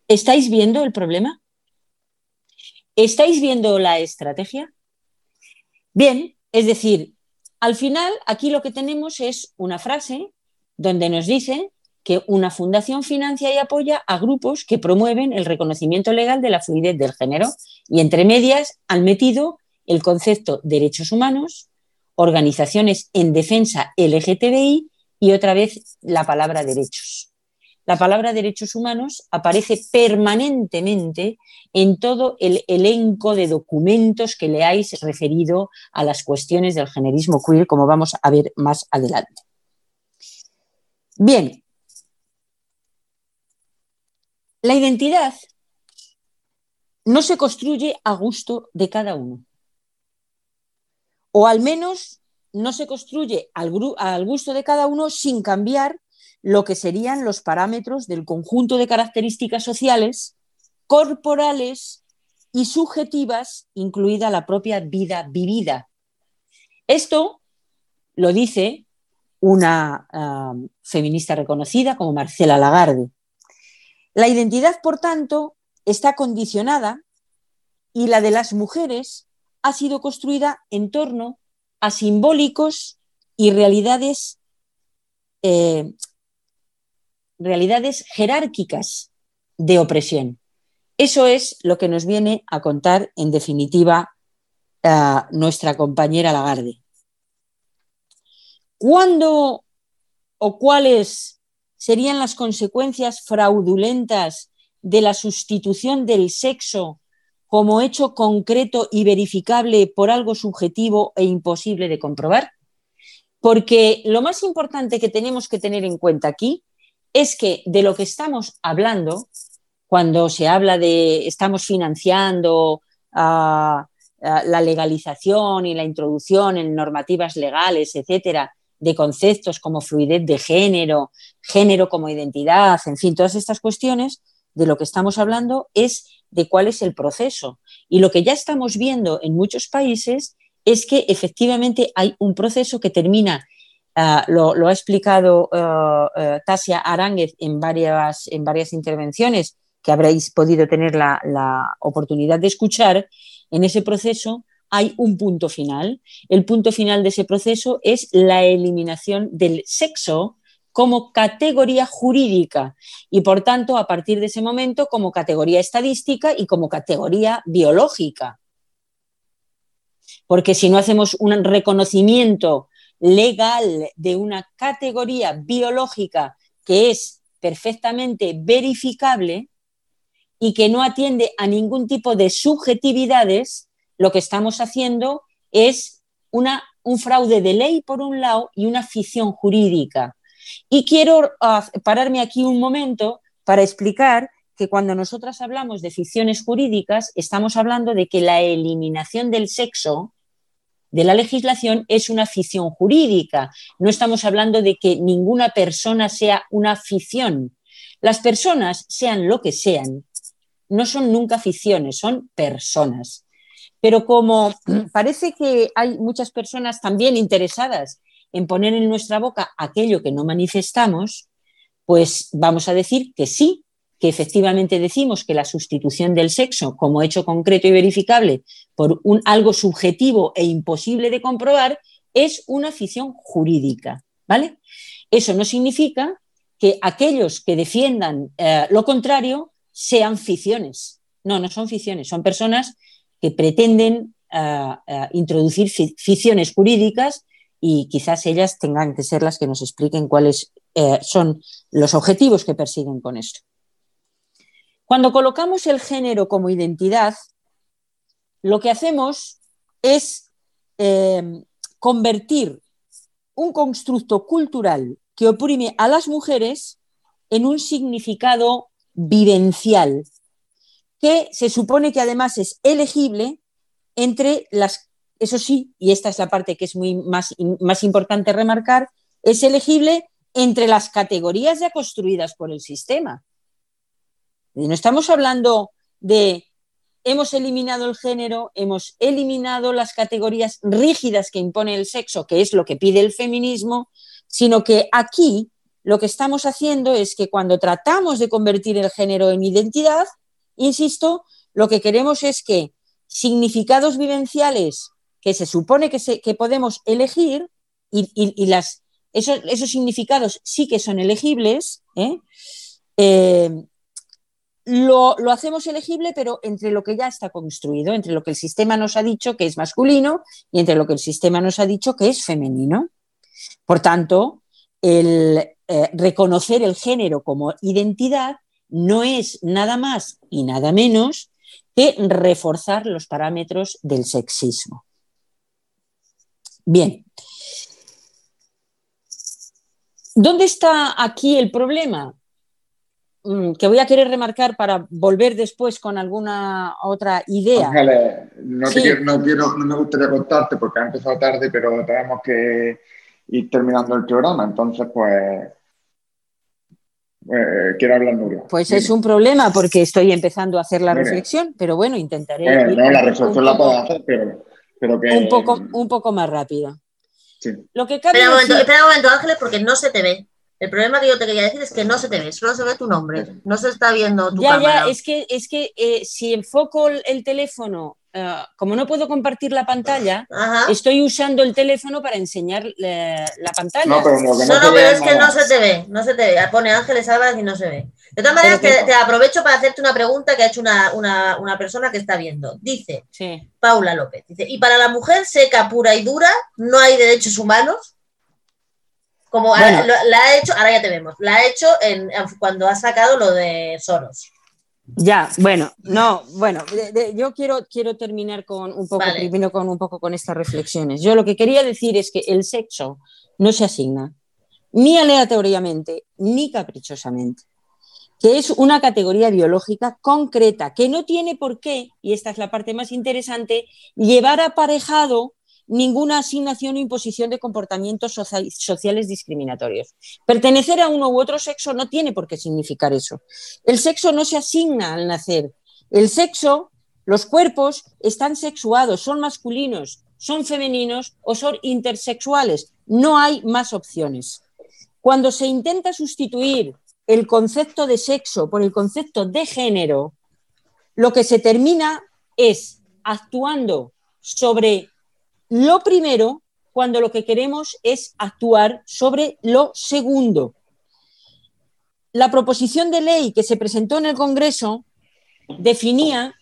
¿Estáis viendo el problema? ¿Estáis viendo la estrategia? Bien, es decir, al final, aquí lo que tenemos es una frase donde nos dice que una fundación financia y apoya a grupos que promueven el reconocimiento legal de la fluidez del género y entre medias han metido el concepto derechos humanos, organizaciones en defensa LGTBI y otra vez la palabra derechos. La palabra derechos humanos aparece permanentemente en todo el elenco de documentos que leáis referido a las cuestiones del generismo queer, como vamos a ver más adelante. Bien, la identidad no se construye a gusto de cada uno, o al menos no se construye al, gusto de cada uno sin cambiar lo que serían los parámetros del conjunto de características sociales, corporales y subjetivas, incluida la propia vida vivida. Esto lo dice una um, feminista reconocida como Marcela Lagarde. La identidad, por tanto, está condicionada y la de las mujeres ha sido construida en torno a simbólicos y realidades, eh, realidades jerárquicas de opresión. Eso es lo que nos viene a contar, en definitiva, eh, nuestra compañera Lagarde. ¿Cuándo o cuáles serían las consecuencias fraudulentas de la sustitución del sexo como hecho concreto y verificable por algo subjetivo e imposible de comprobar? Porque lo más importante que tenemos que tener en cuenta aquí es que de lo que estamos hablando, cuando se habla de estamos financiando la legalización y la introducción en normativas legales, etcétera, de conceptos como fluidez de género, género como identidad, en fin, todas estas cuestiones, de lo que estamos hablando es de cuál es el proceso. Y lo que ya estamos viendo en muchos países es que efectivamente hay un proceso que termina, ah, lo, ha explicado uh, Tasia Aránguez en varias, en varias intervenciones que habréis podido tener la, la oportunidad de escuchar, en ese proceso hay un punto final. El punto final de ese proceso es la eliminación del sexo como categoría jurídica y, por tanto, a partir de ese momento, como categoría estadística y como categoría biológica. Porque si no hacemos un reconocimiento legal de una categoría biológica que es perfectamente verificable y que no atiende a ningún tipo de subjetividades, lo que estamos haciendo es una, un fraude de ley por un lado y una ficción jurídica. Y quiero ah, pararme aquí un momento para explicar que cuando nosotras hablamos de ficciones jurídicas, estamos hablando de que la eliminación del sexo de la legislación es una ficción jurídica. No estamos hablando de que ninguna persona sea una ficción. Las personas, sean lo que sean, no son nunca ficciones, son personas. Pero como parece que hay muchas personas también interesadas en poner en nuestra boca aquello que no manifestamos, pues vamos a decir que sí, que efectivamente decimos que la sustitución del sexo como hecho concreto y verificable por un, algo subjetivo e imposible de comprobar es una ficción jurídica, ¿vale? Eso no significa que aquellos que defiendan eh, lo contrario sean ficciones. No, no son ficciones, son personas que pretenden eh, eh, introducir ficciones jurídicas y quizás ellas tengan que ser las que nos expliquen cuáles eh, son los objetivos que persiguen con esto. Cuando colocamos el género como identidad, lo que hacemos es convertir un constructo cultural que oprime a las mujeres en un significado vivencial, que se supone que además es elegible entre las, eso sí, y esta es la parte que es muy más, más importante remarcar, es elegible entre las categorías ya construidas por el sistema. Y no estamos hablando de hemos eliminado el género, hemos eliminado las categorías rígidas que impone el sexo, que es lo que pide el feminismo, sino que aquí lo que estamos haciendo es que cuando tratamos de convertir el género en identidad, Insisto, lo que queremos es que significados vivenciales que se supone que, podemos elegir y, las, esos, significados sí que son elegibles, ¿eh? Eh, lo, lo, hacemos elegible, pero entre lo que ya está construido, entre lo que el sistema nos ha dicho que es masculino y entre lo que el sistema nos ha dicho que es femenino. Por tanto, el eh, reconocer el género como identidad no es nada más y nada menos que reforzar los parámetros del sexismo. Bien. ¿Dónde está aquí el problema? Mm, que voy a querer remarcar para volver después con alguna otra idea. no, no, me gustaría contarte porque ha empezado tarde, pero tenemos que ir terminando el programa. Entonces, pues Eh, quiero hablar Nuria. Pues es un problema porque estoy empezando a hacer la reflexión, pero bueno, intentaré. Bueno, no, la reflexión la puedo hacer, pero, pero que. Un poco, un poco más rápida. Sí. Lo que espera, un momento, espera un momento, Ángeles, porque no se te ve. El problema que yo te quería decir es que no se te ve, solo se ve tu nombre, no se está viendo tu ya, cámara. Ya, es que, es que eh, si enfoco el teléfono Uh, como no puedo compartir la pantalla, Ajá. estoy usando el teléfono para enseñar la, la pantalla. No, pero, no, no, no, pero es que no se te ve, no se te ve. Pone Ángeles Álvarez y no se ve. De todas maneras, te, te, aprovecho para hacerte una pregunta que ha hecho una, una, una persona que está viendo. Dice sí. Paula López, dice, ¿y para la mujer seca, pura y dura no hay derechos humanos? Como bueno. la ha hecho, ahora ya te vemos, la ha hecho en, cuando ha sacado lo de Soros. Ya, bueno, no, bueno, de, de, yo quiero, quiero terminar con un poco, vale. primero con un poco con estas reflexiones. Yo lo que quería decir es que el sexo no se asigna ni aleatoriamente ni caprichosamente, que es una categoría biológica concreta, que no tiene por qué, y esta es la parte más interesante, llevar aparejado ninguna asignación o imposición de comportamientos social, sociales discriminatorios. Pertenecer a uno u otro sexo no tiene por qué significar eso. El sexo no se asigna al nacer. El sexo, los cuerpos están sexuados, son masculinos, son femeninos o son intersexuales. No hay más opciones. Cuando se intenta sustituir el concepto de sexo por el concepto de género, lo que se termina es actuando sobre lo primero cuando lo que queremos es actuar sobre lo segundo. La proposición de ley que se presentó en el Congreso definía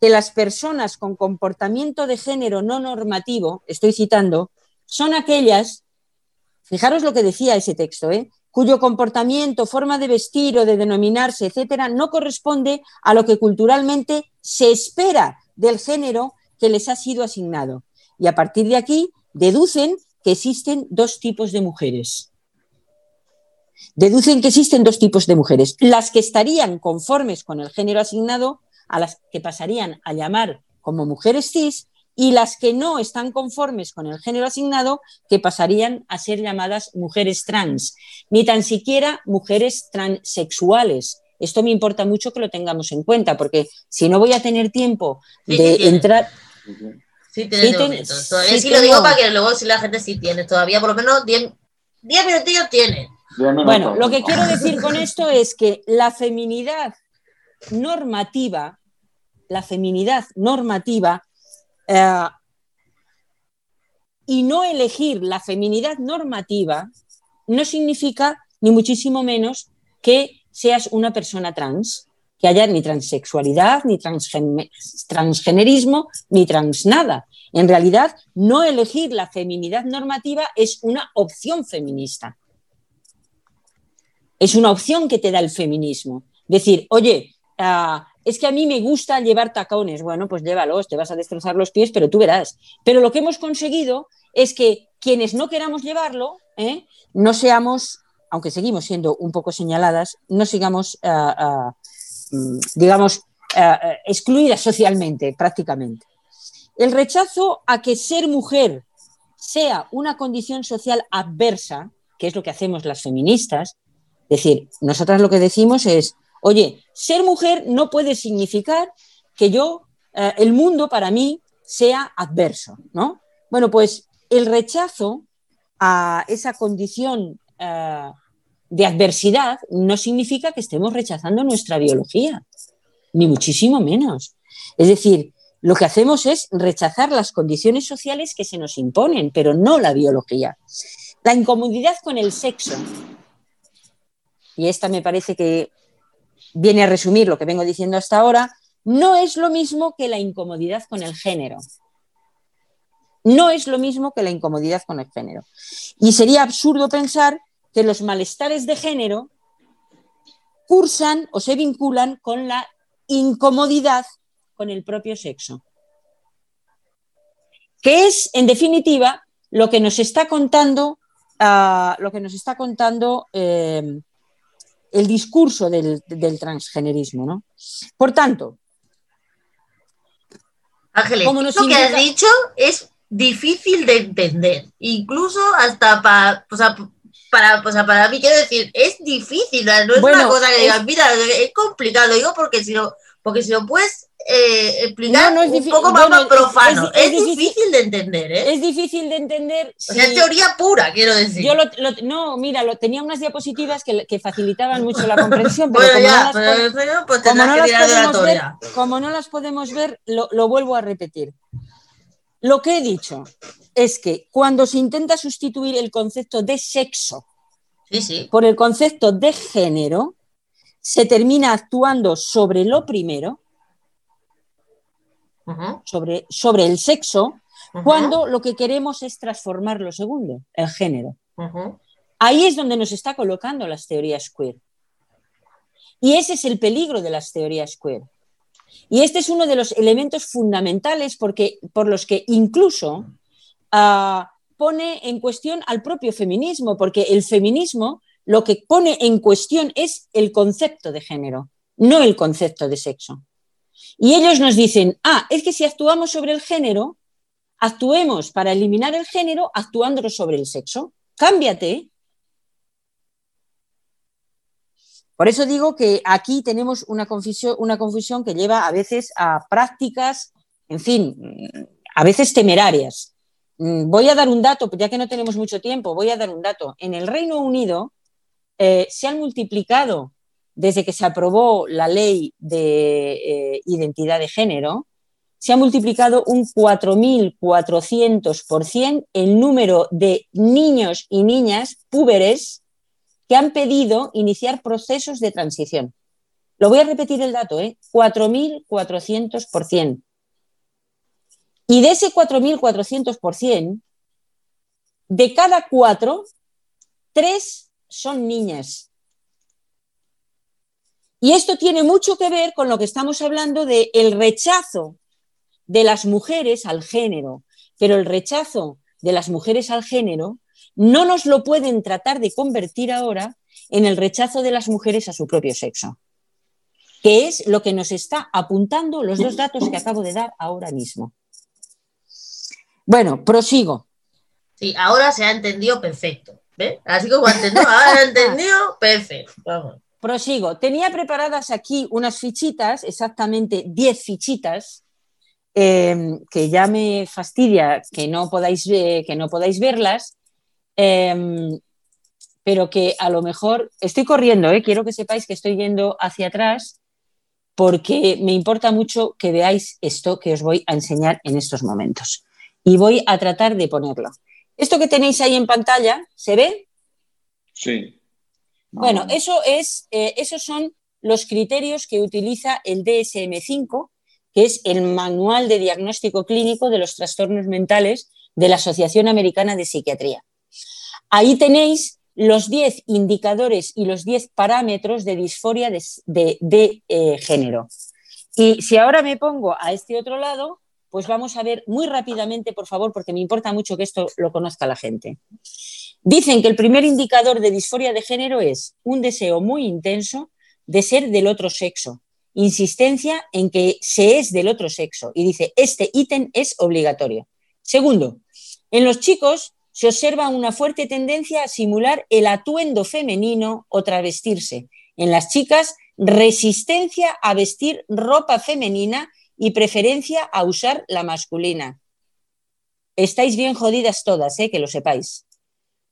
que las personas con comportamiento de género no normativo, estoy citando, son aquellas, fijaros lo que decía ese texto, ¿eh? cuyo comportamiento, forma de vestir o de denominarse, etcétera, no corresponde a lo que culturalmente se espera del género que les ha sido asignado y a partir de aquí deducen que existen dos tipos de mujeres. Deducen que existen dos tipos de mujeres, las que estarían conformes con el género asignado, a las que pasarían a llamar como mujeres cis, y las que no están conformes con el género asignado, que pasarían a ser llamadas mujeres trans, ni tan siquiera mujeres transexuales. Esto me importa mucho que lo tengamos en cuenta, porque si no voy a tener tiempo de entrar... Sí, tienes sí, momentos. Todavía sí, sí lo digo para que luego si la gente sí tiene, todavía por lo menos 10 minutillos tiene. Bueno, lo que quiero decir con esto es que la feminidad normativa, la feminidad normativa, eh, y no elegir la feminidad normativa no significa ni muchísimo menos que seas una persona trans que haya ni transexualidad, ni transgen transgenerismo, ni trans nada. En realidad, no elegir la feminidad normativa es una opción feminista. Es una opción que te da el feminismo. Decir, oye, uh, es que a mí me gusta llevar tacones. Bueno, pues llévalos, te vas a destrozar los pies, pero tú verás. Pero lo que hemos conseguido es que quienes no queramos llevarlo, ¿eh? no seamos, aunque seguimos siendo un poco señaladas, no sigamos uh, uh, digamos, uh, excluidas socialmente, prácticamente. El rechazo a que ser mujer sea una condición social adversa, que es lo que hacemos las feministas, es decir, nosotras lo que decimos es, oye, ser mujer no puede significar que yo, uh, el mundo para mí sea adverso, ¿no? Bueno, pues el rechazo a esa condición de adversidad no significa que estemos rechazando nuestra biología, ni muchísimo menos. Es decir, lo que hacemos es rechazar las condiciones sociales que se nos imponen, pero no la biología. La incomodidad con el sexo, y esta me parece que viene a resumir lo que vengo diciendo hasta ahora, no es lo mismo que la incomodidad con el género. No es lo mismo que la incomodidad con el género. Y sería absurdo pensar que los malestares de género cursan o se vinculan con la incomodidad con el propio sexo. Que es, en definitiva, lo que nos está contando, uh, lo que nos está contando eh, el discurso del, del transgenerismo. ¿no? Por tanto, Ángeles, lo indica... que has dicho es difícil de entender, incluso hasta para, o sea, para, o sea, para mí, quiero decir, es difícil, no es una cosa que digas, mira, es complicado, digo, porque si no, porque si lo puedes eh, explicar no, es un poco más, profano, es, difícil, de entender, ¿eh? Es difícil de entender. O sea, es teoría pura, quiero decir. Yo lo, no, mira, lo, tenía unas diapositivas que, que facilitaban mucho la comprensión, pero como, no, las, pues como, no las podemos ver, como no las podemos ver, lo, lo vuelvo a repetir. Lo que he dicho es que cuando se intenta sustituir el concepto de sexo por el concepto de género, se termina actuando sobre lo primero, sobre, sobre, el sexo, cuando lo que queremos es transformar lo segundo, el género. Ahí es donde nos está colocando las teorías queer. Y ese es el peligro de las teorías queer. Y este es uno de los elementos fundamentales porque, por los que incluso ah, pone en cuestión al propio feminismo, porque el feminismo lo que pone en cuestión es el concepto de género, no el concepto de sexo. Y ellos nos dicen, ah, es que si actuamos sobre el género, actuemos para eliminar el género actuando sobre el sexo. Cámbiate. Por eso digo que aquí tenemos una confusión, una confusión que lleva a veces a prácticas, en fin, a veces temerarias. Mm, voy a dar un dato, ya que no tenemos mucho tiempo, voy a dar un dato. En el Reino Unido eh, se han multiplicado desde que se aprobó la ley de eh, identidad de género, se ha multiplicado un 4.400% el número de niños y niñas púberes que han pedido iniciar procesos de transición. Lo voy a repetir el dato, ¿eh? 4.400%. Y de ese 4.400%, de cada cuatro, tres son niñas. Y esto tiene mucho que ver con lo que estamos hablando de el rechazo de las mujeres al género, pero el rechazo de las mujeres al género no nos lo pueden tratar de convertir ahora en el rechazo de las mujeres a su propio sexo, que es lo que nos está apuntando los dos datos que acabo de dar ahora mismo. Bueno, prosigo. Sí, ahora se ha entendido perfecto. Así como entendió, ahora entendido, perfecto. Prosigo. Tenía preparadas aquí unas fichitas, exactamente 10 fichitas, em, que ya me fastidia que no podáis, que no podáis verlas, em, pero que a lo mejor estoy corriendo, ¿eh? quiero que sepáis que estoy yendo hacia atrás porque me importa mucho que veáis esto que os voy a enseñar en estos momentos. Y voy a tratar de ponerlo. Esto que tenéis ahí en pantalla, ¿se ve? Sí. Bueno, eso es, eh, esos son los criterios que utiliza el DSM5, que es el Manual de Diagnóstico Clínico de los Trastornos Mentales de la Asociación Americana de Psiquiatría. Ahí tenéis los 10 indicadores y los 10 parámetros de disforia de, eh, género. Y si ahora me pongo a este otro lado, pues vamos a ver muy rápidamente, por favor, porque me importa mucho que esto lo conozca la gente. Dicen que el primer indicador de disforia de género es un deseo muy intenso de ser del otro sexo, insistencia en que se es del otro sexo y dice, este ítem es obligatorio. Segundo, en los chicos se observa una fuerte tendencia a simular el atuendo femenino o travestirse. En las chicas, resistencia a vestir ropa femenina y preferencia a usar la masculina. Estáis bien jodidas todas, ¿eh? que lo sepáis.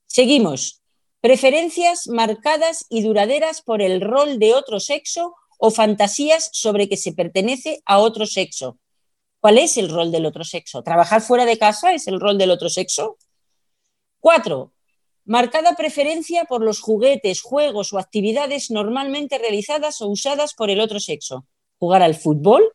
Seguimos. Preferencias marcadas y duraderas por el rol de otro sexo o fantasías sobre que se pertenece a otro sexo. ¿Cuál es el rol del otro sexo? ¿Trabajar fuera de casa es el rol del otro sexo? Cuatro, marcada preferencia por los juguetes, juegos o actividades normalmente realizadas o usadas por el otro sexo. Jugar al fútbol,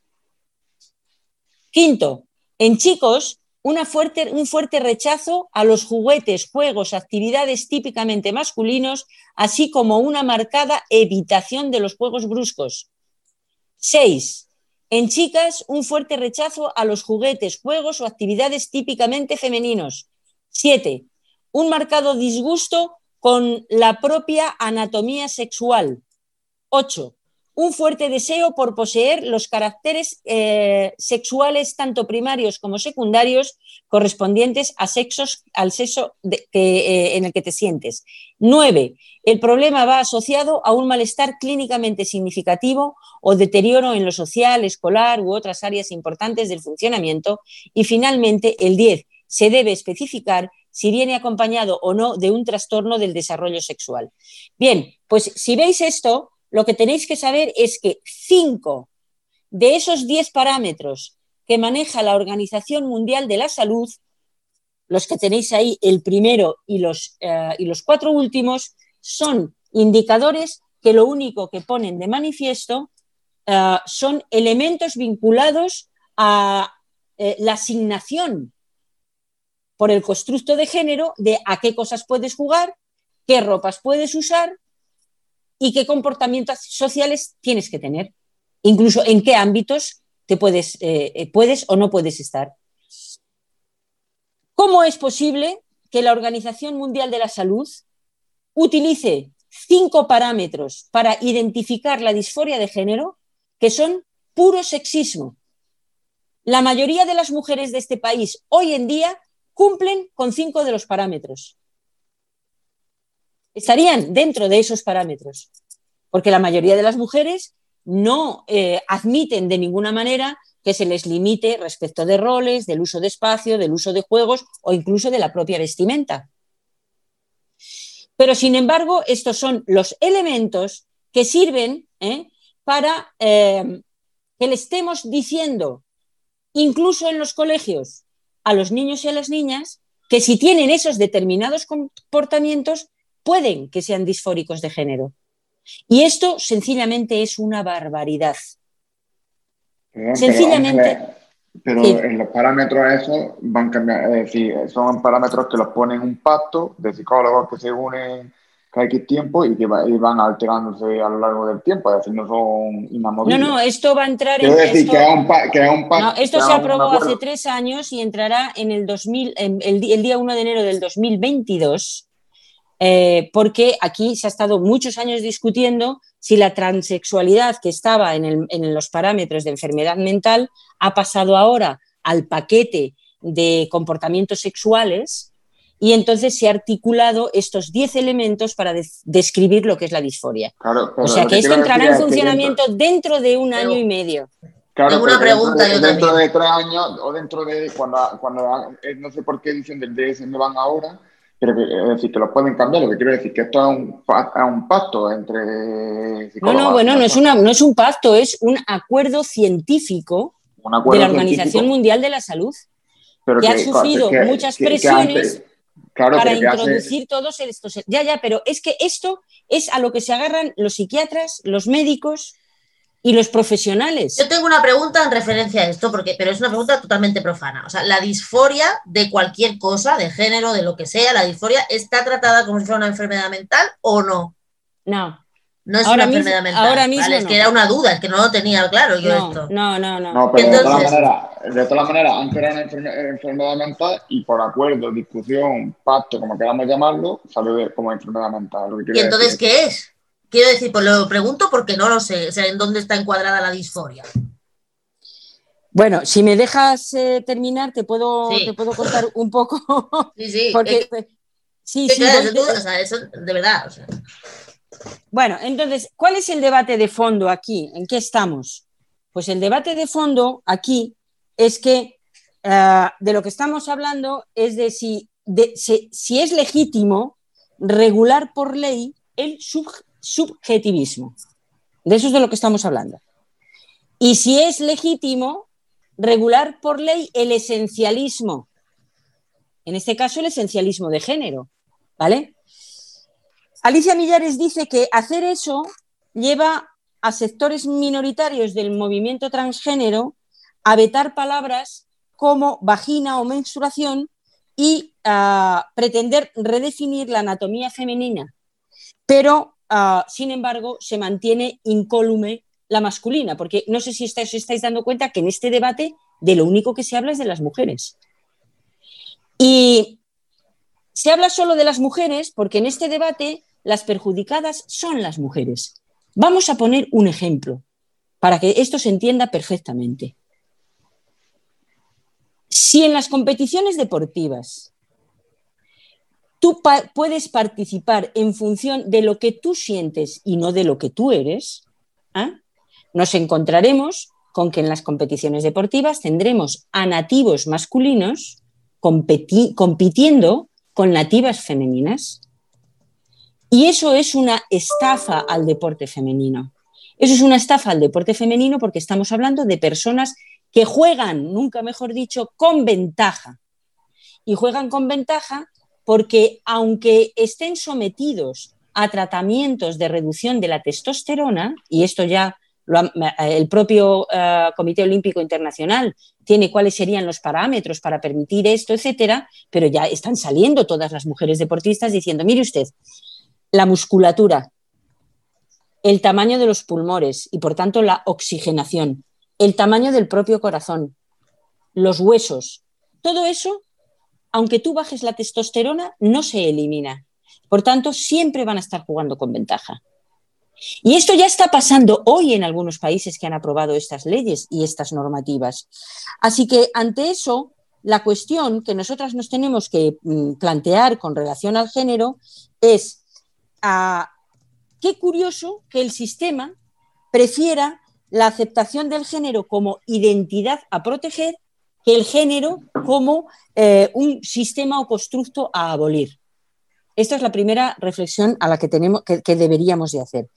Quinto, en chicos, un fuerte rechazo a los juguetes, juegos, actividades típicamente masculinos, así como una marcada evitación de los juegos bruscos. Seis, en chicas, un fuerte rechazo a los juguetes, juegos o actividades típicamente femeninos. Siete, un marcado disgusto con la propia anatomía sexual. Ocho, un fuerte deseo por poseer los caracteres eh, sexuales, tanto primarios como secundarios, correspondientes a sexos, al sexo eh, en el que te sientes. Nueve, el problema va asociado a un malestar clínicamente significativo o deterioro en lo social, escolar u otras áreas importantes del funcionamiento. Y finalmente, el 10, se debe especificar si viene acompañado o no de un trastorno del desarrollo sexual. Bien, pues si veis esto, lo que tenéis que saber es que cinco de esos diez parámetros que maneja la Organización Mundial de la Salud, los que tenéis ahí, el primero y los, eh, y los cuatro últimos, son indicadores que lo único que ponen de manifiesto eh, son elementos vinculados a eh, la asignación por el constructo de género de a qué cosas puedes jugar, qué ropas puedes usar y qué comportamientos sociales tienes que tener, incluso en qué ámbitos te puedes, eh, puedes o no puedes estar. ¿Cómo es posible que la Organización Mundial de la Salud utilice cinco parámetros para identificar la disforia de género que son puro sexismo? La mayoría de las mujeres de este país hoy en día cumplen con cinco de los parámetros estarían dentro de esos parámetros, porque la mayoría de las mujeres no eh, admiten de ninguna manera que se les limite respecto de roles, del uso de espacio, del uso de juegos o incluso de la propia vestimenta. Pero, sin embargo, estos son los elementos que sirven ¿eh? para eh, que le estemos diciendo, incluso en los colegios, a los niños y a las niñas, que si tienen esos determinados comportamientos, pueden que sean disfóricos de género. Y esto sencillamente es una barbaridad. sencillamente. Pero, en los parámetros esos van cambiando, es decir, son parámetros que los ponen un pacto de psicólogos que se unen X tiempo y que van alterándose a lo largo del tiempo, es decir, no son inamovibles. No, no, esto va a entrar en. decir que un, pacto. No, esto se aprobó hace tres años y entrará en el, 2000, el, el día 1 de enero del 2022 eh, porque aquí se ha estado muchos años discutiendo si la transexualidad que estaba en, los parámetros de enfermedad mental ha pasado ahora al paquete de comportamientos sexuales y entonces se ha articulado estos 10 elementos para describir lo que es la disforia. o sea que esto entrará en funcionamiento dentro, de un año y medio. Claro, una pregunta dentro, de tres años o dentro de cuando, cuando eh, no sé por qué dicen del DSM van ahora, pero es decir, que lo pueden cambiar. Lo que quiero decir que esto es un, un pacto entre. No, no, bueno, no es, una, no es un pacto, es un acuerdo científico de la Organización Mundial de la Salud, que, ha sufrido muchas presiones para introducir todos estos. Ya, ya, pero es que esto es a lo que se agarran los psiquiatras, los médicos y los profesionales. Yo tengo una pregunta en referencia a esto, porque, pero es una pregunta totalmente profana. O sea, la disforia de cualquier cosa, de género, de lo que sea, la disforia, ¿está tratada como si fuera una enfermedad mental o no? No. No es una enfermedad mental. Ahora mismo Es que era una duda, es que no lo tenía claro yo no, esto. No, no, no. No, pero de todas maneras, de todas maneras, antes era una enfermedad mental y por acuerdo, discusión, pacto, como queramos llamarlo, salió como enfermedad mental. ¿Y entonces qué es? Quiero decir, pues lo pregunto porque no lo sé, o sea, en dónde está encuadrada la disforia. Bueno, si me dejas eh, terminar, te puedo, te puedo contar un poco. Sí, sí. Porque, sí, sí, o sea, eso de verdad. Bueno, entonces, ¿cuál es el debate de fondo aquí? ¿En qué estamos? Pues el debate de fondo aquí es que eh, de lo que estamos hablando es de si, si, es legítimo regular por ley el, sub, subjetivismo. De eso es de lo que estamos hablando. Y si es legítimo regular por ley el esencialismo, en este caso el esencialismo de género, ¿vale? Alicia Millares dice que hacer eso lleva a sectores minoritarios del movimiento transgénero a vetar palabras como vagina o menstruación y a pretender redefinir la anatomía femenina. Pero Ah, sin embargo, se mantiene incólume la masculina, porque no sé si estáis, estáis dando cuenta que en este debate de lo único que se habla es de las mujeres. Y se habla solo de las mujeres porque en este debate las perjudicadas son las mujeres. Vamos a poner un ejemplo para que esto se entienda perfectamente. Si en las competiciones deportivas tú puedes participar en función de lo que tú sientes y no de lo que tú eres, ¿ah? nos encontraremos con que en las competiciones deportivas tendremos a nativos masculinos compitiendo con nativas femeninas. Y eso es una estafa al deporte femenino. Eso es una estafa al deporte femenino porque estamos hablando de personas que juegan, nunca mejor dicho, con ventaja. Y juegan con ventaja porque aunque estén sometidos a tratamientos de reducción de la testosterona, y esto ya el propio eh, Comité Olímpico Internacional tiene cuáles serían los parámetros para permitir esto, etcétera, pero ya están saliendo todas las mujeres deportistas diciendo, mire usted, la musculatura, el tamaño de los pulmones y por tanto la oxigenación, el tamaño del propio corazón, los huesos, todo eso, aunque tú bajes la testosterona, no se elimina. Por tanto, siempre van a estar jugando con ventaja. Y esto ya está pasando hoy en algunos países que han aprobado estas leyes y estas normativas. Así que ante eso, la cuestión que nosotras nos tenemos que mm, plantear con relación al género es ah, qué curioso que el sistema prefiera la aceptación del género como identidad a proteger que el género como eh, un sistema o constructo a abolir. Esta es la primera reflexión a la que, tenemos, que, deberíamos de hacer.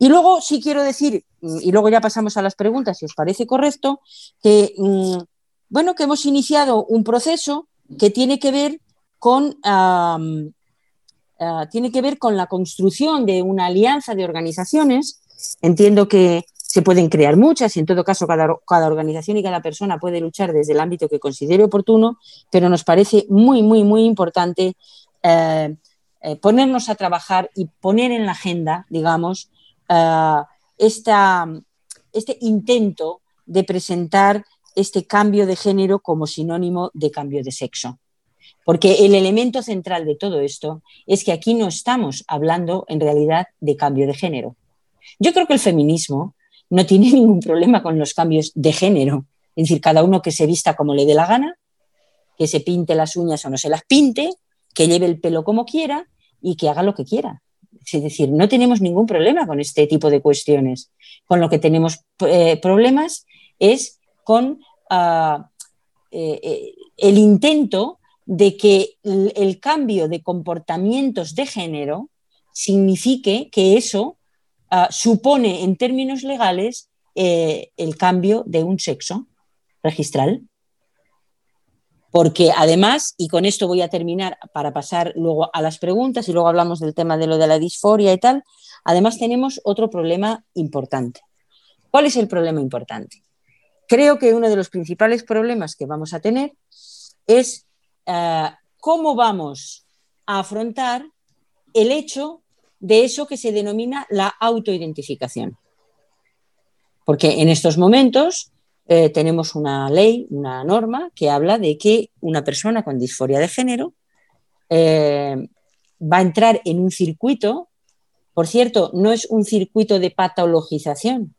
Y luego sí quiero decir, y luego ya pasamos a las preguntas, si os parece correcto, que, mm, bueno, que hemos iniciado un proceso que tiene que ver con, ah, tiene que ver con la construcción de una alianza de organizaciones. Entiendo que se pueden crear muchas y en todo caso cada, organización y cada persona puede luchar desde el ámbito que considere oportuno, pero nos parece muy, muy, muy importante eh, eh, ponernos a trabajar y poner en la agenda, digamos, eh, este intento de presentar este cambio de género como sinónimo de cambio de sexo. Porque el elemento central de todo esto es que aquí no estamos hablando en realidad de cambio de género. Yo creo que el feminismo no tiene ningún problema con los cambios de género. Es decir, cada uno que se vista como le dé la gana, que se pinte las uñas o no se las pinte, que lleve el pelo como quiera y que haga lo que quiera. Es decir, no tenemos ningún problema con este tipo de cuestiones. Con lo que tenemos eh, problemas es con ah, eh, eh, el intento de que el, cambio de comportamientos de género signifique que eso ah, supone en términos legales el cambio de un sexo registral. Porque además, y con esto voy a terminar para pasar luego a las preguntas y luego hablamos del tema de lo de la disforia y tal, además tenemos otro problema importante. ¿Cuál es el problema importante? Creo que uno de los principales problemas que vamos a tener es eh, cómo vamos a afrontar el hecho de eso que se denomina la autoidentificación. Porque en estos momentos eh, tenemos una ley, una norma que habla de que una persona con disforia de género eh, va a entrar en un circuito, por cierto, no es un circuito de patologización,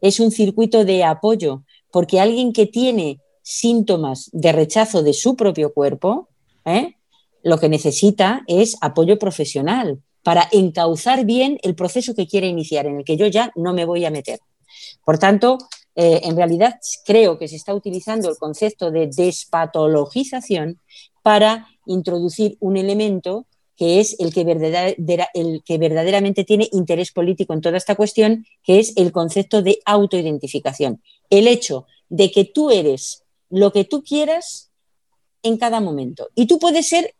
es un circuito de apoyo, porque alguien que tiene síntomas de rechazo de su propio cuerpo, ¿eh? lo que necesita es apoyo profesional para encauzar bien el proceso que quiere iniciar, en el que yo ya no me voy a meter. Por tanto, eh, en realidad creo que se está utilizando el concepto de despatologización para introducir un elemento que es el que, el que, verdaderamente tiene interés político en toda esta cuestión, que es el concepto de autoidentificación. El hecho de que tú eres lo que tú quieras en cada momento. Y tú puedes ser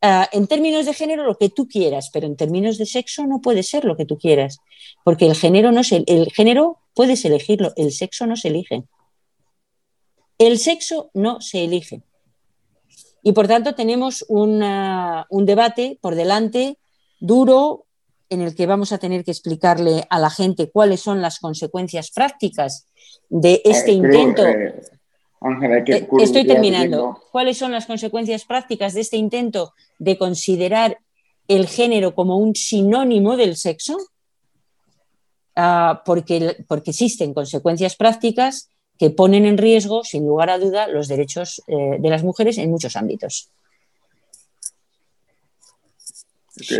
Ah, en términos de género lo que tú quieras, pero en términos de sexo no puede ser lo que tú quieras, porque el género no el, el género puedes elegirlo, el sexo no se elige. El sexo no se elige. Y por tanto tenemos un debate por delante duro en el que vamos a tener que explicarle a la gente cuáles son las consecuencias prácticas de este intento. Eh, estoy terminando. ¿Cuáles son las consecuencias prácticas de este intento de considerar el género como un sinónimo del sexo? ah, porque, porque existen consecuencias prácticas que ponen en riesgo, sin lugar a duda, los derechos eh, de las mujeres en muchos ámbitos.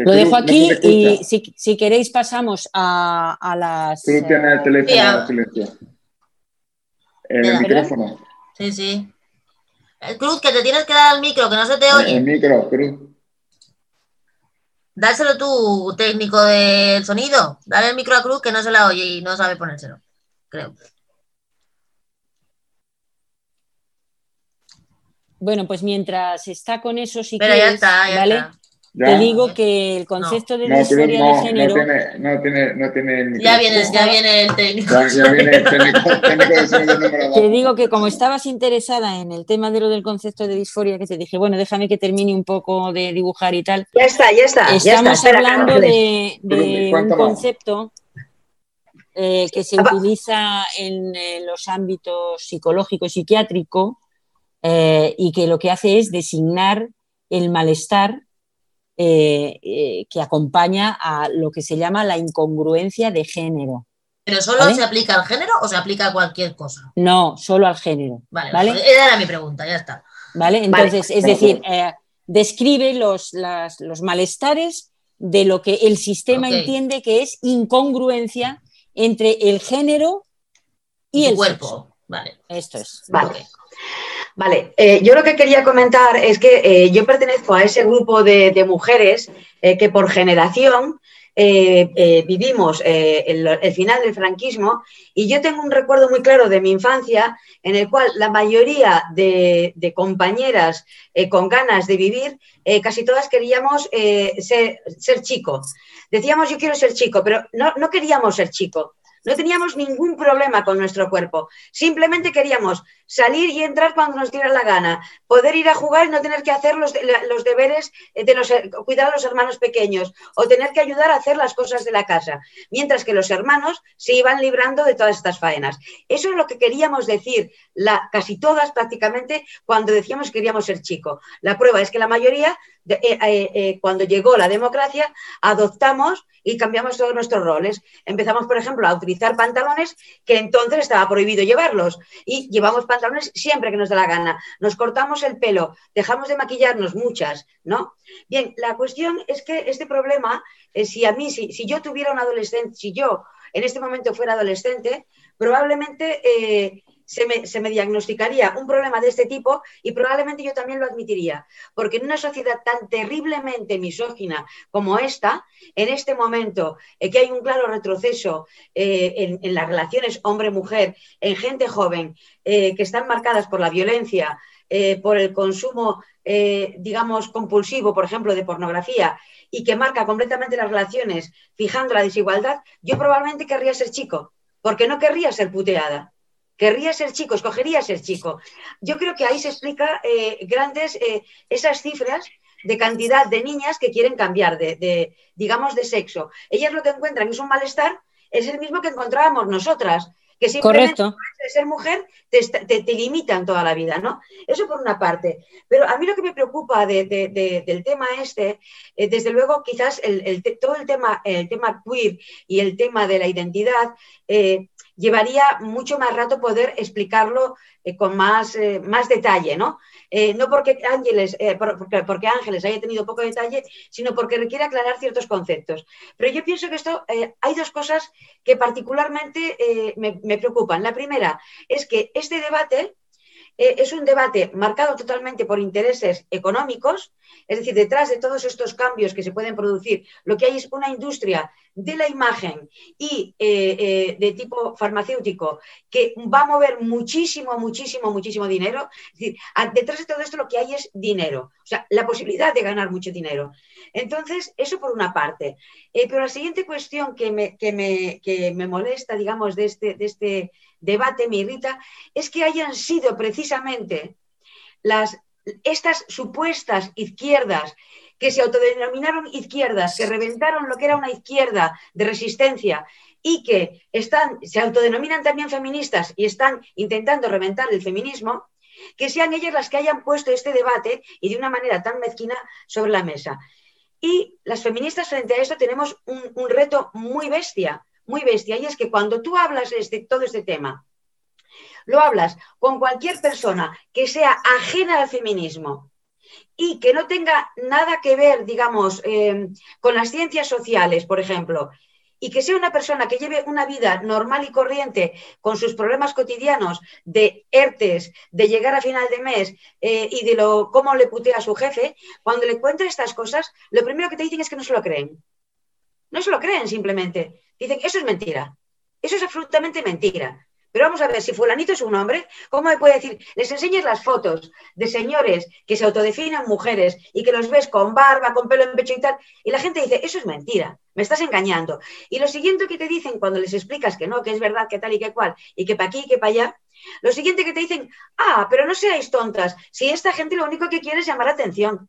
Lo dejo aquí y si, queréis pasamos a, las... Tú tienes el teléfono silencio. El micrófono. Sí, sí. Cruz, que te tienes que dar el micro, que no se te oye. El micro, Cruz. Dáselo tú, técnico del sonido. Dale el micro a Cruz que no se la oye y no sabe ponérselo, creo. Bueno, pues mientras está con eso, sí Pero ya está, ya ¿vale? Te digo que el concepto de disforia de género. No tiene, no tiene, no tiene ya, viene, ya viene el técnico. Ya, viene el técnico, Te digo que como estabas interesada en el tema de lo del concepto de disforia, que te dije, bueno, déjame que termine un poco de dibujar y tal. Ya está, ya está. Estamos ya está, hablando de, de un concepto eh, que se utiliza en, los ámbitos psicológico y psiquiátrico eh, y que lo que hace es designar el malestar eh, eh, que acompaña a lo que se llama la incongruencia de género. ¿Pero solo se aplica al género o se aplica a cualquier cosa? No, solo al género. Vale, ¿vale? esa era mi pregunta, ya está. ¿Vale? Entonces, es decir, eh, describe los, los, malestares de lo que el sistema entiende que es incongruencia entre el género y, el cuerpo. Vale. Esto es. Vale. Vale, eh, yo lo que quería comentar es que eh, yo pertenezco a ese grupo de, mujeres eh, que por generación vivimos el, final del franquismo y yo tengo un recuerdo muy claro de mi infancia en el cual la mayoría de, compañeras con ganas de vivir, casi todas queríamos ser, ser chico. Decíamos yo quiero ser chico, pero no, queríamos ser chico. No teníamos ningún problema con nuestro cuerpo. Simplemente queríamos salir y entrar cuando nos diera la gana, poder ir a jugar y no tener que hacer los, deberes de los, cuidar a los hermanos pequeños o tener que ayudar a hacer las cosas de la casa, mientras que los hermanos se iban librando de todas estas faenas. Eso es lo que queríamos decir, la, casi todas prácticamente, cuando decíamos que queríamos ser chico. La prueba es que la mayoría, eh, eh, eh, cuando llegó la democracia, adoptamos y cambiamos todos nuestros roles. Empezamos, por ejemplo, a utilizar pantalones que entonces estaba prohibido llevarlos y llevamos pantalones siempre que nos da la gana. Nos cortamos el pelo, dejamos de maquillarnos muchas, ¿no? Bien, la cuestión es que este problema, eh, si a mí, si, si, yo tuviera un adolescente, si yo en este momento fuera adolescente, probablemente eh, se me, diagnosticaría un problema de este tipo y probablemente yo también lo admitiría. Porque en una sociedad tan terriblemente misógina como esta, en este momento eh, que hay un claro retroceso eh, en, las relaciones hombre-mujer, en gente joven, eh, que están marcadas por la violencia, por el consumo, digamos, compulsivo, por ejemplo, de pornografía, y que marca completamente las relaciones, fijando la desigualdad, yo probablemente querría ser chico, porque no querría ser puteada querría ser chico, escogería ser chico. Yo creo que ahí se explica eh, grandes eh, esas cifras de cantidad de niñas que quieren cambiar de, digamos, de sexo. Ellas lo que encuentran es un malestar, es el mismo que encontrábamos nosotras, que simplemente de ser mujer te, te, limitan toda la vida, ¿no? Eso por una parte. Pero a mí lo que me preocupa del tema este, eh, desde luego quizás el, todo el tema, el tema queer y el tema de la identidad, llevaría mucho más rato poder explicarlo eh, con más, eh, más detalle, ¿no? Eh, no porque Ángeles, porque, porque, Ángeles haya tenido poco detalle, sino porque requiere aclarar ciertos conceptos. Pero yo pienso que esto, hay dos cosas que particularmente me, me preocupan. La primera es que este debate es un debate marcado totalmente por intereses económicos, es decir, detrás de todos estos cambios que se pueden producir, lo que hay es una industria de la imagen y eh, eh, de tipo farmacéutico que va a mover muchísimo, muchísimo, muchísimo dinero. Es decir, detrás de todo esto lo que hay es dinero, o sea, la posibilidad de ganar mucho dinero. Entonces, eso por una parte. Eh, pero la siguiente cuestión que me, que me, que me molesta, digamos, de este, de este debate, me irrita, es que hayan sido precisamente las, estas supuestas izquierdas que se autodenominaron izquierdas, que reventaron lo que era una izquierda de resistencia y que están, se autodenominan también feministas y están intentando reventar el feminismo, que sean ellas las que hayan puesto este debate y de una manera tan mezquina sobre la mesa. Y las feministas frente a esto tenemos un, reto muy bestia, muy bestia, y es que cuando tú hablas de este, todo este tema, lo hablas con cualquier persona que sea ajena al feminismo y que no tenga nada que ver, digamos, eh, con las ciencias sociales, por ejemplo, y que sea una persona que lleve una vida normal y corriente con sus problemas cotidianos de ERTES, de llegar a final de mes eh, y de lo cómo le putea a su jefe, cuando le cuenta estas cosas, lo primero que te dicen es que no se lo creen. No se lo creen simplemente. Dicen, eso es mentira. Eso es absolutamente mentira. Pero vamos a ver, si fulanito es un hombre, ¿cómo me puede decir? Les enseñas las fotos de señores que se autodefinen mujeres y que los ves con barba, con pelo en pecho y tal, y la gente dice, eso es mentira, me estás engañando. Y lo siguiente que te dicen cuando les explicas que no, que es verdad, que tal y que cual, y que para aquí y que para allá, lo siguiente que te dicen, ah, pero no seáis tontas, si esta gente lo único que quiere es llamar atención.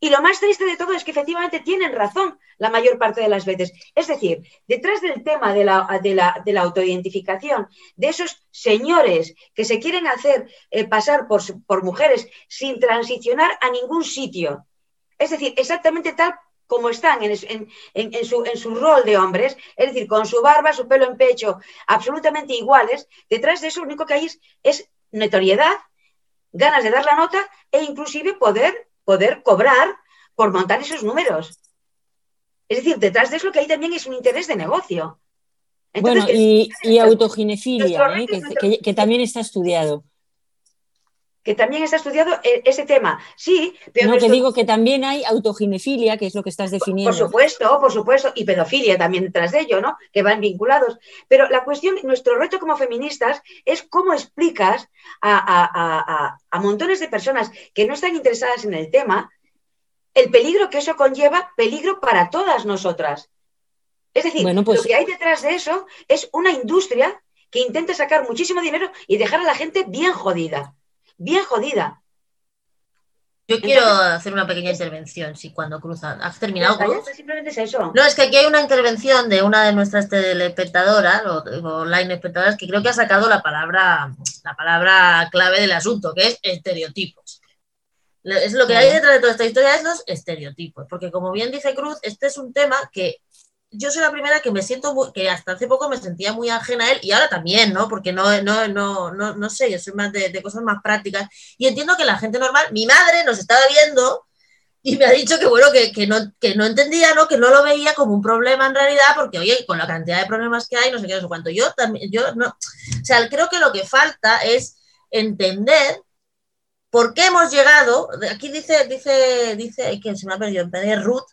Y lo más triste de todo es que efectivamente tienen razón la mayor parte de las veces. Es decir, detrás del tema de la, de la, autoidentificación, de esos señores que se quieren hacer eh, pasar por, por mujeres sin transicionar a ningún sitio, es decir, exactamente tal como están en, su, en, su, rol de hombres, es decir, con su barba, su pelo en pecho, absolutamente iguales, detrás de eso lo único que hay es notoriedad, ganas de dar la nota e inclusive poder poder cobrar por montar esos números. Es decir, detrás de eso que hay también es un interés de negocio. bueno, y, autoginefilia, ¿eh? que, también está estudiado. Que también está estudiado e, ese tema, sí. Pero no, te digo que también hay autoginefilia, que es lo que estás definiendo. Por supuesto, por supuesto, y pedofilia también detrás de ello, ¿no? Que van vinculados. Pero la cuestión, nuestro reto como feministas es cómo explicas a, a montones de personas que no están interesadas en el tema, el peligro que eso conlleva, peligro para todas nosotras. Es decir, pues lo que hay detrás de eso es una industria que intenta sacar muchísimo dinero y dejar a la gente bien jodida, bien jodida. Yo quiero hacer una pequeña intervención, si cuando cruzan. ¿Has terminado? Simplemente es eso. No, es que aquí hay una intervención de una de nuestras telespectadoras o, online espectadoras que creo que ha sacado la palabra, la palabra clave del asunto, que es estereotipos. Es lo que hay detrás de toda esta historia es los estereotipos, porque como bien dice Cruz, este es un tema que yo soy la primera que me siento, que hasta hace poco me sentía muy ajena a él y ahora también, ¿no? Porque no, no, no, no, no sé, yo soy más de, cosas más prácticas y entiendo que la gente normal, mi madre nos estaba viendo y me ha dicho que bueno, que, no, que no entendía, ¿no? Que no lo veía como un problema en realidad, porque oye, con la cantidad de problemas que hay, no sé qué, no sé cuánto. Yo también, yo no, o sea, creo que lo que falta es entender ¿Por qué hemos llegado? Aquí dice, dice, dice, que se me ha perdido, en Ruth,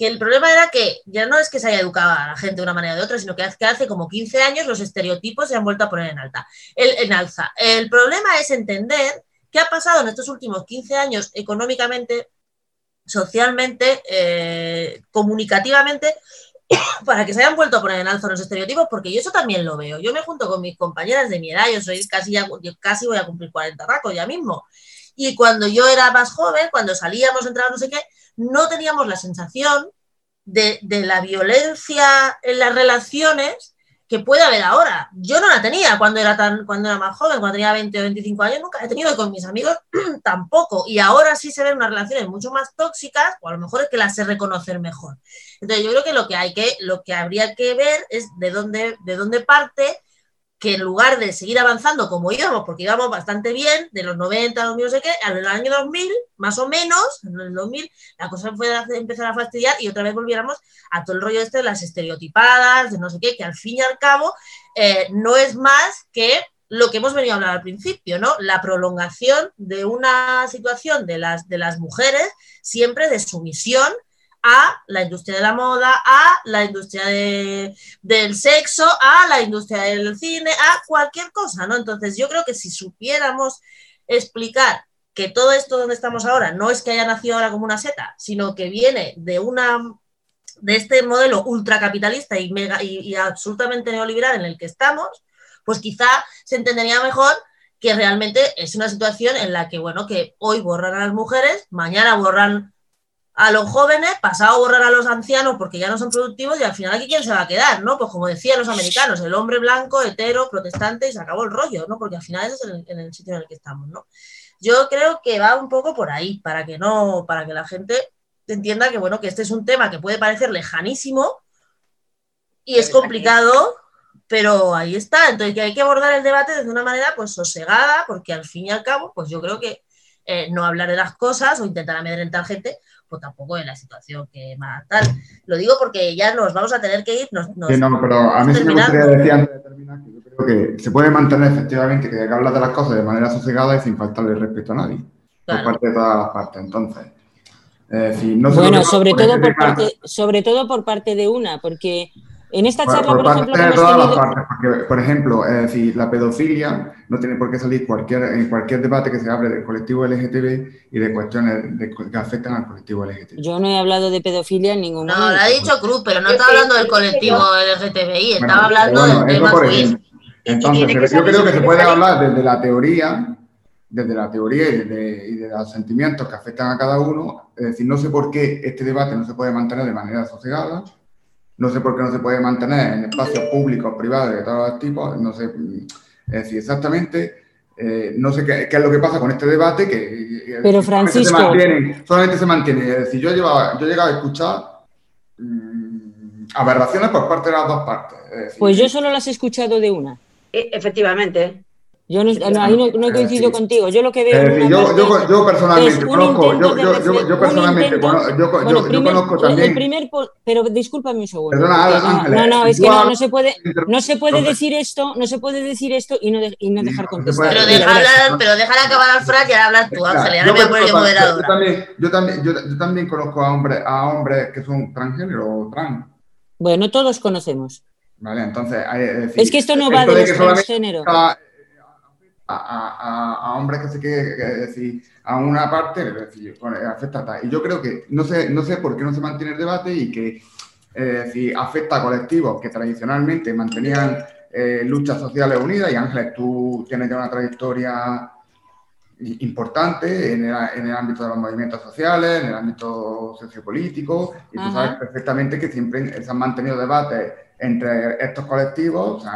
que el problema era que ya no es que se haya educado a la gente de una manera o de otra, sino que hace, como 15 años los estereotipos se han vuelto a poner en, alta, en alza. El problema es entender qué ha pasado en estos últimos 15 años económicamente, socialmente, eh, comunicativamente, para que se hayan vuelto a poner en alza los estereotipos, porque yo eso también lo veo. Yo me junto con mis compañeras de mi edad, yo soy casi, ya, casi voy a cumplir 40 racos ya mismo. Y cuando yo era más joven, cuando salíamos, entrábamos, no sé qué, no teníamos la sensación de, la violencia en las relaciones que puede haber ahora. Yo no la tenía cuando era, tan, cuando era más joven, cuando tenía 20 o 25 años, nunca he tenido con mis amigos tampoco. Y ahora sí se ven unas relaciones mucho más tóxicas, o a lo mejor es que las sé reconocer mejor. Entonces yo creo que lo que hay que, lo que habría que ver es de dónde, de dónde parte que en lugar de seguir avanzando como íbamos, porque íbamos bastante bien, de los 90, 2000, no sé qué, al año 2000, más o menos, en el 2000, la cosa fue a empezar a fastidiar y otra vez volviéramos a todo el rollo este de las estereotipadas, de no sé qué, que al fin y al cabo eh, no es más que lo que hemos venido a hablar al principio, ¿no? La prolongación de una situación de las, de las mujeres siempre de sumisión a la industria de la moda, a la industria del sexo, a la industria del cine, a cualquier cosa, ¿no? Entonces yo creo que si supiéramos explicar que todo esto donde estamos ahora no es que haya nacido ahora como una seta, sino que viene de una de este modelo ultracapitalista y mega y absolutamente neoliberal en el que estamos, pues quizá se entendería mejor que realmente es una situación en la que, bueno, que hoy borran a las mujeres, mañana borran a los jóvenes, pasado a borrar a los ancianos porque ya no son productivos y al final aquí quién se va a quedar, ¿no? Pues como decían los americanos, el hombre blanco, hetero, protestante y se acabó el rollo, ¿no? Porque al final ese es en el, sitio en el que estamos, ¿no? Yo creo que va un poco por ahí, para que no, para que la gente entienda que, bueno, que este es un tema que puede parecer lejanísimo, y es complicado, pero ahí está. Entonces que hay que abordar el debate de una manera pues sosegada, porque al fin y al cabo, pues yo creo que eh, no hablar de las cosas o intentar amedrentar gente, pues tampoco en la situación que más tal. Lo digo porque ya nos vamos a tener que ir. Nos, sí, no, pero a mí sí me gustaría decir antes de terminar que yo creo que se puede mantener efectivamente que hay que hablar de las cosas de manera sosegada y sin faltarle respeto a nadie, por parte de todas las partes. Entonces, bueno, sobre todo, por parte, sobre todo por parte de una, porque en esta charla, por, ejemplo, de todas las partes, porque, por ejemplo, es decir, la pedofilia no tiene por qué salir cualquier, en cualquier debate que se hable del colectivo LGTB y de cuestiones que afectan al colectivo LGTB. Yo no he hablado de pedofilia en ningún momento. No, lo ha dicho Cruz, pero no está hablando del colectivo LGTBI, estaba hablando del tema Entonces, yo creo que se puede hablar desde la teoría desde la teoría y de, los sentimientos que afectan a cada uno. Es decir, no sé por qué este debate no se puede mantener de manera sosegada, no sé por qué no se puede mantener en espacios públicos, privados de todos los tipos, no sé, es decir, exactamente, eh, no sé qué, es lo que pasa con este debate, que Pero Francisco... Solamente se mantiene, es decir, yo, llevaba, yo he llegado a escuchar mm, aberraciones por parte de las dos partes. pues yo solo las he escuchado de una. E, efectivamente. Yo no, ahí no, coincido contigo. Yo lo que veo. yo, yo, yo, personalmente conozco. Yo, yo, yo, personalmente yo, conozco también. primer, pero discúlpame un segundo. Perdona, no, no, es que no, no se puede, no se puede decir esto, no se puede decir esto y no, y no dejar contestar. Pero dejar, hablar, pero dejar acabar al Fran y ahora hablas tú, Ángel. Y ahora me voy a moderadora. Yo también, yo también, yo, también conozco a hombres, a hombres que son transgénero o trans. Bueno, todos conocemos. Vale, entonces. Es, que esto no va de los transgénero a, hombres que se quiere decir, a una parte, decir, afecta a Y yo creo que no sé, no sé por qué no se mantiene el debate y que eh, afecta a colectivos que tradicionalmente mantenían eh, luchas sociales unidas. Y Ángeles, tú tienes ya una trayectoria importante en el, ámbito de los movimientos sociales, en el ámbito sociopolítico, y tú sabes perfectamente que siempre se han mantenido debates entre estos colectivos, se,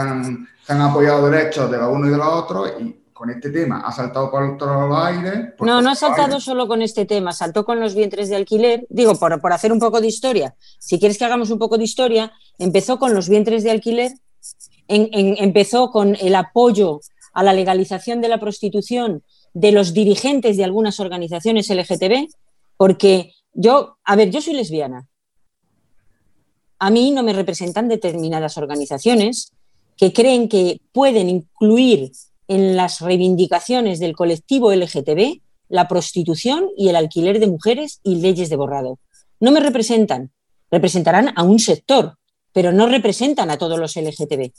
han, apoyado derechos de los unos y de los otros, y con este tema ha saltado por todos los aires. No, no ha saltado solo con este tema, saltó con los vientres de alquiler. Digo, por, por hacer un poco de historia, si quieres que hagamos un poco de historia, empezó con los vientres de alquiler, empezó con el apoyo a la legalización de la prostitución de los dirigentes de algunas organizaciones LGTB, porque yo, a ver, yo soy lesbiana. A mí no me representan determinadas organizaciones que creen que pueden incluir en las reivindicaciones del colectivo LGTB la prostitución y el alquiler de mujeres y leyes de borrado. No me representan, representarán a un sector, pero no representan a todos los LGTB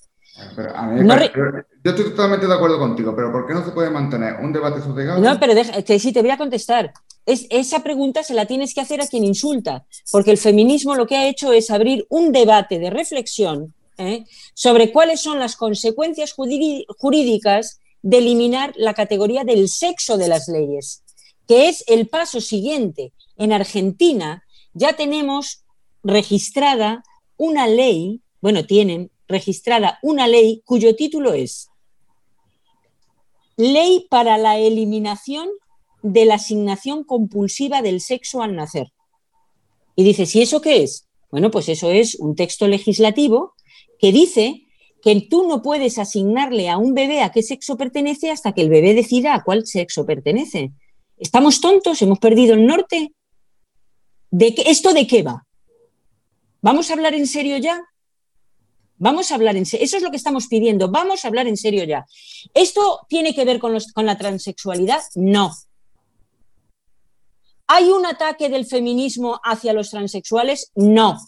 yo estoy totalmente de acuerdo contigo, pero ¿por qué no se puede mantener un debate sosegado? No, pero que sí, te voy a contestar. Es, esa pregunta se la tienes que hacer a quien insulta, porque el feminismo lo que ha hecho es abrir un debate de reflexión ¿eh? sobre cuáles son las consecuencias jurídicas de eliminar la categoría del sexo de las leyes, que es el paso siguiente. En Argentina ya tenemos registrada una ley, bueno, tienen registrada una ley cuyo título es Ley para la eliminación de la asignación compulsiva del sexo al nacer. Y dice, ¿y eso qué es? Bueno, pues eso es un texto legislativo que dice que tú no puedes asignarle a un bebé a qué sexo pertenece hasta que el bebé decida a cuál sexo pertenece. ¿Estamos tontos? ¿Hemos perdido el norte? ¿De qué, ¿Esto de qué va? ¿Vamos a hablar en serio ya? Vamos a hablar en serio. Eso es lo que estamos pidiendo. Vamos a hablar en serio ya. ¿Esto tiene que ver con, la transexualidad? No. ¿Hay un ataque del feminismo hacia los transexuales? No.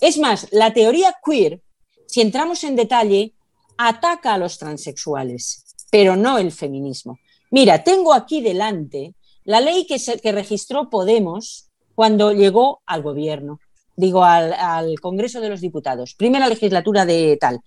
Es más, la teoría queer, si entramos en detalle, ataca a los transexuales, pero no el feminismo. Mira, tengo aquí delante la ley que, que registró Podemos cuando llegó al gobierno digo, al, Congreso de los Diputados, primera legislatura de tal,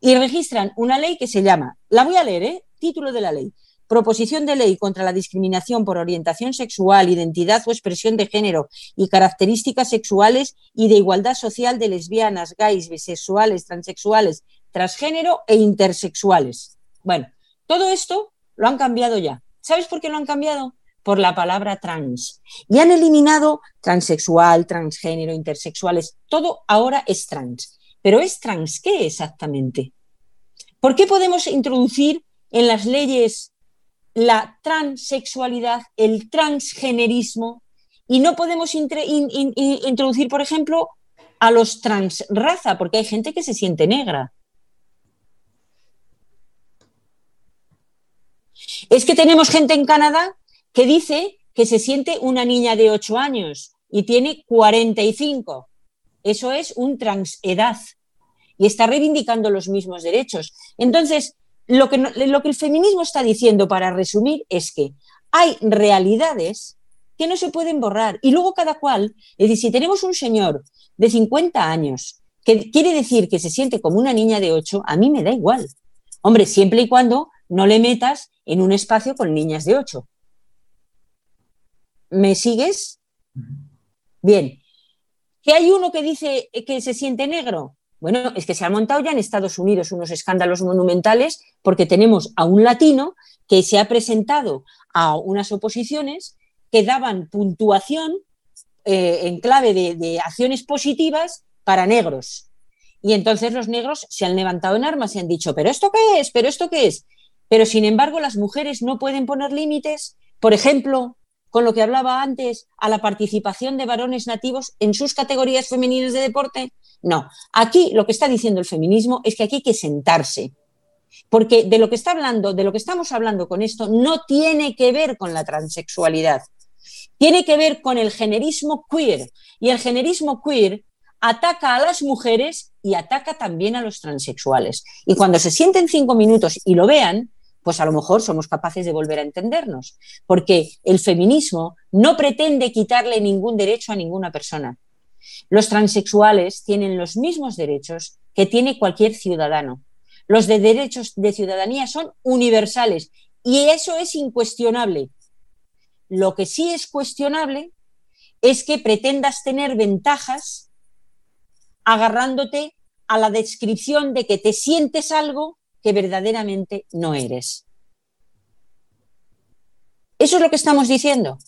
y registran una ley que se llama, la voy a leer, ¿eh? título de la ley, Proposición de ley contra la discriminación por orientación sexual, identidad o expresión de género y características sexuales y de igualdad social de lesbianas, gays, bisexuales, transexuales, transgénero e intersexuales. Bueno, todo esto lo han cambiado ya. ¿Sabes por qué lo han cambiado? por la palabra trans y han eliminado transexual, transgénero, intersexuales, todo ahora es trans. Pero ¿es trans qué exactamente? ¿Por qué podemos introducir en las leyes la transexualidad, el transgenerismo, y no podemos introducir, por ejemplo, a los transraza, porque hay gente que se siente negra. Es que tenemos gente en Canadá que dice que se siente una niña de 8 años y tiene 45. Eso es un transedad y está reivindicando los mismos derechos. Entonces, lo que, lo que el feminismo está diciendo, para resumir, es que hay realidades que no se pueden borrar. Y luego cada cual, es decir, si tenemos un señor de 50 años que quiere decir que se siente como una niña de 8, a mí me da igual. Hombre, siempre y cuando no le metas en un espacio con niñas de 8. ¿Me sigues? Bien. ¿Que hay uno que dice que se siente negro? Bueno, es que se han montado ya en Estados Unidos unos escándalos monumentales porque tenemos a un latino que se ha presentado a unas oposiciones que daban puntuación eh, en clave de, acciones positivas para negros. Y entonces los negros se han levantado en armas y han dicho, pero ¿esto qué es? ¿Pero esto qué es? Pero sin embargo las mujeres no pueden poner límites, por ejemplo, con lo que hablaba antes, a la participación de varones nativos en sus categorías femeninas de deporte. No, aquí lo que está diciendo el feminismo es que aquí hay que sentarse, porque de lo que está hablando, de lo que estamos hablando con esto, no tiene que ver con la transexualidad, tiene que ver con el generismo queer. Y el generismo queer ataca a las mujeres y ataca también a los transexuales. Y cuando se sienten cinco minutos y lo vean, pues a lo mejor somos capaces de volver a entendernos, porque el feminismo no pretende quitarle ningún derecho a ninguna persona. Los transexuales tienen los mismos derechos que tiene cualquier ciudadano. Los de derechos de ciudadanía son universales y eso es incuestionable. Lo que sí es cuestionable es que pretendas tener ventajas agarrándote a la descripción de que te sientes algo que verdaderamente no eres. Eso es lo que estamos diciendo.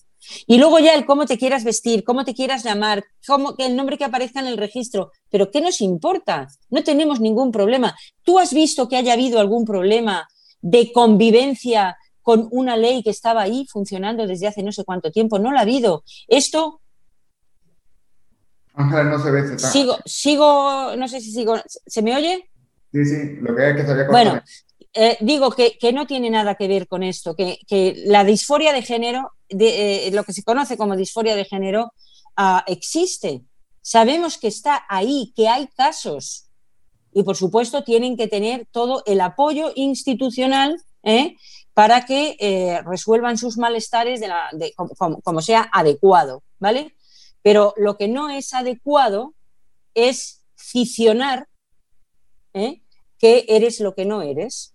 Y luego ya el cómo te quieras vestir, cómo te quieras llamar, cómo, el nombre que aparezca en el registro. Pero ¿qué nos importa? No tenemos ningún problema. ¿Tú has visto que haya habido algún problema de convivencia con una ley que estaba ahí funcionando desde hace no sé cuánto tiempo? No la ha habido. Esto... Ángela, no se ve. Sigo, sigo, no sé si sigo. ¿Se me oye? Sí, sí, lo que hay que saber. Bueno, eh, digo que, no tiene nada que ver con esto, que, la disforia de género, de, eh, lo que se conoce como disforia de género, ah, existe. Sabemos que está ahí, que hay casos. Y por supuesto tienen que tener todo el apoyo institucional ¿eh? para que resuelvan sus malestares de como, como, sea adecuado, ¿vale? Pero lo que no es adecuado es ficionar que eres lo que no eres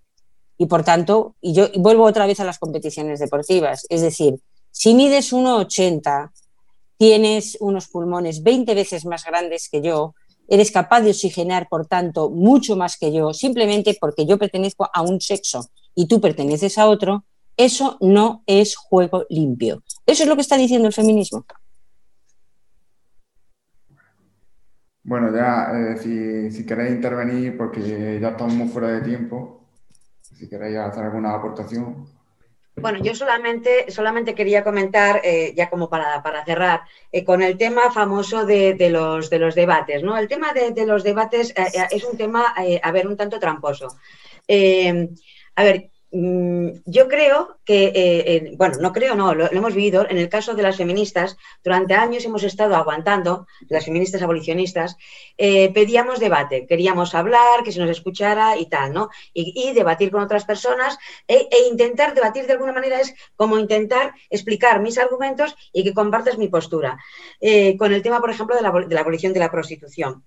y por tanto, y yo vuelvo otra vez a las competiciones deportivas, es decir, si mides 1,80, tienes unos pulmones 20 veces más grandes que yo, eres capaz de oxigenar, por tanto, mucho más que yo, simplemente porque yo pertenezco a un sexo y tú perteneces a otro, eso no es juego limpio. Eso es lo que está diciendo el feminismo. Bueno, ya, eh, si, si, queréis intervenir, porque ya estamos muy fuera de tiempo, si queréis hacer alguna aportación. Bueno, yo solamente, solamente quería comentar, eh, ya como para, cerrar, eh, con el tema famoso de, los, de los debates. ¿no? El tema de, los debates eh, es un tema, a ver, un tanto tramposo. a ver, yo creo que, eh, bueno, no creo, no, lo, hemos vivido en el caso de las feministas. Durante años hemos estado aguantando, las feministas abolicionistas, eh, pedíamos debate, queríamos hablar, que se nos escuchara y tal, ¿no? Y, debatir con otras personas e, e, intentar debatir de alguna manera es como intentar explicar mis argumentos y que compartas mi postura. Eh, con el tema, por ejemplo, de la abolición de la prostitución.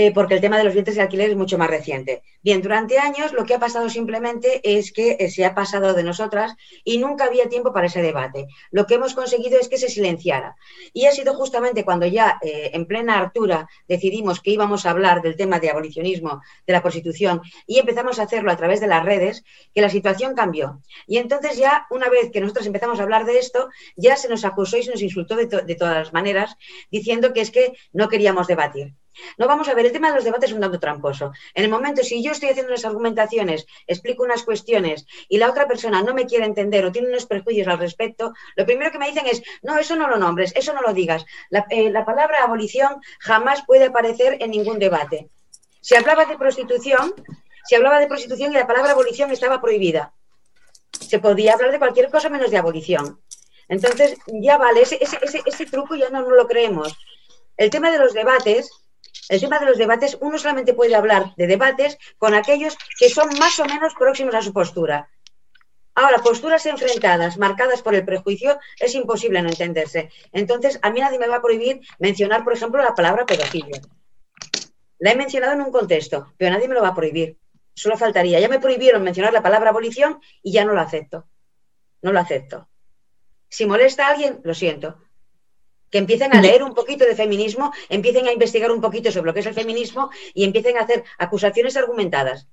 Eh, porque el tema de los vientres de alquiler es mucho más reciente. Bien, durante años lo que ha pasado simplemente es que eh, se ha pasado de nosotras y nunca había tiempo para ese debate. Lo que hemos conseguido es que se silenciara. Y ha sido justamente cuando ya eh, en plena altura decidimos que íbamos a hablar del tema de abolicionismo, de la prostitución, y empezamos a hacerlo a través de las redes, que la situación cambió. Y entonces ya, una vez que nosotros empezamos a hablar de esto, ya se nos acusó y se nos insultó de, de todas las maneras, diciendo que es que no queríamos debatir. No vamos a ver, el tema de los debates es un tanto tramposo. En el momento, si yo estoy haciendo unas argumentaciones, explico unas cuestiones y la otra persona no me quiere entender o tiene unos prejuicios al respecto, lo primero que me dicen es, no, eso no lo nombres, eso no lo digas. La, eh, la palabra abolición jamás puede aparecer en ningún debate. Se hablaba de prostitución, se hablaba de prostitución y la palabra abolición estaba prohibida. Se podía hablar de cualquier cosa menos de abolición. Entonces, ya vale, ese, ese, ese, ese truco ya no, no lo creemos. El tema de los debates, el tema de los debates, uno solamente puede hablar de debates con aquellos que son más o menos próximos a su postura. Ahora, posturas enfrentadas, marcadas por el prejuicio, es imposible no entenderse. Entonces, a mí nadie me va a prohibir mencionar, por ejemplo, la palabra pedofilia. La he mencionado en un contexto, pero nadie me lo va a prohibir. Solo faltaría. Ya me prohibieron mencionar la palabra abolición y ya no lo acepto. No lo acepto. Si molesta a alguien, lo siento, que empiecen a leer un poquito de feminismo, empiecen a investigar un poquito sobre lo que es el feminismo y empiecen a hacer acusaciones argumentadas.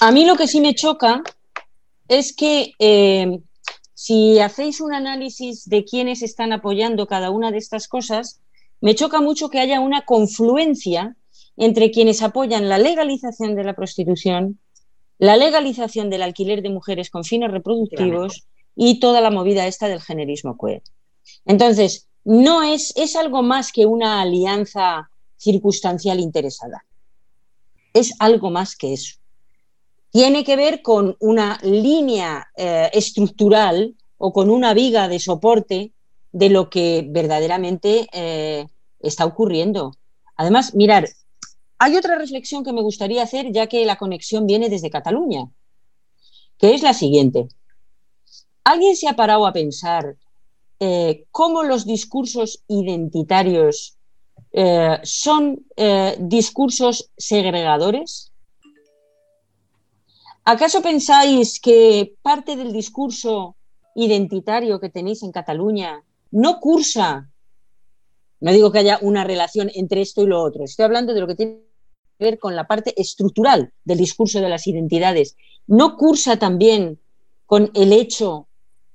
A mí lo que sí me choca es que eh, si hacéis un análisis de quiénes están apoyando cada una de estas cosas, me choca mucho que haya una confluencia entre quienes apoyan la legalización de la prostitución, la legalización del alquiler de mujeres con fines reproductivos y toda la movida esta del generismo queer. Entonces, no es, es algo más que una alianza circunstancial interesada. Es algo más que eso. Tiene que ver con una línea eh, estructural o con una viga de soporte de lo que verdaderamente eh, está ocurriendo. Además, mirar, hay otra reflexión que me gustaría hacer, ya que la conexión viene desde Cataluña, que es la siguiente. ¿Alguien se ha parado a pensar eh, cómo los discursos identitarios eh, son eh, discursos segregadores? ¿Acaso pensáis que parte del discurso identitario que tenéis en Cataluña no cursa? No digo que haya una relación entre esto y lo otro, estoy hablando de lo que tiene que ver con la parte estructural del discurso de las identidades. ¿No cursa también con el hecho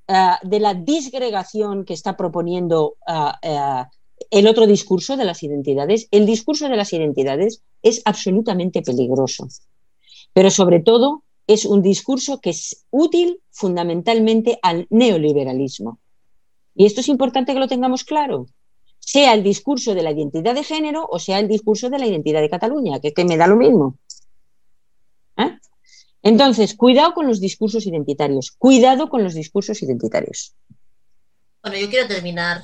uh, de la disgregación que está proponiendo uh, el otro discurso de las identidades. El discurso de las identidades es absolutamente peligroso, pero sobre todo es un discurso que es útil fundamentalmente al neoliberalismo. Y esto es importante que lo tengamos claro, sea el discurso de la identidad de género o sea el discurso de la identidad de Cataluña, que, que me da lo mismo. ¿Eh? Entonces, cuidado con los discursos identitarios, cuidado con los discursos identitarios. Bueno, yo quiero terminar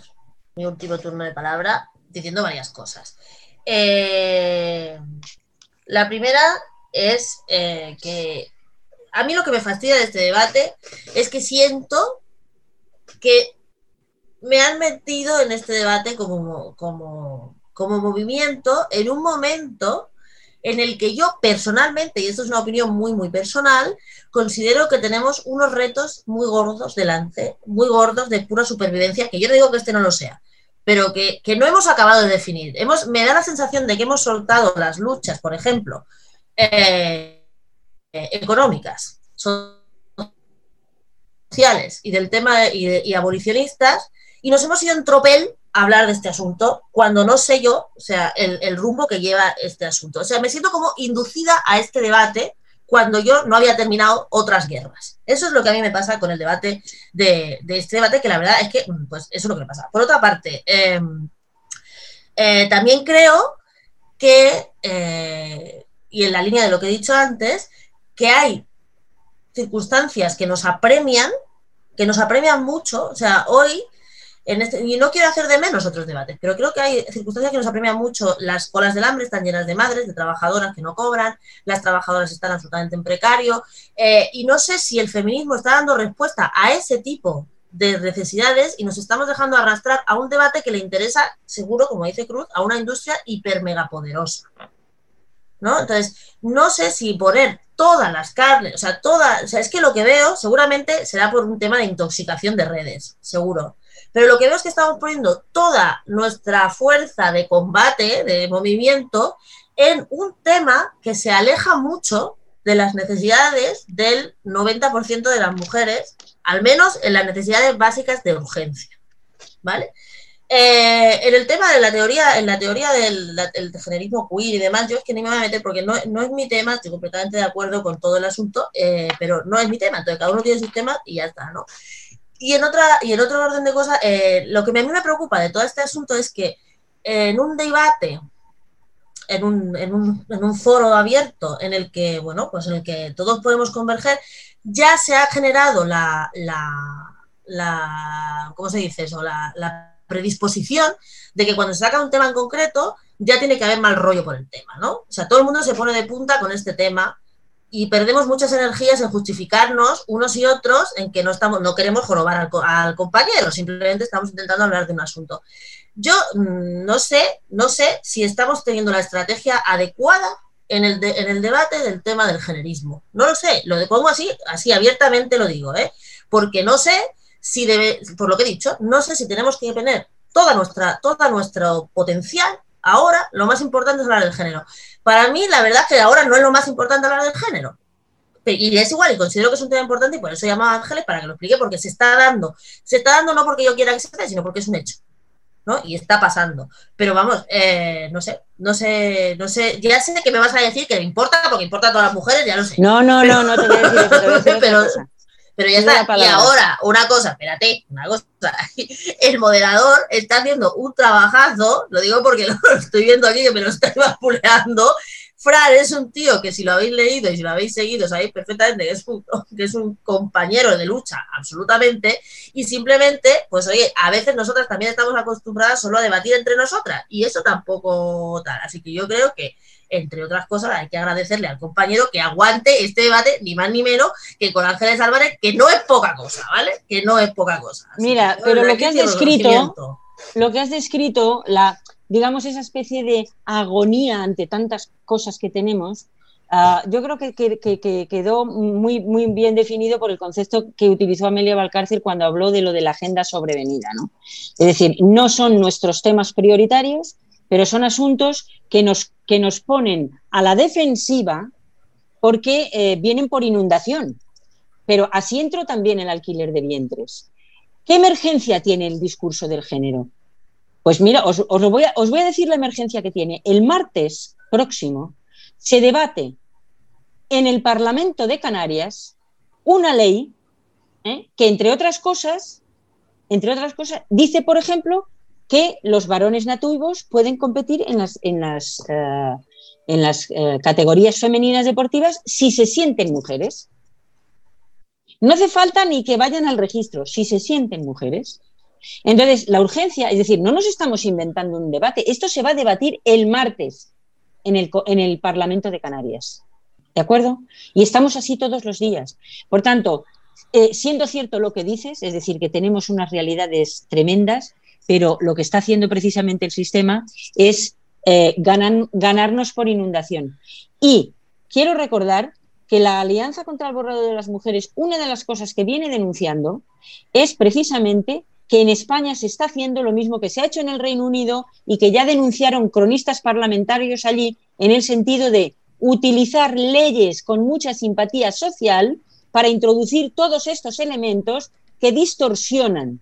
mi último turno de palabra diciendo varias cosas. Eh, la primera es eh, que a mí lo que me fastidia de este debate es que siento que me han metido en este debate como, como, como movimiento en un momento en el que yo personalmente, y esto es una opinión muy, muy personal, considero que tenemos unos retos muy gordos delante, muy gordos de pura supervivencia, que yo no digo que este no lo sea, pero que, que no hemos acabado de definir. Hemos, me da la sensación de que hemos soltado las luchas, por ejemplo, eh, económicas, sociales y del tema de, y abolicionistas, y nos hemos ido en tropel hablar de este asunto cuando no sé yo, o sea, el, el, rumbo que lleva este asunto. O sea, me siento como inducida a este debate cuando yo no había terminado otras guerras. Eso es lo que a mí me pasa con el debate de, de este debate, que la verdad es que, pues, eso es lo que me pasa. Por otra parte, eh, eh, también creo que, eh, y en la línea de lo que he dicho antes, que hay circunstancias que nos apremian, que nos apremian mucho. O sea, hoy este, y no quiero hacer de menos otros debates, pero creo que hay circunstancias que nos apremian mucho. Las colas del hambre están llenas de madres, de trabajadoras que no cobran, las trabajadoras están absolutamente en precario, eh, y no sé si el feminismo está dando respuesta a ese tipo de necesidades y nos estamos dejando arrastrar a un debate que le interesa, seguro, como dice Cruz, a una industria hiper mega poderosa. ¿No? Entonces, no sé si poner todas las carnes, o sea, todas, o sea, es que lo que veo seguramente será por un tema de intoxicación de redes, seguro. Pero lo que veo es que estamos poniendo toda nuestra fuerza de combate, de movimiento, en un tema que se aleja mucho de las necesidades del 90% de las mujeres, al menos en las necesidades básicas de urgencia. ¿Vale? Eh, en el tema de la teoría, en la teoría del, generismo queer y demás, yo es que ni me voy a meter porque no, es mi tema, estoy completamente de acuerdo con todo el asunto, eh, pero no es mi tema, entonces cada uno tiene sus temas y ya está, ¿no? Y en, otra, y en otro orden de cosas, eh, lo que a mí me preocupa de todo este asunto es que en un debate, en un, en, un, en un, foro abierto en el que, bueno, pues en el que todos podemos converger, ya se ha generado la, la, la ¿cómo se dice eso? La, la predisposición de que cuando se saca un tema en concreto ya tiene que haber mal rollo por el tema, ¿no? O sea, todo el mundo se pone de punta con este tema y perdemos muchas energías en justificarnos unos y otros en que no estamos, no queremos jorobar al, al compañero, simplemente estamos intentando hablar de un asunto. Yo mm, no sé, no sé si estamos teniendo la estrategia adecuada en el, en el debate del tema del generismo. No lo sé, lo pongo así, así abiertamente lo digo, ¿eh? porque no sé si debe, por lo que he dicho, no sé si tenemos que tener toda nuestra, todo nuestro potencial. Ahora lo más importante es hablar del género. Para mí, la verdad es que ahora no es lo más importante hablar del género. Y es igual, y considero que es un tema importante, y por eso llamaba a Ángeles para que lo explique, porque se está dando. Se está dando no porque yo quiera que se dé, sino porque es un hecho. ¿no? Y está pasando. Pero vamos, eh, no sé, no sé, no sé, ya sé que me vas a decir que me importa, porque importa a todas las mujeres, ya lo sé. No, no, no, no te voy a decir, eso, pero, pero ya está. Y ahora, una cosa, espérate, una cosa. El moderador está haciendo un trabajazo, lo digo porque lo estoy viendo aquí que me lo está vapuleando. Fran es un tío que si lo habéis leído y si lo habéis seguido, sabéis perfectamente que es un, que es un compañero de lucha, absolutamente, y simplemente, pues oye, a veces nosotras también estamos acostumbradas solo a debatir entre nosotras, y eso tampoco tal. Así que yo creo que entre otras cosas, hay que agradecerle al compañero que aguante este debate, ni más ni menos, que con Ángeles Álvarez, que no es poca cosa, ¿vale? Que no es poca cosa. Mira, pero lo que has descrito, lo que has descrito, la, digamos, esa especie de agonía ante tantas cosas que tenemos, ah, yo creo que, que, quedó muy, muy bien definido por el concepto que utilizó Amelia Valcárcel cuando habló de lo de la agenda sobrevenida. ¿no? Es decir, no son nuestros temas prioritarios, pero son asuntos que nos, que nos ponen a la defensiva porque eh, vienen por inundación. Pero así entro también el alquiler de vientres. ¿Qué emergencia tiene el discurso del género? Pues mira, os, voy a, os voy a decir la emergencia que tiene. El martes próximo se debate en el Parlamento de Canarias una ley ¿eh? que, entre otras cosas, entre otras cosas, dice, por ejemplo, que los varones nativos pueden competir en las, en las, eh, en las eh, categorías femeninas deportivas si se sienten mujeres. No hace falta ni que vayan al registro, si se sienten mujeres. Entonces, la urgencia, es decir, no nos estamos inventando un debate, esto se va a debatir el martes en el, en el Parlamento de Canarias. ¿De acuerdo? Y estamos así todos los días. Por tanto, eh, siendo cierto lo que dices, es decir, que tenemos unas realidades tremendas, pero lo que está haciendo precisamente el sistema es eh, ganarnos por inundación. Y quiero recordar que la Alianza contra el Borrado de las Mujeres, una de las cosas que viene denunciando es precisamente que en España se está haciendo lo mismo que se ha hecho en el Reino Unido y que ya denunciaron cronistas parlamentarios allí en el sentido de utilizar leyes con mucha simpatía social para introducir todos estos elementos que distorsionan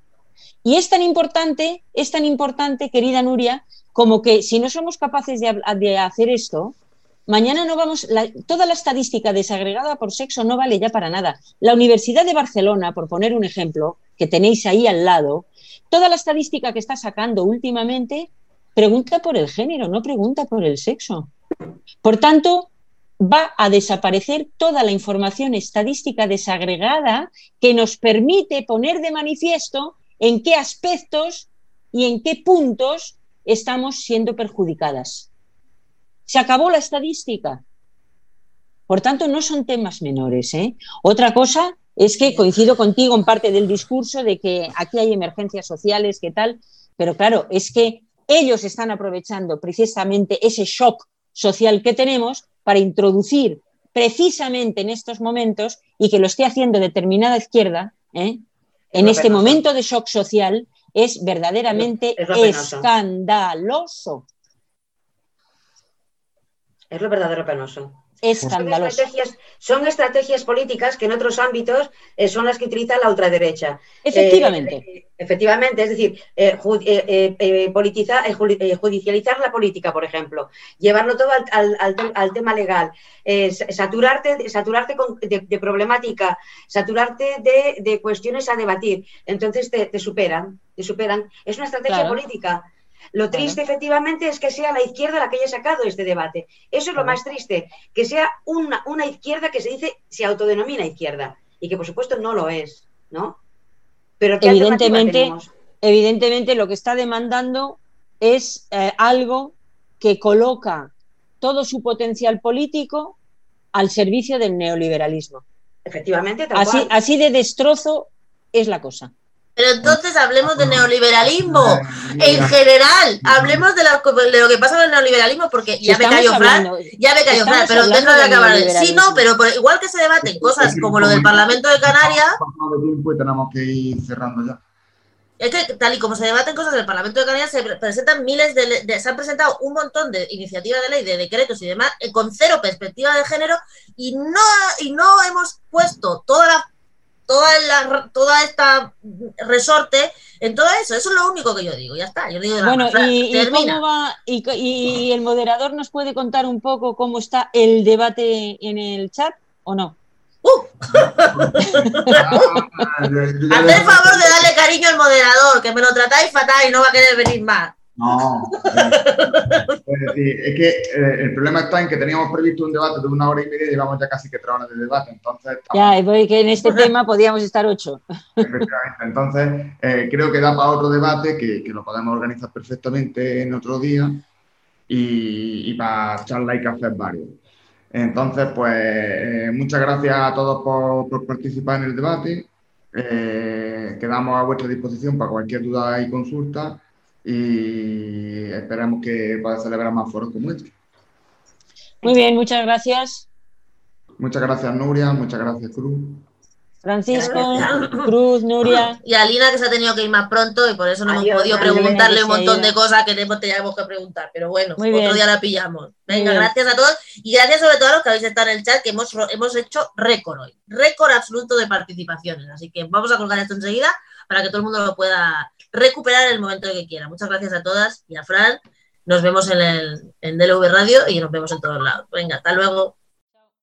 y es tan importante, es tan importante, querida Nuria, como que si no somos capaces de, hacer esto, mañana no vamos, toda la estadística desagregada por sexo no vale ya para nada. La Universidad de Barcelona, por poner un ejemplo, que tenéis ahí al lado, toda la estadística que está sacando últimamente pregunta por el género, no pregunta por el sexo. Por tanto, va a desaparecer toda la información estadística desagregada que nos permite poner de manifiesto en qué aspectos y en qué puntos estamos siendo perjudicadas. Se acabó la estadística. Por tanto, no son temas menores. ¿eh? Otra cosa es que coincido contigo en parte del discurso de que aquí hay emergencias sociales, que tal, pero claro, es que ellos están aprovechando precisamente ese shock social que tenemos para introducir precisamente en estos momentos y que lo esté haciendo determinada izquierda, ¿eh? En este momento de shock social, es verdaderamente escandaloso. Es lo verdadero penoso escandaloso. Son estrategias, son estrategias políticas que en otros ámbitos eh, son las que utiliza la ultraderecha. Efectivamente. Eh, efectivamente, es decir, eh, judicializar la política, por ejemplo, llevarlo todo al, tema legal, saturarte, saturarte de, problemática, saturarte de, cuestiones a debatir. Entonces te, superan, te superan. Es una estrategia política. Lo triste, efectivamente, es que sea la izquierda la que haya sacado este debate. Eso es lo más triste, que sea una, una izquierda que se dice, se autodenomina izquierda, y que por supuesto no lo es, ¿no? Pero evidentemente, evidentemente lo que está demandando es eh, algo que coloca todo su potencial político al servicio del neoliberalismo. Efectivamente, así, así de destrozo es la cosa. Pero entonces hablemos de neoliberalismo en general, hablemos de, lo que pasa con el neoliberalismo, porque ya me cayó Fran, ya me cayó Fran, pero deja de acabar. Sí, no, pero igual que se debaten cosas como lo del Parlamento de Canarias. tenemos que ir cerrando ya. Es que tal y como se debaten cosas del Parlamento de Canarias, se presentan miles de, se han presentado un montón de iniciativas de ley, de decretos y demás, eh, con cero perspectiva de género, y no, y no hemos puesto toda la toda, la, toda esta resorte en todo eso. Eso es lo único que yo digo, ya está. Yo digo bueno, y, cómo va, y, el moderador nos puede contar un poco cómo está el debate en el chat o no? ¡Uh! Haced el favor de darle cariño al moderador, que me lo tratáis fatal y no va a querer venir más. No, es, es que eh, el problema está en que teníamos previsto un debate de una hora y media y llevamos ya casi que tres horas de debate. Entonces, Ya, y que en este tema podíamos estar ocho. Efectivamente. Entonces, eh, creo que da para otro debate que, que, lo podemos organizar perfectamente en otro día y, y para charla y café varios. Entonces, pues, eh, muchas gracias a todos por, por participar en el debate. quedamos a vuestra disposición para cualquier duda y consulta y esperamos que pueda celebrar más foros como este. Muy bien, muchas gracias. Muchas gracias, Nuria. Muchas gracias, Cruz. Francisco, Cruz, Nuria. Y a Lina, que se ha tenido que ir más pronto y por eso no hemos podido preguntarle un montón de cosas que teníamos que preguntar. Pero bueno, otro día la pillamos. Venga, gracias a todos y gracias sobre todo a los que habéis estado en el chat, que hemos, hemos hecho récord hoy. Récord absoluto de participaciones. Así que vamos a colgar esto enseguida para que todo el mundo lo pueda recuperar el momento que quiera. Muchas gracias a todas y a Fran. Nos vemos en, el, en DLV Radio y nos vemos en todos lados. Venga, hasta luego.